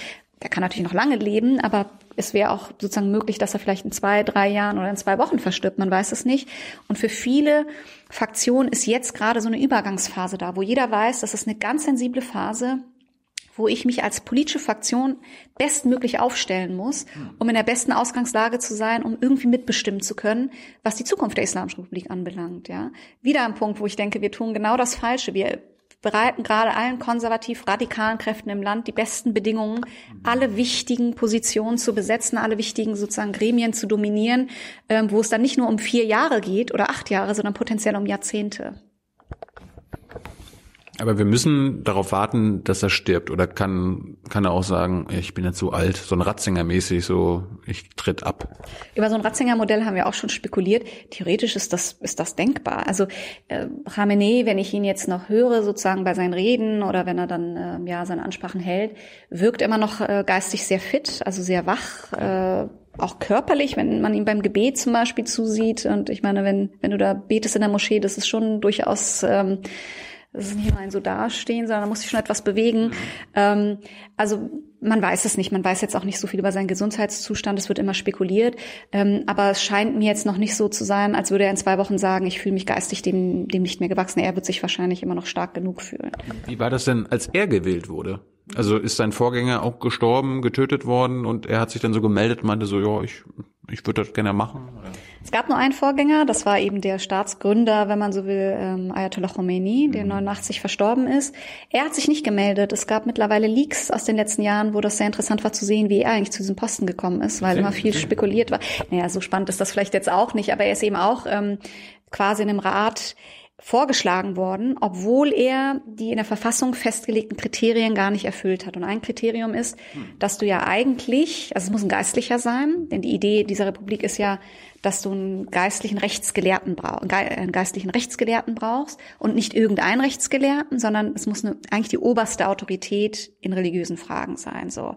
der kann natürlich noch lange leben, aber es wäre auch sozusagen möglich, dass er vielleicht in zwei, drei Jahren oder in zwei Wochen verstirbt. Man weiß es nicht. Und für viele Fraktionen ist jetzt gerade so eine Übergangsphase da, wo jeder weiß, das ist eine ganz sensible Phase wo ich mich als politische Fraktion bestmöglich aufstellen muss, um in der besten Ausgangslage zu sein, um irgendwie mitbestimmen zu können, was die Zukunft der Islamischen Republik anbelangt. Ja, wieder ein Punkt, wo ich denke, wir tun genau das Falsche. Wir bereiten gerade allen konservativ radikalen Kräften im Land die besten Bedingungen, alle wichtigen Positionen zu besetzen, alle wichtigen sozusagen Gremien zu dominieren, ähm, wo es dann nicht nur um vier Jahre geht oder acht Jahre, sondern potenziell um Jahrzehnte. Aber wir müssen darauf warten, dass er stirbt. Oder kann, kann er auch sagen, ich bin jetzt so alt, so ein Ratzinger-mäßig, so ich tritt ab. Über so ein Ratzinger-Modell haben wir auch schon spekuliert. Theoretisch ist das, ist das denkbar. Also äh, Khamenei, wenn ich ihn jetzt noch höre, sozusagen bei seinen Reden oder wenn er dann äh, ja seine Ansprachen hält, wirkt immer noch äh, geistig sehr fit, also sehr wach. Äh, auch körperlich, wenn man ihm beim Gebet zum Beispiel zusieht. Und ich meine, wenn, wenn du da betest in der Moschee, das ist schon durchaus ähm, das ist nicht nur ein so dastehen, sondern da muss sich schon etwas bewegen. Ähm, also man weiß es nicht. Man weiß jetzt auch nicht so viel über seinen Gesundheitszustand. Es wird immer spekuliert. Ähm, aber es scheint mir jetzt noch nicht so zu sein, als würde er in zwei Wochen sagen, ich fühle mich geistig dem, dem nicht mehr gewachsen. Er wird sich wahrscheinlich immer noch stark genug fühlen. Wie war das denn, als er gewählt wurde? Also ist sein Vorgänger auch gestorben, getötet worden und er hat sich dann so gemeldet, meinte so, ja, ich, ich würde das gerne machen. Oder? Es gab nur einen Vorgänger, das war eben der Staatsgründer, wenn man so will, ähm, Ayatollah Khomeini, der 89 mhm. verstorben ist. Er hat sich nicht gemeldet. Es gab mittlerweile Leaks aus den letzten Jahren, wo das sehr interessant war zu sehen, wie er eigentlich zu diesem Posten gekommen ist, weil immer viel spekuliert war. Naja, so spannend ist das vielleicht jetzt auch nicht, aber er ist eben auch ähm, quasi in einem Rat vorgeschlagen worden, obwohl er die in der Verfassung festgelegten Kriterien gar nicht erfüllt hat. Und ein Kriterium ist, dass du ja eigentlich, also es muss ein Geistlicher sein, denn die Idee dieser Republik ist ja, dass du einen geistlichen Rechtsgelehrten brauchst, einen geistlichen Rechtsgelehrten brauchst und nicht irgendeinen Rechtsgelehrten, sondern es muss eine, eigentlich die oberste Autorität in religiösen Fragen sein, so.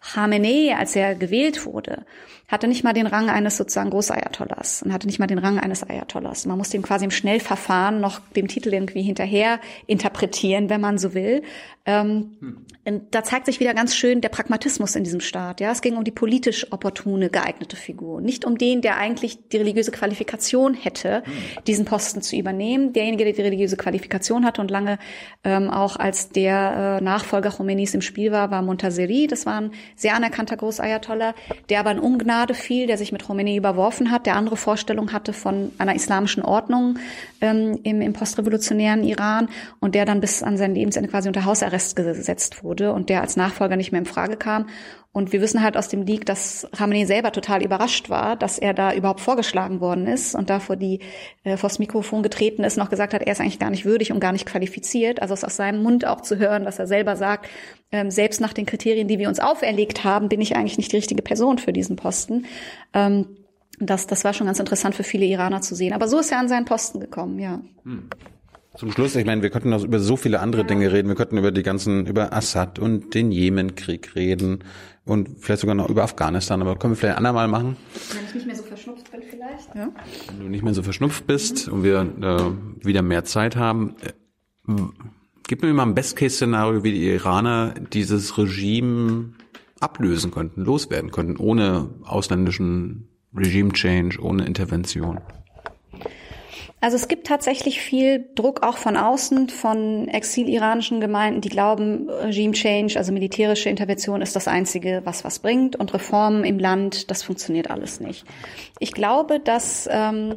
Khamenei, als er gewählt wurde, hatte nicht mal den Rang eines sozusagen Großayatollahs und hatte nicht mal den Rang eines Ayatollahs. Man musste ihm quasi im Schnellverfahren noch dem Titel irgendwie hinterher interpretieren, wenn man so will. Ähm, hm. Da zeigt sich wieder ganz schön der Pragmatismus in diesem Staat. Ja, es ging um die politisch opportune geeignete Figur, nicht um den, der eigentlich die religiöse Qualifikation hätte, hm. diesen Posten zu übernehmen. Derjenige, der die religiöse Qualifikation hatte und lange ähm, auch als der äh, Nachfolger Khomeinis im Spiel war, war Montaseri. Das war ein sehr anerkannter Großayatollah, der aber in Ungnade fiel, der sich mit Khomeini überworfen hat, der andere Vorstellungen hatte von einer islamischen Ordnung ähm, im, im postrevolutionären Iran und der dann bis an sein Lebensende quasi unter Hausarrest gesetzt wurde und der als Nachfolger nicht mehr in Frage kam. Und wir wissen halt aus dem Leak, dass Khamenei selber total überrascht war, dass er da überhaupt vorgeschlagen worden ist und da vor die äh, vors Mikrofon getreten ist, noch gesagt hat, er ist eigentlich gar nicht würdig und gar nicht qualifiziert. Also es aus seinem Mund auch zu hören, dass er selber sagt, ähm, selbst nach den Kriterien, die wir uns auferlegt haben, bin ich eigentlich nicht die richtige Person für diesen Posten. Ähm, das, das war schon ganz interessant für viele Iraner zu sehen. Aber so ist er an seinen Posten gekommen, ja. Hm. Zum Schluss, ich meine, wir könnten noch über so viele andere ja. Dinge reden. Wir könnten über die ganzen, über Assad und den Jemenkrieg reden und vielleicht sogar noch über Afghanistan. Aber können wir vielleicht ein andermal machen? Wenn ich nicht mehr so verschnupft bin vielleicht. Ja. Wenn du nicht mehr so verschnupft bist mhm. und wir äh, wieder mehr Zeit haben. Äh, gib mir mal ein Best-Case-Szenario, wie die Iraner dieses Regime ablösen könnten, loswerden könnten, ohne ausländischen Regime-Change, ohne Intervention. Also es gibt tatsächlich viel Druck auch von außen, von exiliranischen Gemeinden, die glauben, Regime Change, also militärische Intervention ist das Einzige, was was bringt und Reformen im Land, das funktioniert alles nicht. Ich glaube, dass ähm,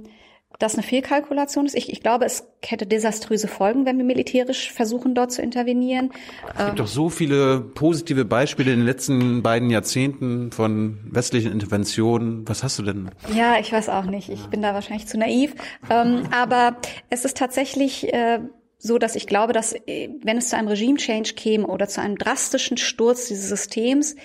das eine Fehlkalkulation ist. Ich, ich glaube, es hätte desaströse Folgen, wenn wir militärisch versuchen, dort zu intervenieren. Es gibt ähm, doch so viele positive Beispiele in den letzten beiden Jahrzehnten von westlichen Interventionen. Was hast du denn? Ja, ich weiß auch nicht. Ich bin da wahrscheinlich zu naiv. Ähm, aber es ist tatsächlich äh, so, dass ich glaube, dass äh, wenn es zu einem Regime-Change käme oder zu einem drastischen Sturz dieses Systems,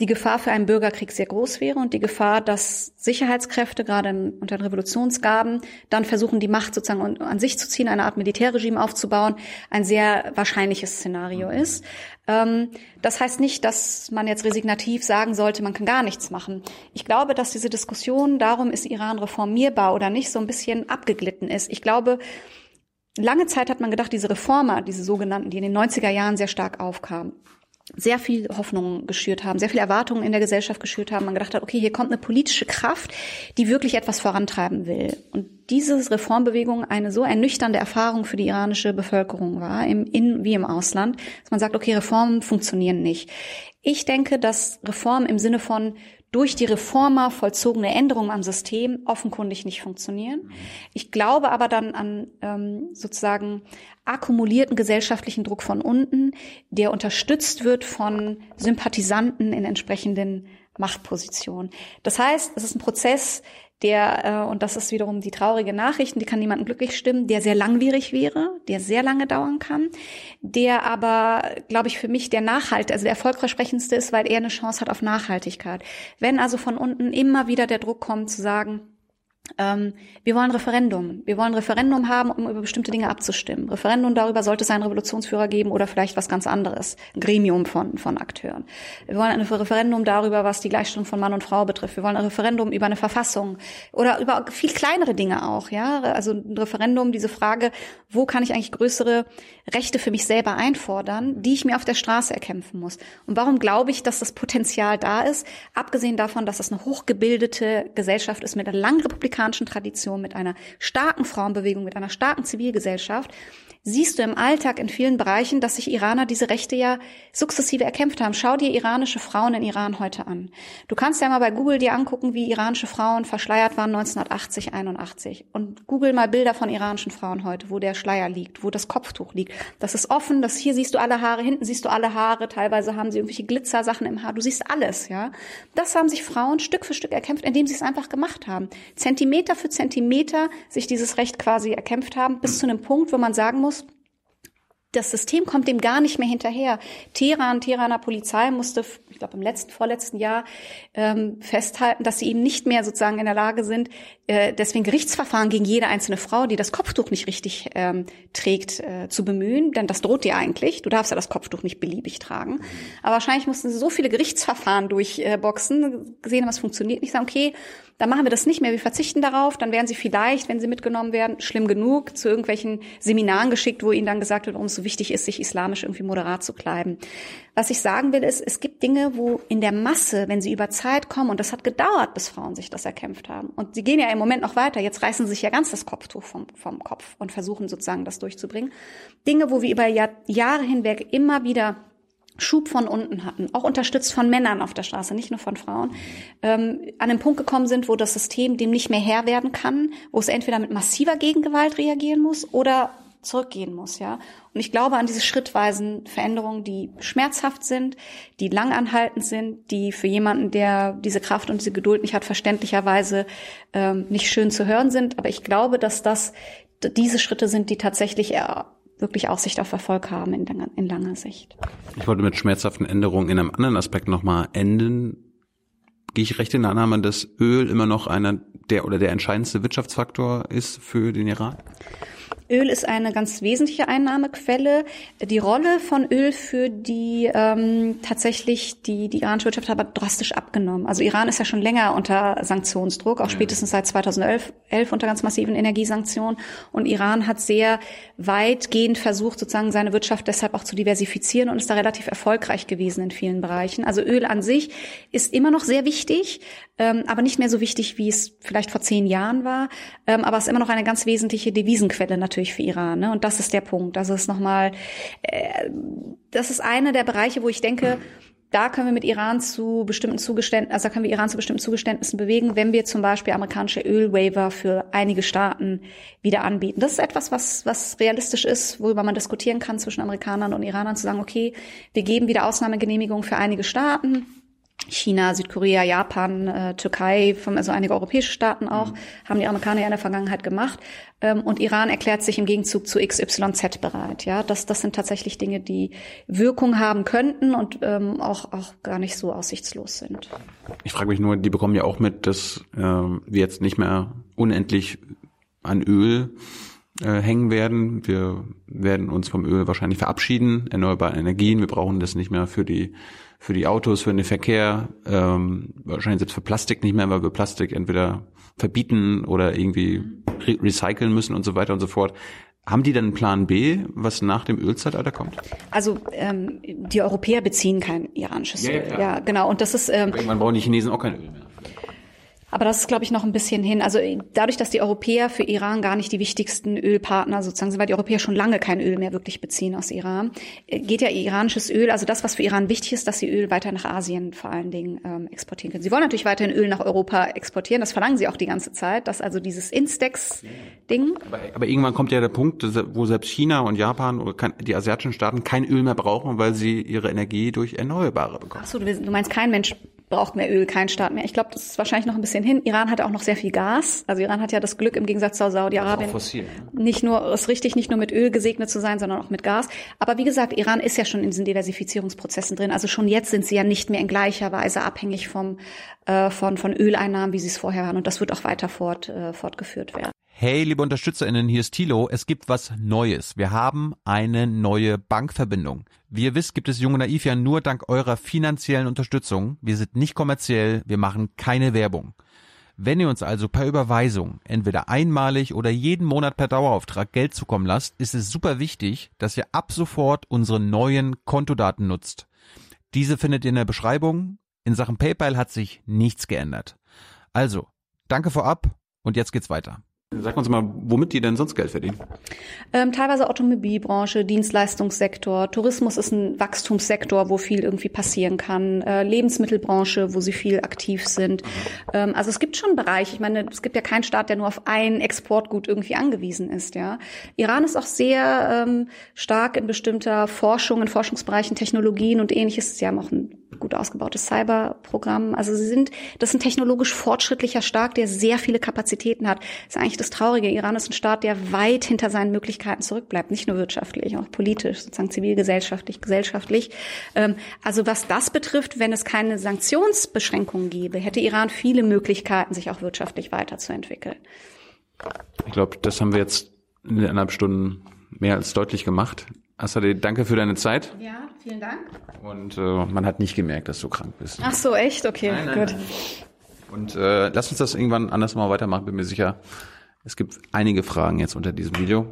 die Gefahr für einen Bürgerkrieg sehr groß wäre und die Gefahr, dass Sicherheitskräfte gerade unter den Revolutionsgaben dann versuchen, die Macht sozusagen an sich zu ziehen, eine Art Militärregime aufzubauen, ein sehr wahrscheinliches Szenario mhm. ist. Ähm, das heißt nicht, dass man jetzt resignativ sagen sollte, man kann gar nichts machen. Ich glaube, dass diese Diskussion darum, ist Iran reformierbar oder nicht, so ein bisschen abgeglitten ist. Ich glaube, lange Zeit hat man gedacht, diese Reformer, diese sogenannten, die in den 90er Jahren sehr stark aufkamen, sehr viel Hoffnung geschürt haben, sehr viel Erwartungen in der Gesellschaft geschürt haben. Man gedacht hat, okay, hier kommt eine politische Kraft, die wirklich etwas vorantreiben will. Und diese Reformbewegung eine so ernüchternde Erfahrung für die iranische Bevölkerung war, im In- wie im Ausland, dass man sagt, okay, Reformen funktionieren nicht. Ich denke, dass Reformen im Sinne von durch die Reformer vollzogene Änderungen am System offenkundig nicht funktionieren. Ich glaube aber dann an ähm, sozusagen akkumulierten gesellschaftlichen Druck von unten, der unterstützt wird von Sympathisanten in entsprechenden Machtpositionen. Das heißt, es ist ein Prozess, der, äh, und das ist wiederum die traurige Nachricht, die kann niemanden glücklich stimmen, der sehr langwierig wäre, der sehr lange dauern kann, der aber, glaube ich, für mich der Nachhalt, also der erfolgversprechendste ist, weil er eine Chance hat auf Nachhaltigkeit. Wenn also von unten immer wieder der Druck kommt zu sagen, ähm, wir wollen Referendum. Wir wollen Referendum haben, um über bestimmte Dinge abzustimmen. Referendum darüber, sollte es einen Revolutionsführer geben oder vielleicht was ganz anderes. Ein Gremium von, von Akteuren. Wir wollen ein Referendum darüber, was die Gleichstellung von Mann und Frau betrifft. Wir wollen ein Referendum über eine Verfassung oder über viel kleinere Dinge auch, ja. Also ein Referendum, diese Frage, wo kann ich eigentlich größere Rechte für mich selber einfordern, die ich mir auf der Straße erkämpfen muss. Und warum glaube ich, dass das Potenzial da ist? Abgesehen davon, dass es eine hochgebildete Gesellschaft ist mit einer langen Republik afrikanischen Tradition, mit einer starken Frauenbewegung, mit einer starken Zivilgesellschaft, siehst du im Alltag in vielen Bereichen, dass sich Iraner diese Rechte ja sukzessive erkämpft haben. Schau dir iranische Frauen in Iran heute an. Du kannst ja mal bei Google dir angucken, wie iranische Frauen verschleiert waren 1980, 81. Und Google mal Bilder von iranischen Frauen heute, wo der Schleier liegt, wo das Kopftuch liegt. Das ist offen, das hier siehst du alle Haare, hinten siehst du alle Haare, teilweise haben sie irgendwelche Glitzersachen im Haar. Du siehst alles, ja. Das haben sich Frauen Stück für Stück erkämpft, indem sie es einfach gemacht haben. Zentimeter für Zentimeter sich dieses Recht quasi erkämpft haben, bis zu einem Punkt, wo man sagen muss, das System kommt dem gar nicht mehr hinterher. Teheran, Teheraner Polizei musste, ich glaube im letzten, vorletzten Jahr ähm, festhalten, dass sie eben nicht mehr sozusagen in der Lage sind, äh, deswegen Gerichtsverfahren gegen jede einzelne Frau, die das Kopftuch nicht richtig ähm, trägt, äh, zu bemühen. Denn das droht dir eigentlich. Du darfst ja das Kopftuch nicht beliebig tragen. Aber wahrscheinlich mussten sie so viele Gerichtsverfahren durchboxen, gesehen haben, es funktioniert nicht, sagen, okay, dann machen wir das nicht mehr, wir verzichten darauf, dann werden sie vielleicht, wenn sie mitgenommen werden, schlimm genug zu irgendwelchen Seminaren geschickt, wo ihnen dann gesagt wird, warum es so wichtig ist, sich islamisch irgendwie moderat zu kleiden. Was ich sagen will, ist, es gibt Dinge, wo in der Masse, wenn sie über Zeit kommen, und das hat gedauert, bis Frauen sich das erkämpft haben. Und sie gehen ja im Moment noch weiter. Jetzt reißen sie sich ja ganz das Kopftuch vom, vom Kopf und versuchen sozusagen das durchzubringen. Dinge, wo wir über Jahr, Jahre hinweg immer wieder Schub von unten hatten, auch unterstützt von Männern auf der Straße, nicht nur von Frauen, ähm, an den Punkt gekommen sind, wo das System dem nicht mehr Herr werden kann, wo es entweder mit massiver Gegengewalt reagieren muss oder zurückgehen muss, ja. Und ich glaube an diese schrittweisen Veränderungen, die schmerzhaft sind, die langanhaltend sind, die für jemanden, der diese Kraft und diese Geduld nicht hat, verständlicherweise ähm, nicht schön zu hören sind. Aber ich glaube, dass das diese Schritte sind, die tatsächlich wirklich Aussicht auf Erfolg haben in, in langer Sicht. Ich wollte mit schmerzhaften Änderungen in einem anderen Aspekt nochmal enden. Gehe ich recht in der Annahme, dass Öl immer noch einer der oder der entscheidendste Wirtschaftsfaktor ist für den Iran? Öl ist eine ganz wesentliche Einnahmequelle. Die Rolle von Öl für die ähm, tatsächlich die, die iranische Wirtschaft hat aber drastisch abgenommen. Also Iran ist ja schon länger unter Sanktionsdruck, auch spätestens seit 2011 11 unter ganz massiven Energiesanktionen. Und Iran hat sehr weitgehend versucht, sozusagen seine Wirtschaft deshalb auch zu diversifizieren und ist da relativ erfolgreich gewesen in vielen Bereichen. Also Öl an sich ist immer noch sehr wichtig, ähm, aber nicht mehr so wichtig, wie es vielleicht vor zehn Jahren war. Ähm, aber es ist immer noch eine ganz wesentliche Devisenquelle natürlich für Iran. Ne? Und das ist der Punkt. Also es ist nochmal, äh, das ist einer der Bereiche, wo ich denke, da können wir mit Iran zu bestimmten Zugeständnissen, also da können wir Iran zu bestimmten Zugeständnissen bewegen, wenn wir zum Beispiel amerikanische Ölwaiver für einige Staaten wieder anbieten. Das ist etwas, was, was realistisch ist, worüber man diskutieren kann zwischen Amerikanern und Iranern, zu sagen, okay, wir geben wieder Ausnahmegenehmigungen für einige Staaten China, Südkorea, Japan, äh, Türkei, also einige europäische Staaten auch, mhm. haben die Amerikaner ja in der Vergangenheit gemacht. Ähm, und Iran erklärt sich im Gegenzug zu XYZ bereit. Ja, das, das sind tatsächlich Dinge, die Wirkung haben könnten und ähm, auch, auch gar nicht so aussichtslos sind. Ich frage mich nur, die bekommen ja auch mit, dass äh, wir jetzt nicht mehr unendlich an Öl äh, hängen werden. Wir werden uns vom Öl wahrscheinlich verabschieden, erneuerbare Energien. Wir brauchen das nicht mehr für die für die Autos, für den Verkehr, ähm, wahrscheinlich selbst für Plastik nicht mehr, weil wir Plastik entweder verbieten oder irgendwie re recyceln müssen und so weiter und so fort. Haben die denn einen Plan B, was nach dem Ölzeitalter kommt? Also ähm, die Europäer beziehen kein iranisches Öl. Ja, ja, genau. Und das ist ähm, irgendwann brauchen die Chinesen auch kein Öl mehr. Aber das ist, glaube ich, noch ein bisschen hin. Also dadurch, dass die Europäer für Iran gar nicht die wichtigsten Ölpartner sozusagen sind, weil die Europäer schon lange kein Öl mehr wirklich beziehen aus Iran, äh, geht ja iranisches Öl, also das, was für Iran wichtig ist, dass sie Öl weiter nach Asien vor allen Dingen ähm, exportieren können. Sie wollen natürlich weiterhin Öl nach Europa exportieren, das verlangen sie auch die ganze Zeit, dass also dieses Instex-Ding. Aber, aber, irgendwann kommt ja der Punkt, wo selbst China und Japan oder die asiatischen Staaten kein Öl mehr brauchen, weil sie ihre Energie durch Erneuerbare bekommen. Ach so, du meinst, kein Mensch braucht mehr Öl, kein Staat mehr. Ich glaube, das ist wahrscheinlich noch ein bisschen hin. Iran hat auch noch sehr viel Gas. Also Iran hat ja das Glück im Gegensatz zu Saudi-Arabien ne? nicht nur ist richtig, nicht nur mit Öl gesegnet zu sein, sondern auch mit Gas. Aber wie gesagt, Iran ist ja schon in diesen Diversifizierungsprozessen drin. Also schon jetzt sind sie ja nicht mehr in gleicher Weise abhängig vom äh, von von Öleinnahmen, wie sie es vorher waren. Und das wird auch weiter fort äh, fortgeführt werden. Hey, liebe UnterstützerInnen, hier ist Thilo. Es gibt was Neues. Wir haben eine neue Bankverbindung. Wie ihr wisst, gibt es Junge Naiv ja nur dank eurer finanziellen Unterstützung. Wir sind nicht kommerziell, wir machen keine Werbung. Wenn ihr uns also per Überweisung entweder einmalig oder jeden Monat per Dauerauftrag Geld zukommen lasst, ist es super wichtig, dass ihr ab sofort unsere neuen Kontodaten nutzt. Diese findet ihr in der Beschreibung. In Sachen PayPal hat sich nichts geändert. Also, danke vorab und jetzt geht's weiter. Sag uns mal, womit die denn sonst Geld verdienen? Ähm, teilweise Automobilbranche, Dienstleistungssektor, Tourismus ist ein Wachstumssektor, wo viel irgendwie passieren kann, äh, Lebensmittelbranche, wo sie viel aktiv sind. Ähm, also es gibt schon Bereiche. Ich meine, es gibt ja keinen Staat, der nur auf ein Exportgut irgendwie angewiesen ist. Ja, Iran ist auch sehr ähm, stark in bestimmter Forschung, in Forschungsbereichen, Technologien und ähnliches. Sie haben auch ein gut ausgebautes Cyberprogramm. Also sie sind, das ist ein technologisch fortschrittlicher Staat, der sehr viele Kapazitäten hat. Das ist eigentlich das Traurige. Iran ist ein Staat, der weit hinter seinen Möglichkeiten zurückbleibt, nicht nur wirtschaftlich, auch politisch, sozusagen zivilgesellschaftlich, gesellschaftlich. Ähm, also was das betrifft, wenn es keine Sanktionsbeschränkungen gäbe, hätte Iran viele Möglichkeiten, sich auch wirtschaftlich weiterzuentwickeln. Ich glaube, das haben wir jetzt in eineinhalb Stunden mehr als deutlich gemacht. Asade, danke für deine Zeit. Ja, vielen Dank. Und äh, man hat nicht gemerkt, dass du krank bist. Ach so, echt? Okay, Nein, nein, gut. nein. Und äh, lass uns das irgendwann anders mal weitermachen, bin mir sicher. Es gibt einige Fragen jetzt unter diesem Video.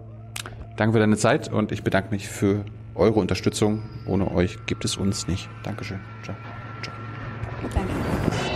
Danke für deine Zeit und ich bedanke mich für eure Unterstützung. Ohne euch gibt es uns nicht. Dankeschön. Ciao. Ciao. Danke.